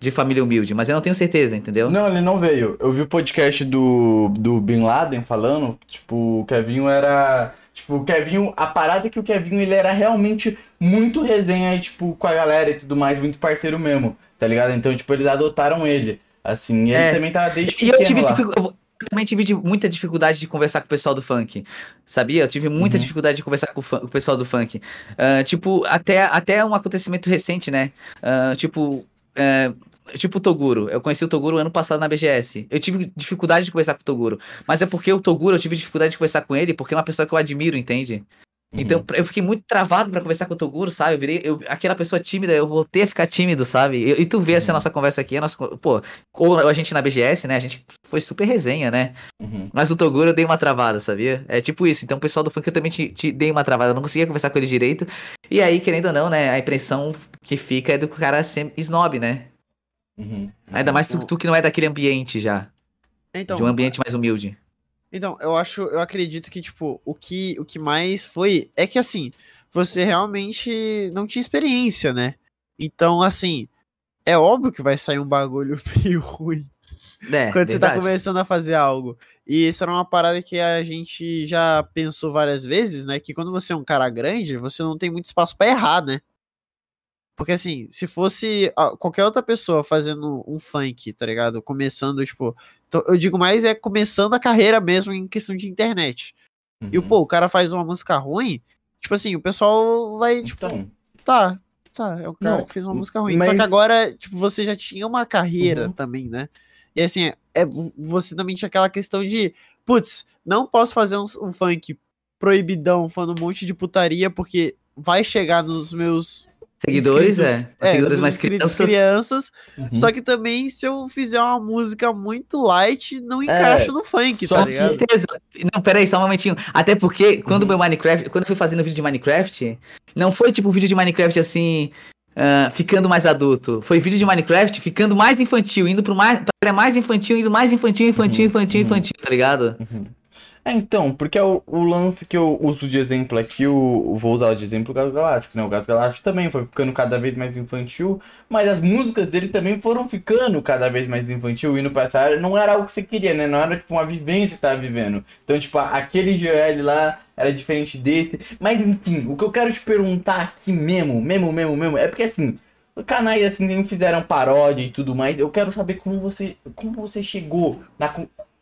de família humilde, mas eu não tenho certeza, entendeu? Não, ele não veio. Eu vi o podcast do, do Bin Laden falando, tipo, o Kevinho era. Tipo, o Kevinho, a parada é que o Kevinho ele era realmente muito resenha, tipo, com a galera e tudo mais, muito parceiro mesmo, tá ligado? Então, tipo, eles adotaram ele. Assim, e ele É. também tava desde E eu pequeno tive lá. dificu- eu também tive muita dificuldade de conversar com o pessoal do funk. Sabia? Eu tive muita Uhum. dificuldade de conversar com o, com o pessoal do funk. Ah, tipo, até, até um acontecimento recente, né? Ah, tipo. é, Tipo o Toguro. Eu conheci o Toguro ano passado na BGS. Eu tive dificuldade de conversar com o Toguro. Mas é porque o Toguro, eu tive dificuldade de conversar com ele, porque é uma pessoa que eu admiro, entende? Então, Uhum. eu fiquei muito travado pra conversar com o Toguro, sabe? Eu virei eu- aquela pessoa tímida, eu voltei a ficar tímido, sabe? E, e tu vê essa Uhum. nossa conversa aqui, a nossa, pô, ou a gente na BGS, né? A gente foi super resenha, né? Uhum. Mas o Toguro eu dei uma travada, sabia? É tipo isso. Então, o pessoal do funk eu também te, te dei uma travada, eu não conseguia conversar com ele direito. E aí, querendo ou não, né? A impressão que fica é do cara ser snob, né? Uhum. Ainda mais tu, tu que não é daquele ambiente já, Então, de um ambiente mais humilde. Então, eu acho, eu acredito que, tipo, o que, o que mais foi é que, assim, você realmente não tinha experiência, né? Então, assim, é óbvio que vai sair um bagulho meio ruim É, quando você tá verdade. começando a fazer algo. E isso era uma parada que a gente já pensou várias vezes, né? Que quando você é um cara grande, você não tem muito espaço pra errar, né? Porque assim, se fosse ah, qualquer outra pessoa fazendo um funk, tá ligado? Começando, tipo. então, eu digo mais é começando a carreira mesmo em questão de internet. E o Uhum. pô, o cara faz uma música ruim, tipo assim, o pessoal vai, tipo, Então, tá, tá, é o cara Não, que fez uma música ruim. Só mas- que agora, tipo, você já tinha uma carreira Uhum. também, né? E assim, é, você também tinha aquela questão de, putz, não posso fazer um, um funk proibidão, falando um monte de putaria, porque vai chegar nos meus Seguidores, é. inscritos- Os seguidores nos mais crianças. crianças. uhum. Só que também, se eu fizer uma música muito light, não encaixa no funk, só tá Com ligado? certeza. Não, peraí, só um momentinho. Até porque quando Uhum. meu Minecraft, quando eu fui fazendo vídeo de Minecraft, não foi tipo vídeo de Minecraft assim, ah, ficando mais adulto. Foi vídeo de Minecraft ficando mais infantil, indo pro mais, pra área mais infantil, indo mais infantil, infantil, Uhum, infantil, uhum. infantil, tá ligado? Uhum. É, então, porque é o, o lance que eu uso de exemplo aqui, o, vou usar de exemplo o Gato Galáctico, né? O Gato Galáctico também foi ficando cada vez mais infantil, mas as músicas dele também foram ficando cada vez mais infantil, pra essa área, não era algo que você queria, né? Não era tipo uma vivência que você tava vivendo. Então, tipo, aquele GL lá era diferente desse. Mas enfim, o que eu quero te perguntar aqui mesmo, mesmo, mesmo, mesmo, é porque assim, canais assim que fizeram paródia e tudo mais. Eu quero saber como você, como você chegou na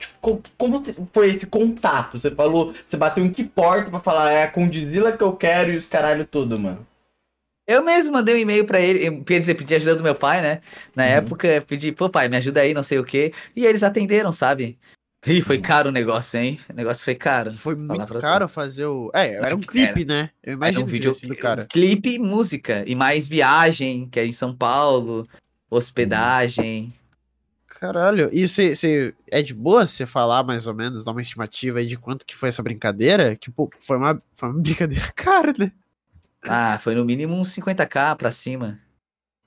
tipo, como, foi esse contato? Você falou, você bateu em que porta pra falar é a Condizila que eu quero e os caralho todo, mano. Eu mesmo mandei um e-mail pra ele, quer dizer, pedi ajuda do meu pai, né? Na Uhum. época, pedi, pô, pai, me ajuda aí, não sei o quê. E eles atenderam, sabe? Ih, foi Uhum. caro o negócio, hein? O negócio foi caro. Foi muito pra tu. caro fazer o. É, era um Era. clipe, né? Eu Era imagino um vídeo sido cara. clipe, música e mais viagem, que é em São Paulo, hospedagem. Caralho. E você, você é de boa você falar mais ou menos, dar uma estimativa aí de quanto que foi essa brincadeira? Que, pô, foi uma, foi uma brincadeira cara, né? Ah, foi no mínimo uns 50k pra cima.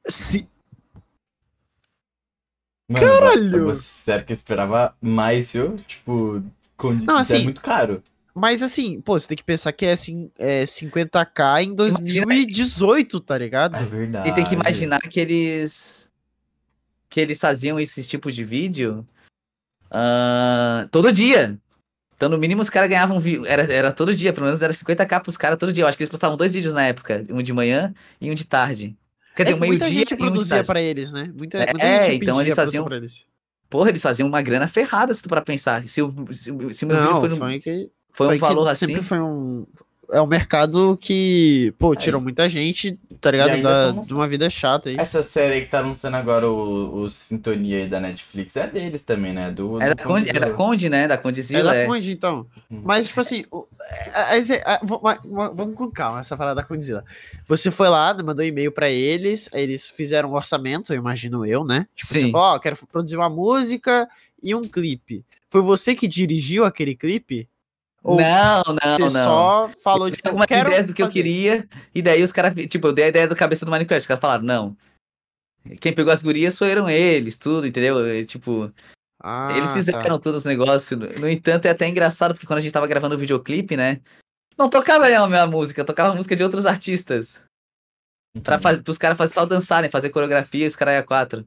Se... Mano, Caralho! Você, sério que eu esperava mais, viu? Tipo, Condizila Não, é assim, muito caro. Mas assim, pô, você tem que pensar que é, assim, é 50k em Imagina- 2018, tá ligado? É verdade. E tem que imaginar que eles. Que eles faziam esses tipos de vídeo ah, todo dia. Então, no mínimo, os caras ganhavam. Era, era todo dia, pelo menos era 50k pros caras todo dia. Eu acho que eles postavam dois vídeos na época, um de manhã e um de tarde. Quer dizer, é um que muita meio-dia gente e um produzia tarde. pra eles, né? Muita, É, muita gente então eles faziam- pra eles. Porra, eles faziam uma grana ferrada, se tu para pensar. Se o, se, se meu vídeo foi, no- funk, foi um funk valor assim. sempre foi um... É um mercado que, pô, tirou muita gente, tá ligado? Da, lançando. de uma vida chata aí. Essa série aí que tá lançando agora o, o Sintonia aí da Netflix é deles também, né? Do, É do da Conde, é da Conde, né? Da É Condizila. da É, Conde, então. Mas, tipo assim, é- é- é- é- vamos com calma essa parada da Condzilla. Você foi lá, mandou e-mail pra eles, aí eles fizeram um orçamento, eu imagino eu, né? Tipo, você Sim. falou, ó, quero produzir uma música e um clipe. Foi você que dirigiu aquele clipe? Ou Não, não, você não. só falou, Eu tipo, algumas ideias do que eu queria, e daí os caras, tipo, eu dei a ideia do cabeça do Minecraft, os caras falaram, não. Quem pegou as gurias foram eles, tudo, entendeu? E, tipo, Ah, eles tá. fizeram todos os negócios. No, entanto, é até engraçado, porque quando a gente tava gravando o videoclipe, né? Não tocava a minha música, tocava a música de outros artistas. Pra fazer, pros caras só dançarem, fazer coreografia, os caras é quatro.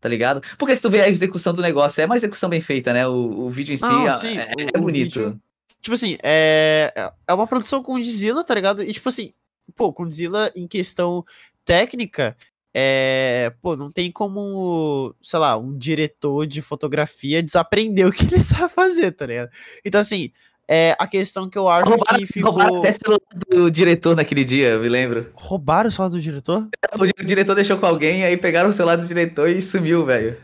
Tá ligado? Porque se tu vê a execução do negócio, é uma execução bem feita, né? O, o vídeo em si Não, é, sim, é- o- é o bonito. vídeo- Tipo assim, é, é uma produção com Godzilla, tá ligado? E tipo assim, pô, Godzilla em questão técnica, é, pô, não tem como, sei lá, um diretor de fotografia desaprender o que ele sabe fazer, tá ligado? Então assim, é a questão que eu acho Roubaram, que ficou... roubaram até celular do diretor naquele dia, me lembro. Roubaram o celular do diretor? O diretor deixou com alguém, aí pegaram o celular do diretor e sumiu, velho.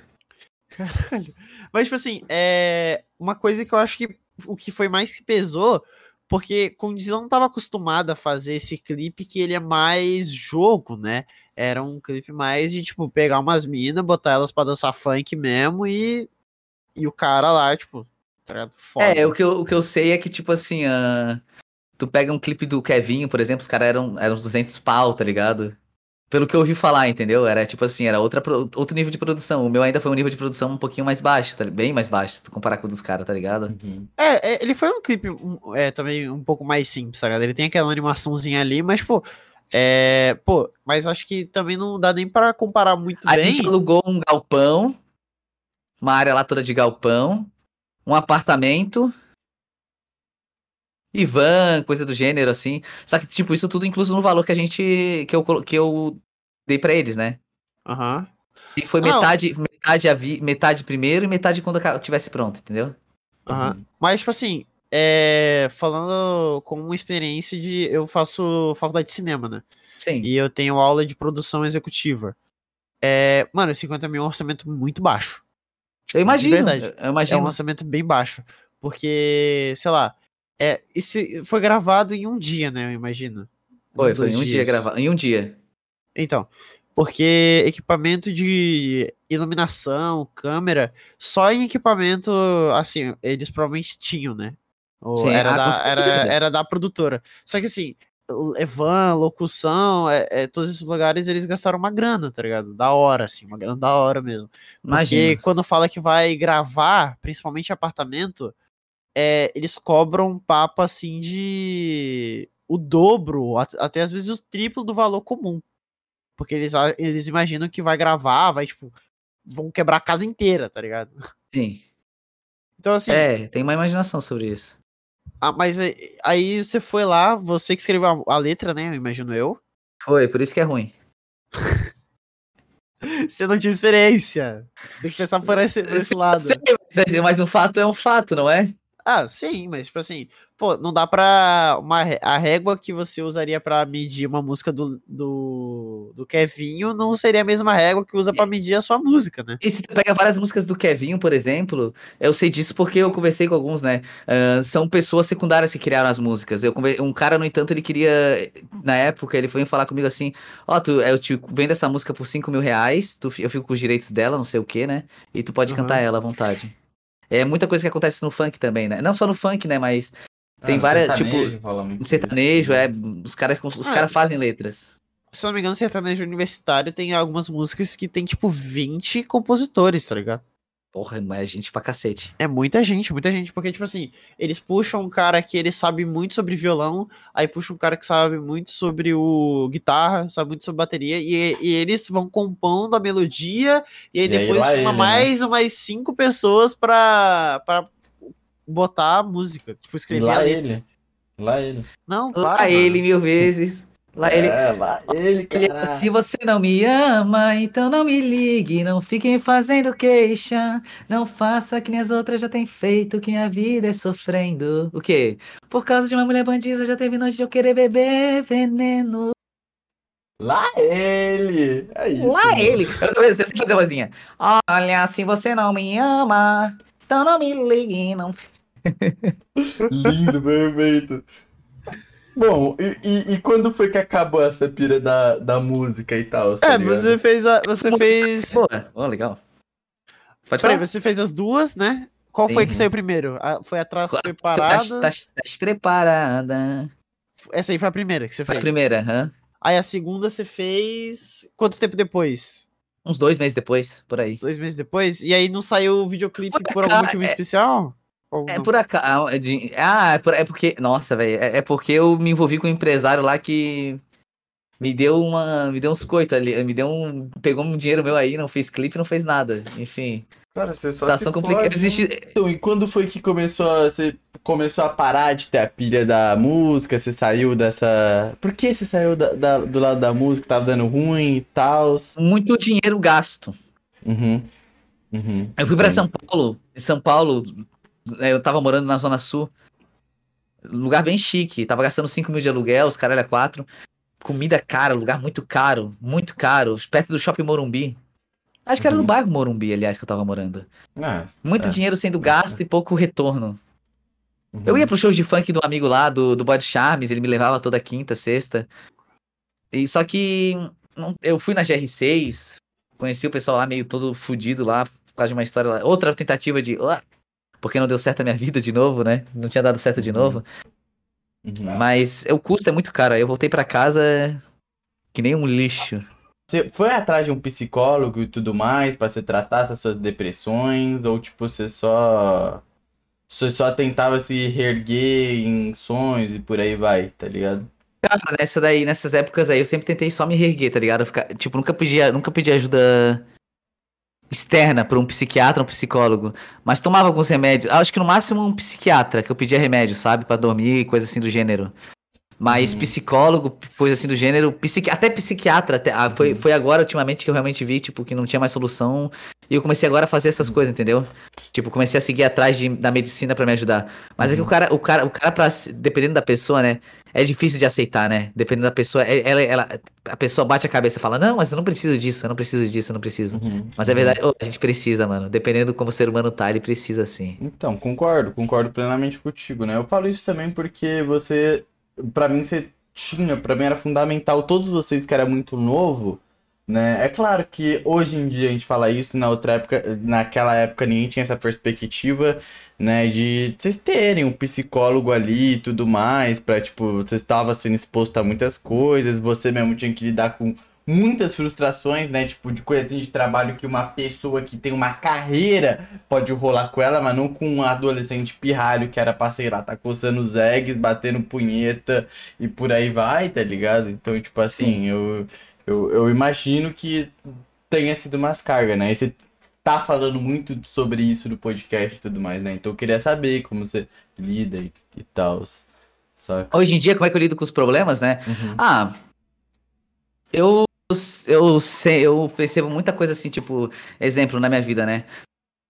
Caralho. Mas, tipo assim, é uma coisa que eu acho que o que foi mais que pesou, porque Condzilla não tava acostumado a fazer esse clipe que ele é mais jogo, né? Era um clipe mais de, tipo, pegar umas minas, botar elas pra dançar funk mesmo e. E o cara lá, tipo, tá? Foda. É, o que, eu, o que eu sei é que, tipo assim, ah, tu pega um clipe do Kevinho, por exemplo, os caras eram, eram uns 200 pau, tá ligado? Pelo que eu ouvi falar, entendeu? Era tipo assim, era outra, outro nível de produção. O meu ainda foi um nível de produção um pouquinho mais baixo, tá- bem mais baixo, se tu comparar com o dos caras, tá ligado? Uhum. É, é, ele foi um clipe um, é, também um pouco mais simples, tá ligado? Ele tem aquela animaçãozinha ali, mas, pô. É, pô, mas acho que também não dá nem pra comparar muito A bem. gente alugou um galpão, uma área lá toda de galpão, um apartamento e van, coisa do gênero, assim. Só que, tipo, isso tudo incluso no valor que a gente. que eu, que eu dei pra eles, né? Aham. E foi Não. metade, metade, avi, metade primeiro e metade quando tivesse pronto, entendeu? Aham. Uhum. Mas, tipo assim, é, falando com uma experiência de. Eu faço faculdade de cinema, né? Sim. E eu tenho aula de produção executiva. É, mano, 50 mil é um orçamento muito baixo. Eu imagino. verdade. Eu É imagino. um orçamento bem baixo. Porque, sei lá, é, isso foi gravado em um dia, né? Eu imagino. Foi, foi em um dia dias. gravado. Em um dia. Então, porque equipamento de iluminação, câmera, só em equipamento, assim, eles provavelmente tinham, né? Ou Sim, era, ah, da, era, era da produtora. Só que assim, é van, locução, é, é, todos esses lugares eles gastaram uma grana, tá ligado? Da hora, assim, uma grana da hora mesmo. Porque Imagina. quando fala que vai gravar, principalmente apartamento, é, eles cobram um papo assim de o dobro, at- até às vezes o triplo do valor comum. Porque eles, eles imaginam que vai gravar, vai, tipo, vão quebrar a casa inteira, tá ligado? Sim. Então, assim, É, tem uma imaginação sobre isso. ah, mas aí- aí você foi lá, você que escreveu a, a letra, né? Eu imagino eu. Foi, por isso que é ruim. Você não tinha experiência. Você tem que pensar por esse, por esse lado. Sei, mas- mas um fato é um fato, não é? Ah, sim, mas tipo assim, pô, não dá pra. Uma, a régua que você usaria pra medir uma música do, do, do Kevinho não seria a mesma régua que usa pra medir a sua música, né? E se tu pega várias músicas do Kevinho, por exemplo, eu sei disso porque eu conversei com alguns, né? Ah, são pessoas secundárias que criaram as músicas. Eu conver- Um cara, no entanto, ele queria. Na época, ele foi falar comigo assim: Ó, tu, eu te vendo essa música por 5 mil reais, tu, eu fico com os direitos dela, não sei o que, né? E tu pode Aham. cantar ela à vontade. É muita coisa que acontece no funk também, né? Não só no funk, né? Mas tem Ah, várias, sertanejo tipo, no isso. sertanejo, é. Os caras, os Ah, caras fazem s- letras. Se eu não me engano, sertanejo universitário tem algumas músicas que tem, tipo, 20 compositores, tá ligado? Porra, mas é gente pra cacete. É muita gente, muita gente, porque, tipo assim, eles puxam um cara que ele sabe muito sobre violão, aí puxam um cara que sabe muito sobre o guitarra, sabe muito sobre bateria, e, e eles vão compondo a melodia, e aí E aí depois lá chama ele, né? mais umas cinco pessoas pra, pra botar a música, tipo, E escrever a lá letra. ele. Lá ele. Não, Lá para, ele mano. mil vezes. Lá ele. É, lá ele, Ele. Se você não me ama, então não me ligue, não fiquem fazendo queixa, não faça que nem as outras já têm feito, que a vida é sofrendo. O quê? Por causa de uma mulher bandida já teve noite de eu querer beber veneno. Lá ele. É isso. Lá mano. ele. Eu tô pensando, fazer vozinha. Olha, se você não me ama, então não me ligue, não. Lindo, perfeito. Bom, e, e- quando foi que acabou essa pira da, da música e tal? tá É, ligado? você fez a. Você fez. Boa, oh, legal. Pode Peraí, você fez as duas, né? Qual foi Sim. que saiu primeiro? A- foi atrás, foi Tá, parada. tá, tá preparada. Essa aí foi a primeira que você Foi fez. a primeira, hã? Aí a segunda você fez. Quanto tempo depois? Uns dois meses depois, por aí. Dois meses depois? E aí não saiu o videoclipe Por por algum motivo é- especial? É por acaso. é de- Ah, é, por- é porque. Nossa, velho. É, é porque eu me envolvi com um empresário lá que. Me deu uma. Me deu uns coitos ali. Me deu um. Pegou um dinheiro meu aí, não fez clipe, não fez nada. Enfim. Cara, você só Situação complicada. Existe. Então, e quando foi que começou a, você começou a parar de ter a pilha da música? Você saiu dessa. Por que você saiu da- da- do lado da música? Tava dando ruim e tal? Muito dinheiro gasto. Uhum. Uhum. Eu fui pra Entendo. São Paulo. Em São Paulo, é, eu tava morando na Zona Sul. Lugar bem chique. Tava gastando 5 mil de aluguel, os caralho é 4. Comida cara, lugar muito caro. Muito caro. Perto do shopping Morumbi. Acho que era no Uhum. bairro Morumbi, aliás, que eu tava morando. Ah, Muito é. dinheiro sendo gasto e pouco retorno. Uhum. Eu ia pro show de funk do amigo lá, do, do Body Charmes, ele me levava toda quinta, sexta. E só que não- eu fui na GR6, conheci o pessoal lá meio todo fudido lá, por causa de uma história lá. Outra tentativa de. Porque não deu certo a minha vida de novo, né? Não tinha dado certo de Uhum. novo. Uhum. Mas o custo é muito caro. Eu voltei pra casa que nem um lixo. Você foi atrás de um psicólogo e tudo mais pra se tratar das suas depressões? Ou tipo, você só. Você só tentava se reerguer em sonhos e por aí vai, tá ligado? Cara, nessa daí, nessas épocas aí, eu sempre tentei só me reerguer, tá ligado? Ficar, tipo, nunca pedi, nunca pedi ajuda externa pra um psiquiatra, um psiquólogo. Mas tomava alguns remédios. Acho que no máximo um psiquiatra, que eu pedia remédio, sabe? Pra dormir, coisa assim do gênero. Mas Uhum. psicólogo, coisa assim do gênero, psiqui... até psiquiatra, até... ah, foi, Uhum. foi agora ultimamente que eu realmente vi, tipo, que não tinha mais solução. E eu comecei agora a fazer essas coisas, entendeu? Tipo, comecei a seguir atrás de- da medicina pra me ajudar. Mas é que o Uhum. cara, o cara, o cara pra, dependendo da pessoa, né? É difícil de aceitar, né? Dependendo da pessoa, é- ela, ela, a pessoa bate a cabeça e fala, não, mas eu não preciso disso, eu não preciso disso, eu não preciso. Mas é verdade, ô, a gente precisa, mano. Dependendo como o ser humano tá, ele precisa sim. Então, concordo, concordo plenamente contigo, né? Eu falo isso também porque você, pra mim, você tinha, pra mim era fundamental, todos vocês que era muito novo, né? É claro que hoje em dia a gente fala isso, na outra época, naquela época ninguém tinha essa perspectiva, né, de vocês terem um psicólogo ali e tudo mais, pra, tipo, você estava sendo exposto a muitas coisas, você mesmo tinha que lidar com muitas frustrações, né, tipo, de coisinhas de trabalho que uma pessoa que tem uma carreira pode rolar com ela, mas não com um adolescente pirralho que era pra, sei lá, tá coçando os eggs, batendo punheta e por aí vai, tá ligado? Então, tipo assim, Sim. eu, eu, eu imagino que tenha sido umas cargas, né? E você tá falando muito sobre isso no podcast e tudo mais, né? Então eu queria saber como você lida e, e tal, saca? Hoje em dia, como é que eu lido com os problemas, né? Uhum. Ah, eu eu, sei, eu percebo muita coisa assim, tipo, exemplo na minha vida, né?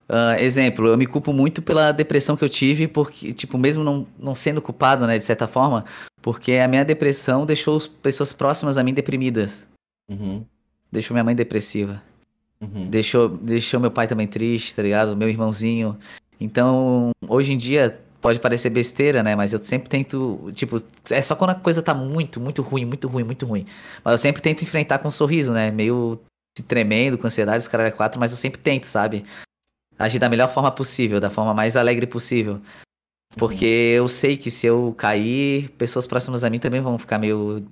Uh, exemplo, eu me culpo muito pela depressão que eu tive, porque, tipo, mesmo não, não sendo culpado, né, de certa forma, porque a minha depressão deixou as pessoas próximas a mim deprimidas. Uhum. Deixou minha mãe depressiva. Uhum. Deixou, deixou meu pai também triste, tá ligado? Meu irmãozinho. Então, hoje em dia, pode parecer besteira, né? Mas eu sempre tento, tipo, é só quando a coisa tá muito, muito ruim, muito ruim, muito ruim. Mas eu sempre tento enfrentar com um sorriso, né? Meio se tremendo, com ansiedade, os caras é quatro, mas eu sempre tento, sabe? Agir da melhor forma possível, da forma mais alegre possível. Porque eu sei que se eu cair, pessoas próximas a mim também vão ficar meio,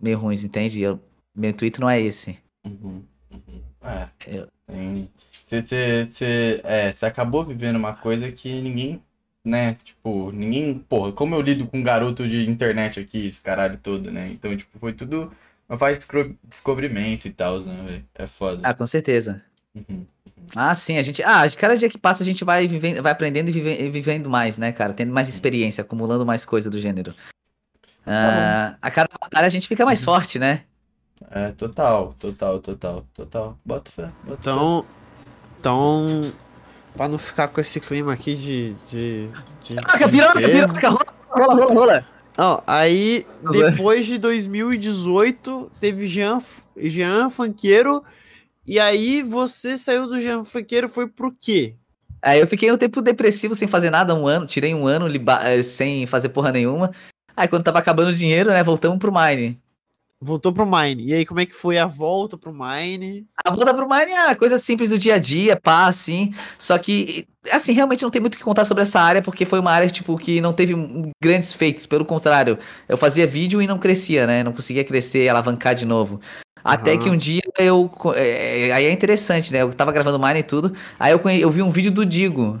meio ruins, entende? Eu, meu intuito não é esse. Uhum. Uhum. É. Eu- Tem... Você, você, você, é, você acabou vivendo uma coisa que ninguém, né? Tipo, ninguém. Porra, como eu lido com um garoto de internet aqui, esse caralho todo, né? Então, tipo, foi tudo uma fase de descro- descobrimento e tal, né, velho? É foda. Ah, com certeza. Uhum. Ah, sim, a gente. Ah, cada dia que passa a gente vai, vivendo, vai aprendendo e vive- vivendo mais, né, cara? Tendo mais experiência, acumulando mais coisa do gênero. Ah, a cada batalha a gente fica mais forte, né? É, total, total, total, total. Bota fé. Bota Então, então, pra não ficar com esse clima aqui de. de, de, de piroca, enterro- piroca, rola, rola, rola, rola. Não, aí, depois de 2018, teve Jean, Jean Funkeiro. E aí, você saiu do Jean Funkeiro, foi pro quê? Aí eu fiquei um tempo depressivo sem fazer nada, um ano, tirei um ano eh, sem fazer porra nenhuma. Aí quando tava acabando o dinheiro, né, voltamos pro Mine. Voltou pro Mine. E aí, como é que foi a volta pro Mine? A volta pro Mine é coisa simples do dia a dia, pá, assim. Só que, assim, realmente não tem muito o que contar sobre essa área, porque foi uma área, tipo, que não teve um- grandes feitos. Pelo contrário, eu fazia vídeo e não crescia, né? Não conseguia crescer, alavancar de novo. Até que um dia eu. co- é, aí é interessante, né? Eu tava gravando Mine e tudo. Aí eu, eu vi um vídeo do Digo.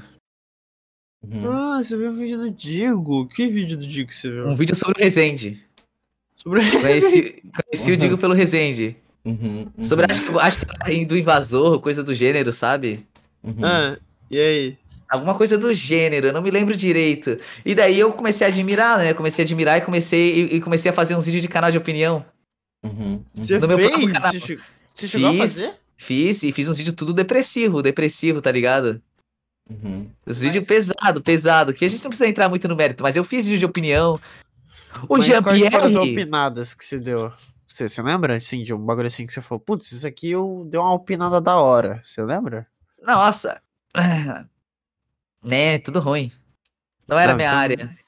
Uhum. Ah, você viu o vídeo do Digo? Que vídeo do Digo que você viu? Um vídeo sobre o Resende. Sobre Conheci, conheci o Digo pelo Resende. Uhum. Uhum. Sobre, acho, que- acho que do invasor, coisa do gênero, sabe? Uhum. Ah, e aí? Alguma coisa do gênero, eu não me lembro direito. E daí eu comecei a admirar, né? Comecei a admirar e comecei, e, e comecei a fazer uns vídeos de canal de opinião. Uhum. Você No meu próprio fez? canal. Você, che- você chegou a fazer? fiz e fiz uns vídeos tudo depressivo, depressivo, tá ligado? Uhum. Os vídeos pesado, pesado, que a gente não precisa entrar muito no mérito, mas eu fiz vídeo de opinião. O Mas quais foram as Jean-Pierre, opinadas que você deu? Você, você lembra, assim, de um bagulho assim que você falou, putz, isso aqui eu dei uma opinada da hora. Você lembra? nossa, né, tudo ruim. Não era Não, minha então- área.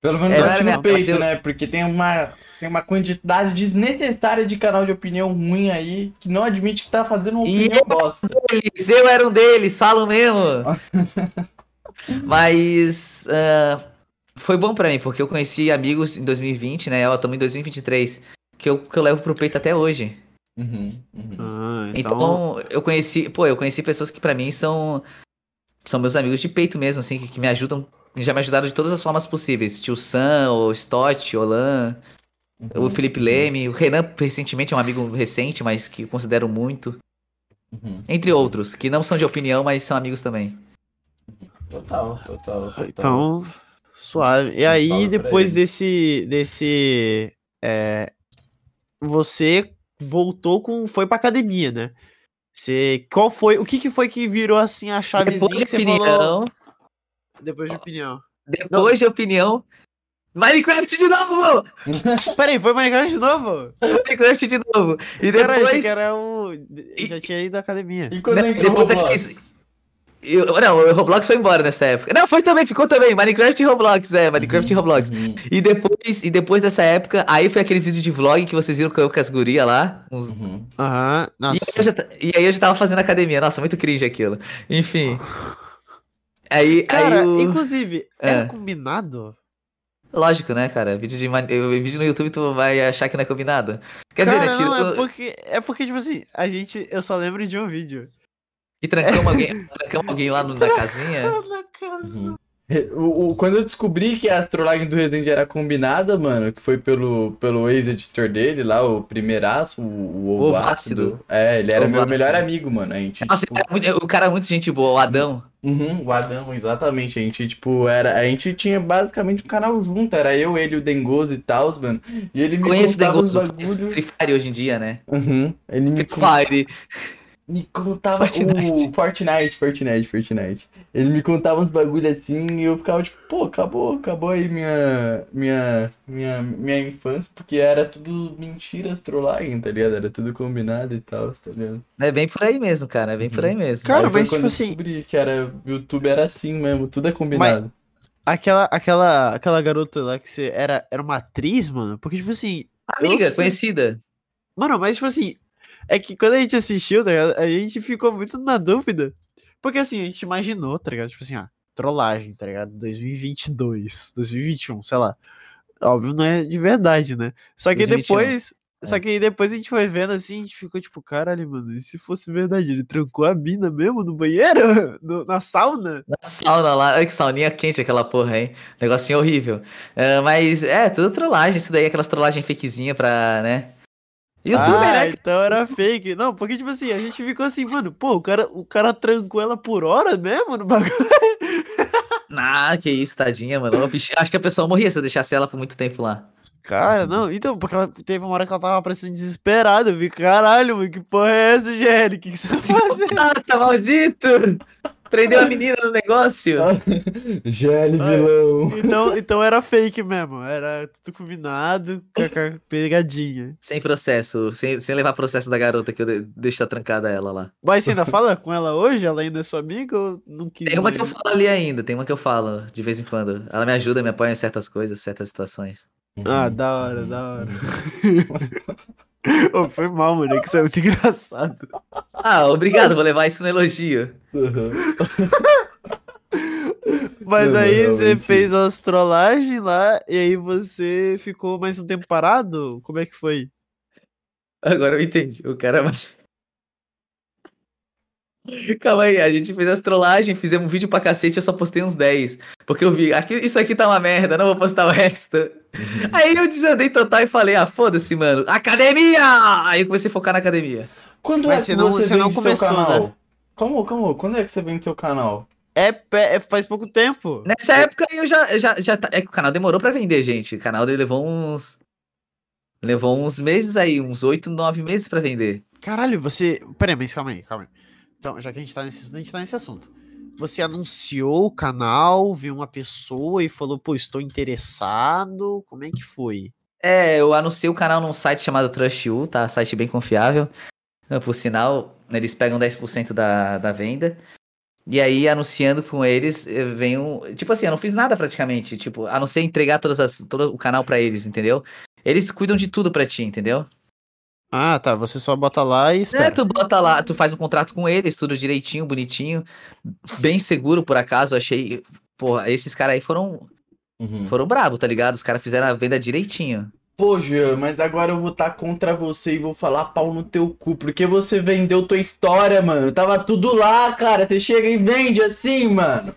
Pelo menos É, eu não era acho minha- no peito, eu- né? Porque tem uma, tem uma quantidade desnecessária de canal de opinião ruim aí que não admite que tá fazendo uma E opinião bosta. Eles, eu era um deles, falo mesmo. Mas ah, foi bom pra mim, porque eu conheci amigos em 2020, né? Ó, estamos em 2023, que eu, que eu levo pro peito até hoje. Uhum, uhum. Ah, Então, então. eu conheci, pô, eu conheci pessoas que pra mim são são meus amigos de peito mesmo, assim, que, que me ajudam, já me ajudaram de todas as formas possíveis. Tio Sam, o Stott, Olan, o Felipe Leme, o Renan recentemente é um amigo recente, mas que eu considero muito, Uhum. entre outros, que não são de opinião, mas são amigos também. Total, total, total. Então, suave. E Um aí, depois ele. desse. desse. é, você voltou com. Foi pra academia, né? Você. Qual foi. O que, que foi que virou assim a chavezinha Depois de que você opinião, falou? Depois de opinião. depois de opinião, Minecraft de novo! Peraí, foi Minecraft de novo? Minecraft de novo! E depois... que era o. Já tinha ido à academia. E quando entrou depois é Roblox? Eu, não, o Roblox foi embora nessa época. Não, foi também, ficou também. Minecraft e Roblox, é, Minecraft e Roblox. Uhum, E depois, e depois dessa época, aí foi aqueles vídeos de vlog que vocês viram que eu com as gurias lá. uns- uhum. Aham, E, aí nossa. eu já, e aí eu já tava fazendo academia. Nossa, muito cringe aquilo. Enfim. Aí, Cara, aí o... inclusive, É. era combinado? Lógico, né, cara? Vídeo, de, eu- vídeo no YouTube tu vai achar que não é combinado. Quer Cara, dizer, né? não, Tirou... é porque, é porque, tipo assim, a gente, eu só lembro de um vídeo. E trancamos alguém, trancamos alguém lá no- na casinha. Na casa. Uhum. O, o- quando eu descobri que a trollagem do Resident era combinada, mano, que foi pelo, pelo ex-editor dele lá, o primeiraço, o, o O Ovo Ácido. Ácido. É, ele era Ovo meu Ácido. melhor amigo, mano. A gente, Nossa, tipo, o cara é muito- o cara é muito gente boa, o Adão. Uhum, o Adão, exatamente. A gente, tipo, era. A gente tinha basicamente um canal junto. Era eu, ele, o Dengoso e tal, mano. E ele me Conheço o Dengoso. Free Fire hoje em dia, né? Uhum. Ele me, Free Fire. Me contava. Fortnite. O Fortnite, Fortnite, Fortnite. Ele me contava uns bagulho assim e eu ficava tipo, pô, acabou, acabou aí minha. Minha. Minha, minha infância, porque era tudo mentiras, trollagem, tá ligado? Era tudo combinado e tal, tá ligado? É bem por aí mesmo, cara. É bem por aí mesmo. Cara, mas, tipo eu assim- descobri que era. YouTube era assim mesmo, tudo é combinado. Aquela, aquela, aquela garota lá que você era, era uma atriz, mano? Porque, tipo assim. Amiga, eu conhecida. Mano, mas, tipo assim. É que quando a gente assistiu, tá ligado? A gente ficou muito na dúvida. Porque, assim, a gente imaginou, tá ligado? Tipo assim, ah, trollagem, tá ligado? 2022, 2021, sei lá. Óbvio, não é de verdade, né? Só que 2021. depois. Só que aí depois a gente foi vendo assim, a gente ficou tipo, caralho, mano, e se fosse verdade? Ele trancou a mina mesmo no banheiro? No- na sauna? Na sauna lá. Olha que sauninha quente aquela porra, hein? Negocinho horrível. Ah, mas é, tudo trollagem. Isso daí, aquelas trollagens fakezinha pra, né? Youtuber, ah, né? então era fake. Não, porque, tipo assim, a gente ficou assim, mano, pô, o cara, o cara trancou ela por hora mesmo no bagulho. Ah, que isso, tadinha, mano. Acho que a pessoa morria se eu deixasse ela por muito tempo lá. Cara, não, então, porque ela teve uma hora que ela tava parecendo desesperada. Eu vi, caralho, mano, que porra é essa, Gelli? O que, que você tá fazendo? Ah, tá maldito! Prendeu a menina no negócio. GL Ai. vilão. Então, então era fake mesmo, era tudo combinado, pegadinha. Sem processo, sem, sem levar processo da garota que eu de, deixo trancada ela lá. Mas você ainda fala com ela hoje? Ela ainda é sua amiga ou não quis? Tem uma que eu mais? falo ali ainda, tem uma que eu falo de vez em quando. Ela me ajuda, me apoia em certas coisas, certas situações. Ah, da hora, da hora. Ô, foi mal, mano, é que isso é muito engraçado. Ah, obrigado, vou levar isso no elogio. Uhum. Mas Não, aí realmente. você fez as trollagens lá e aí você ficou mais um tempo parado? Como é que foi? Agora eu entendi. O cara. Calma aí, a gente fez as trollagens, fizemos um vídeo pra cacete, eu só postei uns 10. Porque eu vi, aqui, isso aqui tá uma merda, não vou postar o resto. Aí eu desandei total e falei, ah, foda-se, mano. Academia! Aí eu comecei a focar na academia. Quando Mas é você que não- você, você não começou, seu canal? né? Calma, calma. Quando é que você vende seu canal? É, é faz pouco tempo. Nessa época eu já, já, já. tá- É que o canal demorou pra vender, gente. O canal dele levou uns. Levou uns meses aí, uns 8, 9 meses pra vender. Caralho, você. Peraí, mas calma aí, calma aí. Então, já que a gente tá nesse a gente tá nesse assunto. Você anunciou o canal, viu uma pessoa e falou, pô, estou interessado. Como é que foi? É, eu anunciei o canal num site chamado TrustU, tá? Site bem confiável. Ah, Por sinal, eles pegam 10% da, da venda. E aí, anunciando com eles, vem um. Tipo assim, eu não fiz nada praticamente. Tipo, a não ser entregar todas as, todo o canal pra eles, entendeu? Eles cuidam de tudo pra ti, entendeu? Ah, tá. Você só bota lá e É, espera. tu bota lá, tu faz um contrato com eles, tudo direitinho, bonitinho, bem seguro por acaso, achei. Porra, esses caras aí foram, Uhum. foram brabo, tá ligado? Os caras fizeram a venda direitinho. Pô, Jean, mas agora eu vou estar contra você e vou falar pau no teu cu, porque você vendeu tua história, mano. Tava tudo lá, cara. Você chega e vende assim, mano.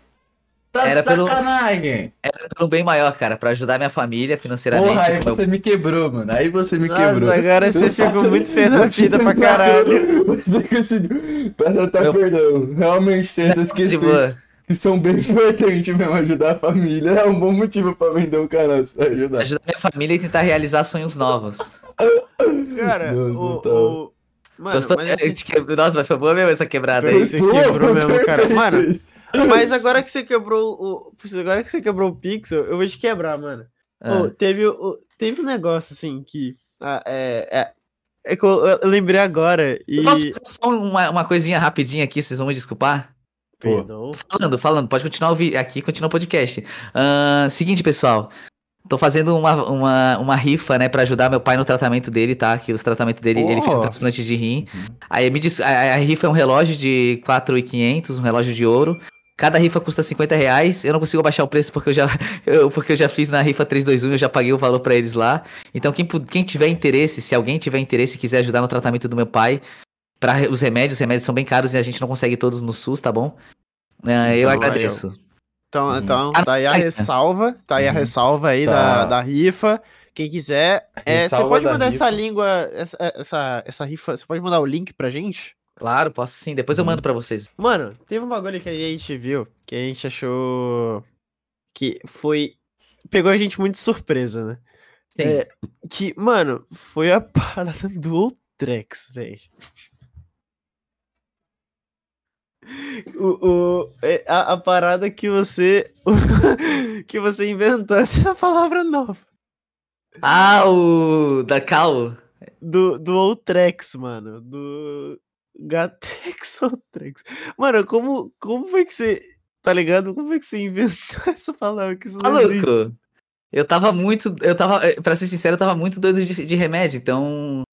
Tá Era de pelo- sacanagem. Pelo bem maior, cara, pra ajudar minha família financeiramente. Porra, aí como eu- você me quebrou, mano. Aí você me Nossa, quebrou. agora você ficou muito feio na vida pra caralho. Você conseguiu. Peço até Meu- perdão. Realmente tem essas De questões que são bem importantes mesmo. Ajudar a família é um bom motivo pra vender um canal, ajudar. Ajudar minha família e tentar realizar sonhos novos. Cara, Não, o. tá. o... Mano, Gostou? mas assim, Nossa, mas foi boa mesmo essa quebrada aí. Você quebrou mesmo, cara. Mano, Mas agora que você quebrou o. Agora que você quebrou o Pixel, eu vou te quebrar, mano. Ô, teve, o- teve um negócio assim que. ah, é, é, é que eu, eu lembrei agora e. eu Posso fazer só uma, uma coisinha rapidinha aqui, vocês vão me desculpar? Perdão. Falando, falando, pode continuar o vi- aqui, continua o podcast. Ahn, seguinte, pessoal. Tô fazendo uma, uma, uma rifa, né, pra ajudar meu pai no tratamento dele, tá? Que os tratamentos dele, ele fez Oh. transplante de rim. Aí me diz, a, a rifa é um relógio de 4.500, um relógio de ouro. Cada rifa custa 50 reais. Eu não consigo baixar o preço porque eu já, eu, porque eu já fiz na rifa 321, eu já paguei o valor pra eles lá. Então, quem, quem tiver interesse, se alguém tiver interesse e quiser ajudar no tratamento do meu pai, para os remédios, os remédios são bem caros e a gente não consegue todos no SUS, tá bom? Ah, eu Então, aí, ó. agradeço. Então, Uhum. então Ah, tá aí a né? ressalva, tá aí a Uhum. ressalva aí Tá. da, da rifa. Quem quiser, é, você pode da mandar essa língua, essa, essa, essa rifa, você pode mandar o link pra gente? Claro, posso sim. Depois eu mando pra vocês. Mano, teve um bagulho que a gente viu, que a gente achou que foi, pegou a gente muito de surpresa, né? Sim. É, que, mano, foi a parada do Outrex, velho. O, o, é, a, a parada que você. que você inventou essa palavra nova. Ah, o da Cal. Do, do Outrex, mano. Do. Gatex Outrex. Mano, como, como foi que você. Tá ligado? Como foi que você inventou essa palavra? Que isso não existe? Maluco. Eu tava muito. Eu tava. eh, Pra ser sincero, eu tava muito doido de, de remédio, então.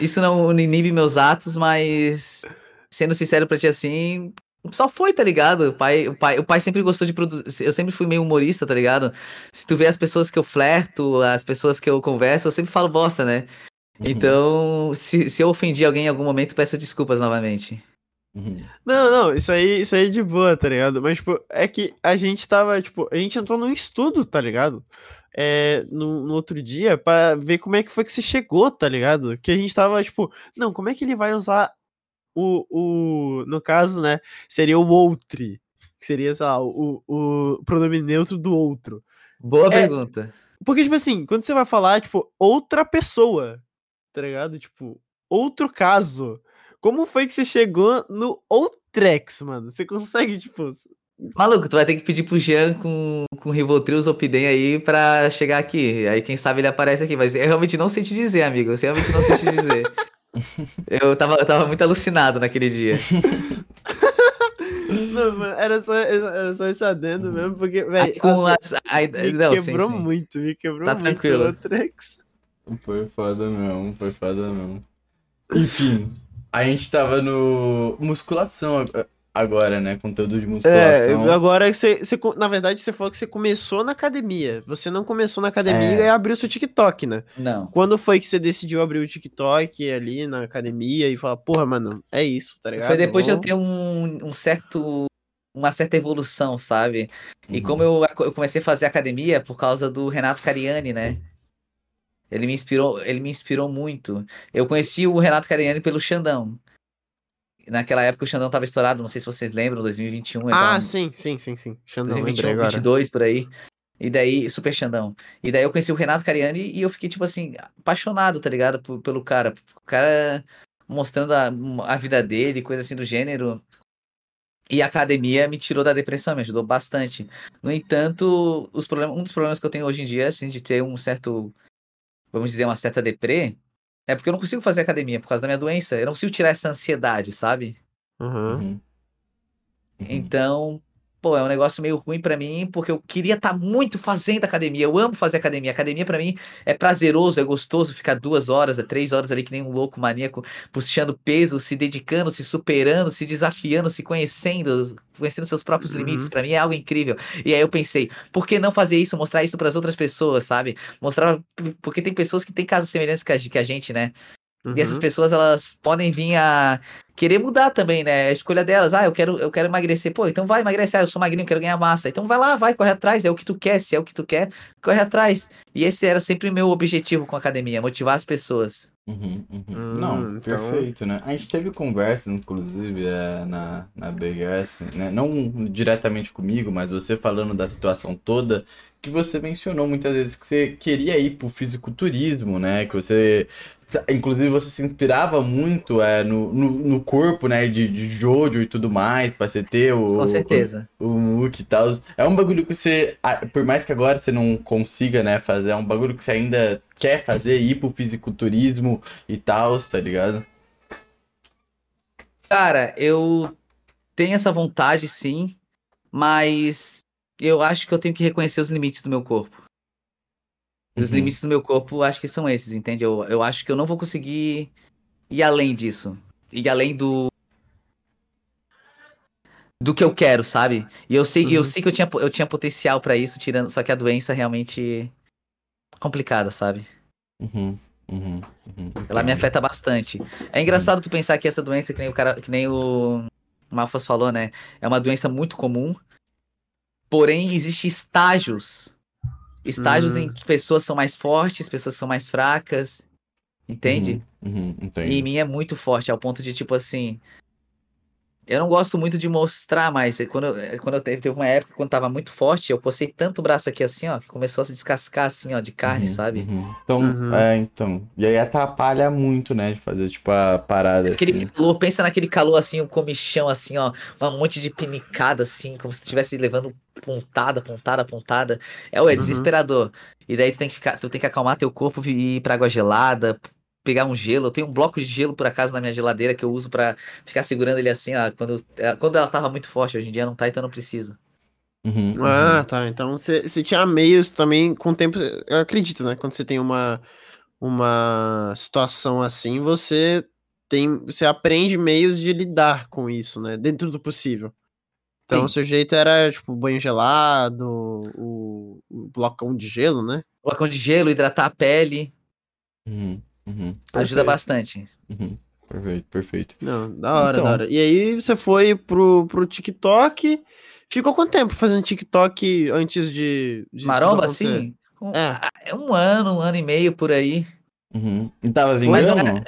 Isso não inibe meus atos, mas. Sendo sincero pra ti assim. Só foi, tá ligado? O pai, o pai, o pai sempre gostou de produzir. Eu sempre fui meio humorista, tá ligado? Se tu vê as pessoas que eu flerto, as pessoas que eu converso, eu sempre falo bosta, né? Então, se, se eu ofendi alguém em algum momento, peço desculpas novamente. Não, não, isso aí, isso aí é de boa, tá ligado? Mas, tipo, é que a gente tava, tipo, a gente entrou num estudo, tá ligado? É, no, no outro dia, pra ver como é que foi que você chegou, tá ligado? Que a gente tava, tipo, não, como é que ele vai usar o, o no caso, né, seria o outri, que seria, sei lá, o, o pronome neutro do outro. Boa É. pergunta. Porque, tipo assim, quando você vai falar, tipo, outra pessoa, tá ligado? Tipo, outro caso. Como foi que você chegou no Outrex, mano? Você consegue, tipo. Maluco, tu vai ter que pedir pro Jean com, com Rivotril Zopidem aí pra chegar aqui. Aí quem sabe ele aparece aqui. Mas eu realmente não sei te dizer, amigo. Eu realmente não sei te dizer. eu, tava, eu tava muito alucinado naquele dia. Não, mano, era só, era só esse adendo mesmo, porque, velho. com assim, as. me não, sim, quebrou sim. muito, me quebrou Tá muito tranquilo. o. Foi foda mesmo, foi foda mesmo. Enfim, a gente tava no musculação ag- agora, né? Conteúdo de É, musculação. agora você, você. Na verdade, você falou que você começou na academia. Você não começou na academia É. e abriu seu TikTok, né? Não. Quando foi que você decidiu abrir o TikTok ali na academia e falar, porra, mano, é isso, tá ligado? Foi depois de eu ter um, um certo. Uma certa evolução, sabe? E Uhum. como eu, eu comecei a fazer academia por causa do Renato Cariani, né? Ele me inspirou, ele me inspirou muito. Eu conheci o Renato Cariani pelo Xandão. Naquela época o Xandão tava estourado, não sei se vocês lembram, 2021. ele Ah, tava- sim, sim, sim, sim. Xandão, lembrei 2021, agora. 22 por aí. E daí, Super Xandão. E daí eu conheci o Renato Cariani e eu fiquei, tipo assim, apaixonado, tá ligado? P- pelo cara. O cara mostrando a, a vida dele, coisa assim do gênero. E a academia me tirou da depressão, me ajudou bastante. No entanto, os problemas, um dos problemas que eu tenho hoje em dia, assim, de ter um certo, vamos dizer, uma certa deprê, é porque eu não consigo fazer academia por causa da minha doença. Eu não consigo tirar essa ansiedade, sabe? Uhum. Uhum. Então, pô, é um negócio meio ruim pra mim, porque eu queria estar muito fazendo academia. Eu amo fazer academia. Academia pra mim é prazeroso, é gostoso ficar duas horas, é três horas ali que nem um louco maníaco, puxando peso, se dedicando, se superando, se desafiando, se conhecendo, conhecendo seus próprios Uhum. limites. Pra mim é algo incrível. E aí eu pensei, por que não fazer isso, mostrar isso pras outras pessoas, sabe? Mostrar porque tem pessoas que têm casos semelhantes que a gente, né? E essas uhum. pessoas, elas podem vir a querer mudar também, né? A escolha delas. Ah, eu quero, eu quero emagrecer. Pô, então vai emagrecer. Ah, eu sou magrinho, quero ganhar massa. Então vai lá, vai, corre atrás. É o que tu quer. Se é o que tu quer, corre atrás. E esse era sempre o meu objetivo com a academia, motivar as pessoas. Uhum, uhum. Hum, Não, então- perfeito, né? A gente teve conversa, inclusive, é, na, na BGS, né? Não diretamente comigo, mas você falando da situação toda, que você mencionou muitas vezes que você queria ir pro fisiculturismo, né? Que você. Inclusive, você se inspirava muito é, no, no, no corpo, né? De, de Jojo e tudo mais, pra você ter o. Com certeza. o Mook e tal. É um bagulho que você, por mais que agora você não consiga, né, fazer, é um bagulho que você ainda quer fazer, ir pro fisiculturismo e tal, tá ligado? Cara, eu tenho essa vontade, sim, mas eu acho que eu tenho que reconhecer os limites do meu corpo. E Os Uhum. limites do meu corpo, acho que são esses, entende? Eu, eu acho que eu não vou conseguir ir além disso. Ir além do. Do que eu quero, sabe? E eu sei, eu Uhum. sei que eu tinha, eu tinha potencial pra isso, tirando. Só que a doença é realmente complicada, sabe? Uhum, uhum, uhum. Ela me afeta bastante. É engraçado tu pensar que essa doença, que nem o cara, que nem o Malfas falou, né? É uma doença muito comum. Porém, existem estágios. Estágios Hum. em que pessoas são mais fortes, pessoas são mais fracas. Entende? Uhum, uhum, E em mim é muito forte, ao ponto de, tipo assim. Eu não gosto muito de mostrar, mas quando, eu- quando eu teve, teve uma época quando tava muito forte, eu postei tanto o braço aqui assim, ó, que começou a se descascar assim, ó, de carne, Uhum, sabe? uhum. Então, Uhum. é, então. E aí atrapalha muito, né? De fazer, tipo, a parada Aquele assim. calor, pensa naquele calor assim, um comichão assim, ó, um monte de pinicada assim, como se estivesse levando pontada, pontada, pontada. É, ué, Uhum. desesperador. E daí tu tem que ficar, tu tem que acalmar teu corpo e ir pra água gelada, pegar um gelo. Eu tenho um bloco de gelo por acaso na minha geladeira que eu uso pra ficar segurando ele assim, ó, quando, é, quando ela tava muito forte, hoje em dia não tá, então não preciso. Uhum, Ah, uhum. tá. Então você você tinha meios também com o tempo. Eu acredito, né? Quando você tem uma, uma situação assim, você tem. Você aprende meios de lidar com isso, né? Dentro do possível. Então Sim. o seu jeito era, tipo, banho gelado, o, o blocão de gelo, né? Blocão de gelo, hidratar a pele, Uhum, uhum. ajuda bastante. Uhum. Perfeito, perfeito. Não, da hora, Então. da hora. E aí você foi pro, pro TikTok. Ficou quanto tempo fazendo TikTok antes de. de Maromba, assim? Um, É. é um ano, um ano e meio por aí. Uhum. E tava vingando?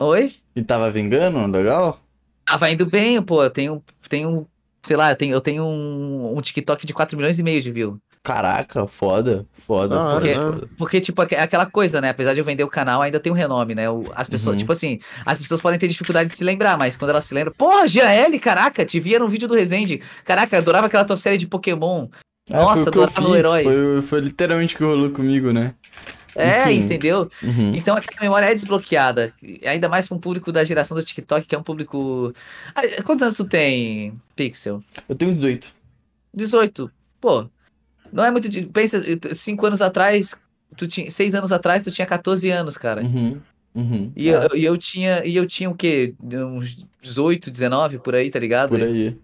Oi? E tava vingando? Legal? Tava indo bem, pô. Eu tenho, tenho sei lá, eu tenho, eu tenho um, um TikTok de 4 milhões e meio de view. Caraca, foda. Foda. Foda, Porque- né? Porque, tipo, é aquela coisa, né? Apesar de eu vender o canal, ainda tem um renome, né? As pessoas, Uhum. tipo assim, as pessoas podem ter dificuldade de se lembrar, mas quando elas se lembram, porra, GL, caraca, te via no vídeo do Resende. Caraca, adorava aquela tua série de Pokémon. É, Nossa, foi que eu adorava o herói. Foi, foi literalmente o que rolou comigo, né? É, Enfim. entendeu? Uhum. Então aquela memória é desbloqueada. Ainda mais pra um público da geração do TikTok, que é um público. Ah, Quantos anos tu tem, Pixel? Eu tenho 18. 18. Pô, não é muito. de- Pensa, cinco anos atrás, tu tinha. Seis anos atrás, tu tinha 14 anos, cara. Uhum. Uhum. E, É, eu, e eu tinha. E eu tinha o quê? Uns 18, 19 por aí, tá ligado? por aí.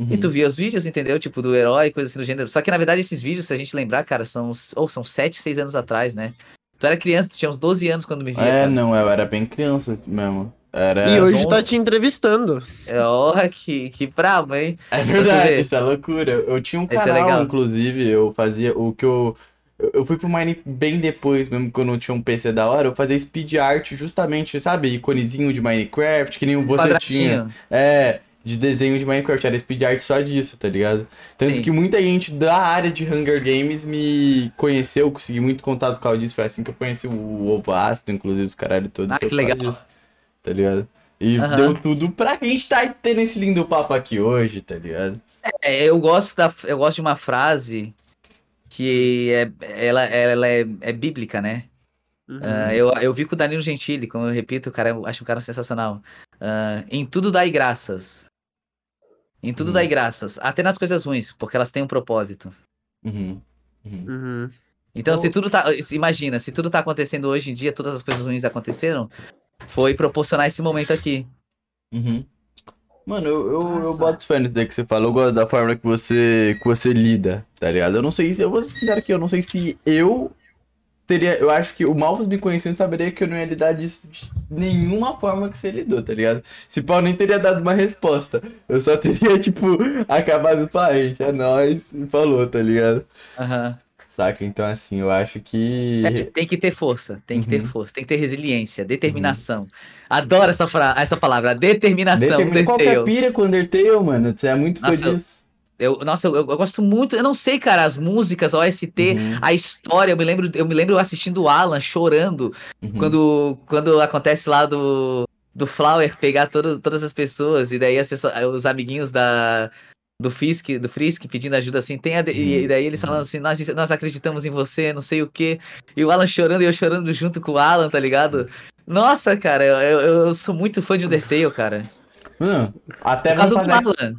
Uhum. E tu via os vídeos, entendeu? Tipo, do herói, coisa assim do gênero. Só que, na verdade, esses vídeos, se a gente lembrar, cara, são. uns- Ou são 7, 6 anos atrás, né? Tu era criança, tu tinha uns 12 anos quando me via. É, cara. não, eu era bem criança mesmo. Era. e hoje onze. tá te entrevistando. É, Porra, que, que brabo, hein? É verdade, ver. isso é loucura. Eu tinha um é canal, legal. inclusive, eu fazia o que eu. eu- fui pro Mine bem depois, mesmo quando eu tinha um PC da hora, eu fazia speed art justamente, sabe? Iconezinho de Minecraft, que nem você tinha. É, de desenho de Minecraft, era speed art só disso, tá ligado? Tanto Sim. que muita gente da área de Hunger Games me conheceu, consegui muito contato por causa disso. Foi assim que eu conheci o Ovo Ácido, inclusive, os caralho todos. Ah, que legal. disso, tá ligado? E Aham. deu tudo pra que a gente tá tendo esse lindo papo aqui hoje, tá ligado? É, eu gosto da, eu gosto de uma frase que é, ela, ela é, é bíblica, né? Uhum. Ah, eu, eu vi com o Danilo Gentili, como eu repito, o cara, eu acho um cara sensacional. Ah, em tudo dai graças. Em tudo Hum. dai graças. Até nas coisas ruins, porque elas têm um propósito. Uhum. Uhum. Uhum. Então, se tudo tá. se- Imagina, se tudo tá acontecendo hoje em dia, todas as coisas ruins aconteceram, foi proporcionar esse momento aqui. Uhum. Mano, eu, eu, eu boto fé nisso daí que você falou, eu gosto da forma que você, que você lida, tá ligado? Eu não sei se, eu vou ser sincero aqui, eu não sei se eu teria, eu acho que o Malfas me conhecendo saberia que eu não ia lidar disso de nenhuma forma que você lidou, tá ligado? Se pau nem teria dado uma resposta, eu só teria, tipo, acabado com a gente, é nóis, e falou, tá ligado? Aham. Saca? Então, assim, eu acho que... É, tem que ter força, tem que ter Uhum. força, tem que ter resiliência, determinação. Adoro essa, fra- essa palavra, determinação. Determina qualquer Undertale. pira com Undertale, mano, você é muito Nossa, disso. Eu, nossa, eu, eu gosto muito, eu não sei, cara, as músicas, a OST, Uhum, a história, eu me lembro, eu me lembro assistindo o Alan chorando uhum. quando, quando acontece lá do, do Flower pegar todas todas as pessoas, e daí as pessoas, os amiguinhos da, do Fisk, do Frisk pedindo ajuda assim, tem de- e, Uhum, daí eles uhum. falando assim, nós, nós acreditamos em você, não sei o quê, e o Alan chorando e eu chorando junto com o Alan, tá ligado? Nossa, cara, eu, eu, eu sou muito fã de Undertale, cara. Mano, até Por causa do Alan.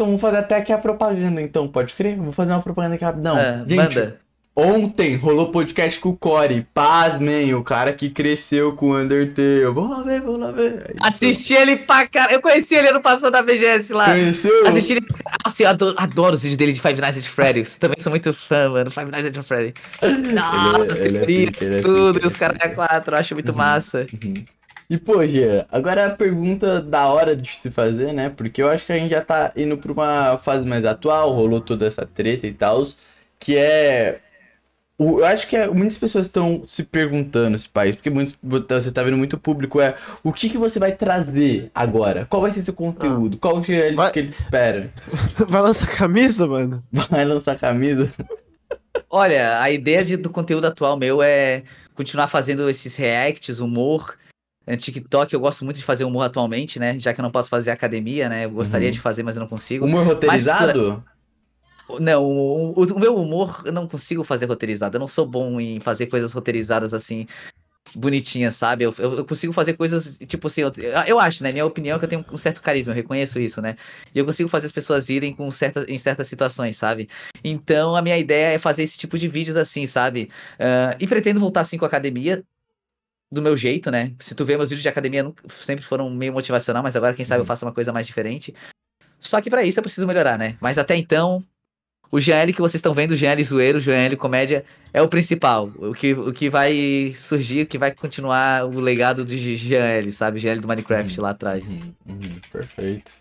Então vamos fazer até aqui a propaganda, então, pode crer? Vou fazer uma propaganda aqui rapidão. Ah, Gente, manda. ontem rolou podcast com o Core, pasmem, o cara que cresceu com o Undertale. Vamos lá ver, vamos lá ver. Aí, Assisti ele pra cara. Eu conheci ele ano passado na BGS lá. Conheceu? Assisti ele. Nossa, eu adoro, adoro os vídeos dele de Five Nights at Freddy's. Também sou muito fã, mano. Five Nights at Freddy's. Nossa, as ele é teorias, é tudo. pica, E os caras é quatro, acho muito Uhum. massa. Uhum. E, pô, Gia, agora a pergunta da hora de se fazer, né? Porque eu acho que a gente já tá indo pra uma fase mais atual, rolou toda essa treta e tal, que é. Eu acho que é- muitas pessoas estão se perguntando esse país, porque muitos, você tá vendo muito público, é o que, que você vai trazer agora? Qual vai ser seu conteúdo? Qual o GL Vai- que ele espera? Vai lançar camisa, mano? Vai lançar camisa? Olha, a ideia de- do conteúdo atual meu é continuar fazendo esses reacts, humor. É, TikTok, eu gosto muito de fazer humor atualmente, né? Já que eu não posso fazer academia, né? Eu gostaria Uhum. de fazer, mas eu não consigo. Humor roteirizado? Não, o, o- o meu humor eu não consigo fazer roteirizado. Eu não sou bom em fazer coisas roteirizadas assim, bonitinhas, sabe? Eu, eu, eu consigo fazer coisas, tipo assim, eu, eu acho, né? Minha opinião é que eu tenho um certo carisma, eu reconheço isso, né? E eu consigo fazer as pessoas irem com certa, em certas situações, sabe? Então a minha ideia é fazer esse tipo de vídeos assim, sabe? Ah, e pretendo voltar assim com a academia. Do meu jeito, né? Se tu vê meus vídeos de academia, nunca- sempre foram meio motivacional, mas agora, quem sabe, eu faço uma coisa mais diferente. Só que pra isso eu preciso melhorar, né? Mas até então, o GL que vocês estão vendo, o GL zoeiro, o GL comédia, é o principal. O que, o que vai surgir, o que vai continuar o legado de GL, sabe? GL do Minecraft lá atrás. Uhum, uhum, perfeito.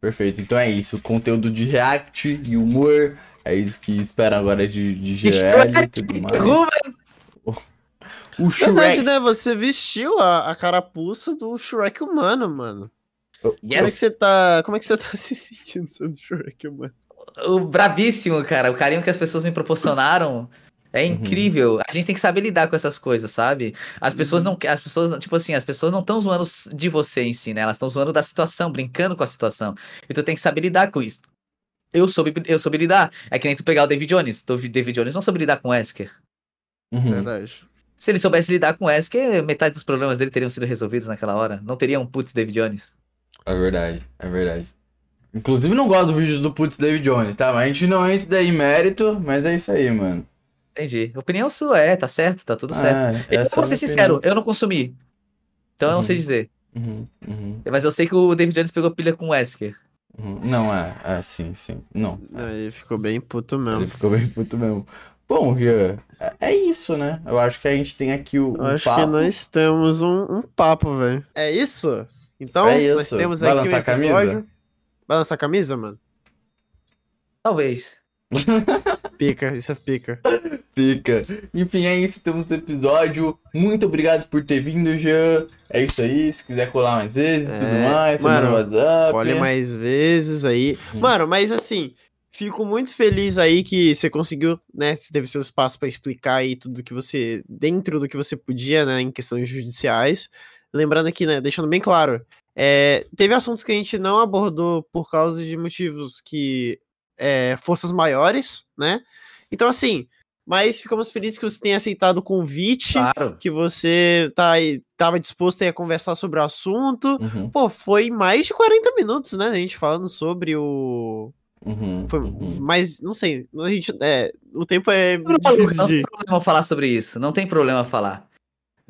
Perfeito. Então é isso. Conteúdo de react e humor. É isso que espera agora de, de GL e tudo mais. O Verdade, Shrek. né? Você vestiu a, a carapuça do Shrek humano, mano. Como é que Yes! você tá. Como é que você tá se sentindo sendo Shrek humano? O brabíssimo, cara. O carinho que as pessoas me proporcionaram é Uhum. incrível. A gente tem que saber lidar com essas coisas, sabe? As pessoas Uhum. não. As pessoas, tipo assim, as pessoas não estão zoando de você em si, né? Elas estão zoando da situação, brincando com a situação. Então tem que saber lidar com isso. Eu soube, eu soube lidar. É que nem tu pegar o David Jones. O David Jones não soube lidar com o Wesker. Uhum. Verdade. Se ele soubesse lidar com o Wesker, metade dos problemas dele teriam sido resolvidos naquela hora. Não teria um putz David Jones. É verdade, é verdade. Inclusive não gosto do vídeo do Putz David Jones, tá? Mas a gente não entra daí em mérito, mas é isso aí, mano. Entendi. Opinião sua, é, tá certo, tá tudo certo. Ah, Eu essa vou é a ser minha sincero, opinião. eu não consumi. Então eu não sei Uhum. dizer. Uhum, uhum, Mas eu sei que o David Jones pegou pilha com o Wesker. uhum. Não, é, é, sim, sim. Não. Aí ficou bem puto Ele mesmo. ficou bem puto mesmo. Bom, é- é isso, né? Eu acho que a gente tem aqui o, Eu o acho papo. que nós temos um, um papo, velho. É isso? Então, É nós isso. temos Vai aqui um lançar a camisa? episódio. Vai lançar a camisa, mano? Talvez. Pica, isso é pica. Fica. Enfim, é isso. Temos o episódio. Muito obrigado por ter vindo, Jean. É isso aí. Se quiser colar mais vezes e É, tudo mais, mano, no WhatsApp. Olha mais vezes aí. Mano, mas assim, fico muito feliz aí que você conseguiu, né? Você teve seu espaço pra explicar aí tudo que você. dentro do que você podia, né? Em questões judiciais. Lembrando aqui, né? Deixando bem claro. é, teve assuntos que a gente não abordou por causa de motivos que. é, forças maiores, né? Então, assim. Mas ficamos felizes que você tenha aceitado o convite, Claro. que você tá tava disposto aí a conversar sobre o assunto. Uhum, Pô, foi mais de 40 minutos, né? A gente falando sobre o. uhum, Foi uhum. mais. Não sei. A gente, é, o tempo é Não, difícil não de. tem problema falar sobre isso. Não tem problema falar.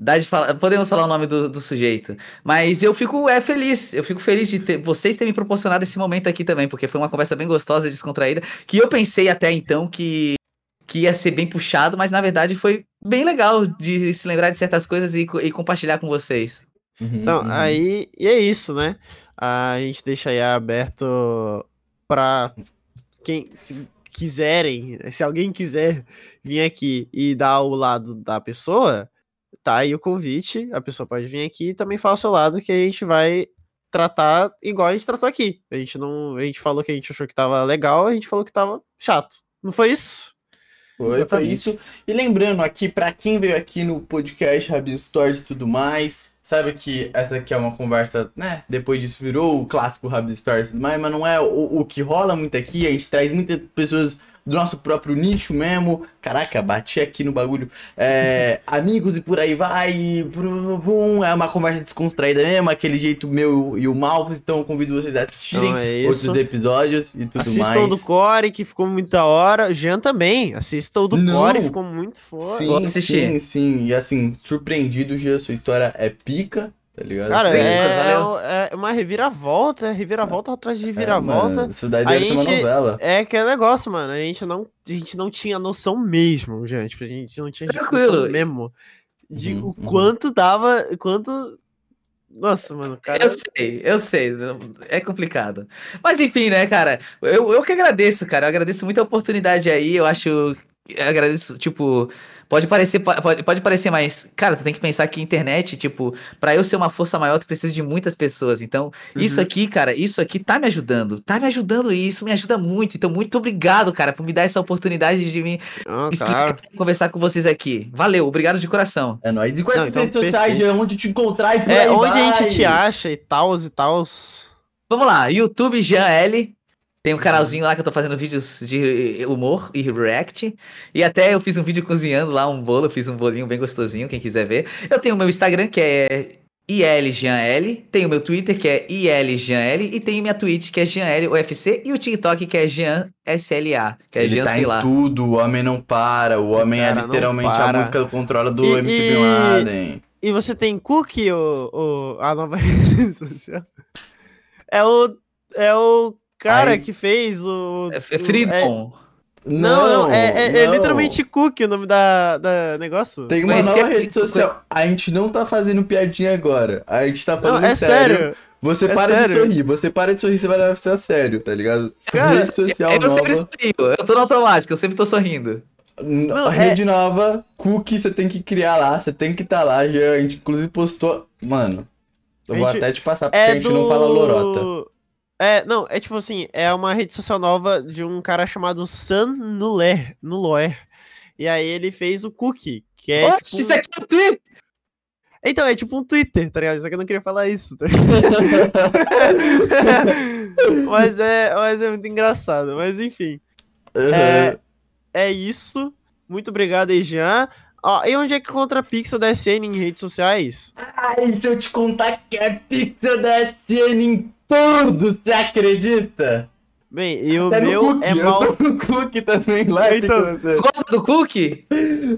Dá de falar, podemos falar o nome do, do sujeito. Mas eu fico é, feliz. Eu fico feliz de ter, vocês terem me proporcionado esse momento aqui também, porque foi uma conversa bem gostosa, descontraída. Que eu pensei até então que, que ia ser bem puxado, mas na verdade foi bem legal de se lembrar de certas coisas e, e compartilhar com vocês. Uhum, Então, uhum. aí. E é isso, né? A gente deixa aí aberto pra quem se quiserem, se alguém quiser vir aqui e dar o lado da pessoa, tá aí o convite. A pessoa pode vir aqui e também falar o seu lado que a gente vai tratar igual a gente tratou aqui. A gente não, a gente falou que a gente achou que tava legal, a gente falou que tava chato. Não foi isso? Foi, foi isso. E lembrando aqui, pra quem veio aqui no podcast Rabi Stories e tudo mais, sabe que essa aqui é uma conversa, né? Depois disso virou o clássico Rabi Stories e tudo mais, mas não é o, o que rola muito aqui. A gente traz muitas pessoas do nosso próprio nicho mesmo. Caraca, bati aqui no bagulho. É, amigos e por aí vai. brum, brum, é uma conversa descontraída mesmo, aquele jeito meu e o Malfos. Então eu convido vocês a assistirem Então é isso. outros episódios e tudo Assistam mais. o do Core, que ficou muito da hora. Jean também. Assistam o do Não. Core, ficou muito foda. Sim, sim, sim. E assim, surpreendido, Gia, sua história é pica, tá ligado? Cara, Sim. é, valeu. é uma reviravolta, é reviravolta atrás de É, reviravolta. mano, isso daí A deve ser uma gente- novela. É que é negócio, mano. A gente não, a gente não tinha noção mesmo, gente. Tipo, a gente não tinha Tranquilo. noção mesmo de Uhum, o uhum. quanto dava, quanto Nossa, mano, cara. Eu sei, eu sei. É complicado. Mas enfim, né, cara? Eu, eu que agradeço, cara. Eu agradeço muito a oportunidade aí. Eu acho. Eu agradeço, tipo. Pode parecer, pode, pode parecer, mas, cara, tu tem que pensar que internet, tipo, para eu ser uma força maior, tu precisa de muitas pessoas. Então, uhum. isso aqui, cara, isso aqui tá me ajudando. Tá me ajudando e isso me ajuda muito. Então, muito obrigado, cara, por me dar essa oportunidade de me oh, explicar, conversar com vocês aqui. Valeu, obrigado de coração. É nóis. E quais então, redes sociais, onde te encontrar e por É, onde vai. a gente te acha e tal e tal. Vamos lá, YouTube Jean L. Tem um canalzinho lá que eu tô fazendo vídeos de humor e react. E até eu fiz um vídeo cozinhando lá um bolo, eu fiz um bolinho bem gostosinho, quem quiser ver. Eu tenho o meu Instagram, que é ILJanL, tem o meu Twitter, que é ILJanL, e tem minha Twitch, que é JeanLUFC, e o TikTok, que é JeanSLA, que é Ele Jean, tá em lá. tudo, o homem não para, o homem é literalmente a música do controle do e, MC Bin Laden. E você tem Cookie, o, o, a nova rede social? É o, é o cara Aí... que fez o. É, é Freedom. É... Não, não, é, é, é não. é, literalmente Cook o nome da, da negócio. Tem uma nova rede social. A gente não tá fazendo piadinha agora. A gente tá falando não, é sério. sério. Você é para sério. de sorrir. Você para de sorrir, você vai levar isso a sério, tá ligado? Cara, rede social eu nova. sempre sorrio. Eu tô no automático, eu sempre tô sorrindo. Não, rede é... nova, cookie, você tem que criar lá, você tem que estar tá lá. A gente inclusive postou. Mano, eu vou até te passar porque é a gente do... não fala lorota. É, não, é tipo assim, é uma rede social nova de um cara chamado San Nuller, Nuloer. E aí ele fez o Cookie, que é. Oxe, tipo... isso aqui é o Twitter! Então, é tipo um Twitter, tá ligado? Só que eu não queria falar isso. Tá mas, é, mas é muito engraçado. Mas enfim. Uhum. É, é isso. Muito obrigado aí, Jean. Ó, e onde é que encontra Pixel da SN em redes sociais? Ai, se eu te contar que é Pixel da SN em tudo, você acredita? Bem, e o Até meu cookie, é mal. Eu tô no cookie também lá. Então, gosta do cookie?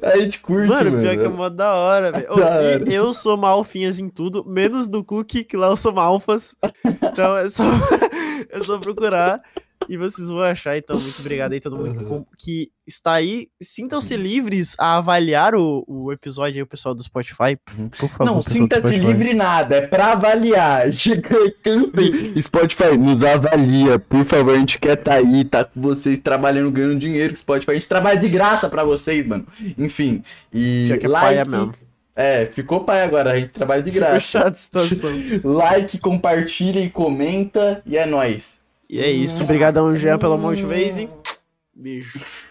A gente curte, mano. Mano, pior que é mó da hora, velho. Oh, eu sou malfinhas em tudo, menos do cookie, que lá eu sou malfas. Então é só, é só procurar e vocês vão achar. Então, muito obrigado aí todo mundo uhum. que, que, está aí. Sintam-se livres a avaliar o, o episódio aí, o pessoal do Spotify. Uhum. Por favor. Não, sinta-se livre nada, é pra avaliar. Chega cansei. Spotify, nos avalia, por favor. A gente quer tá aí, tá com vocês trabalhando, ganhando dinheiro com Spotify. A gente trabalha de graça pra vocês, mano. Enfim. E que like. É mesmo. É, ficou pai agora, a gente trabalha de graça. Chato situação. like, compartilha e comenta e é nóis. E é isso. Obrigadão, Jean, pela Motivase. Beijo.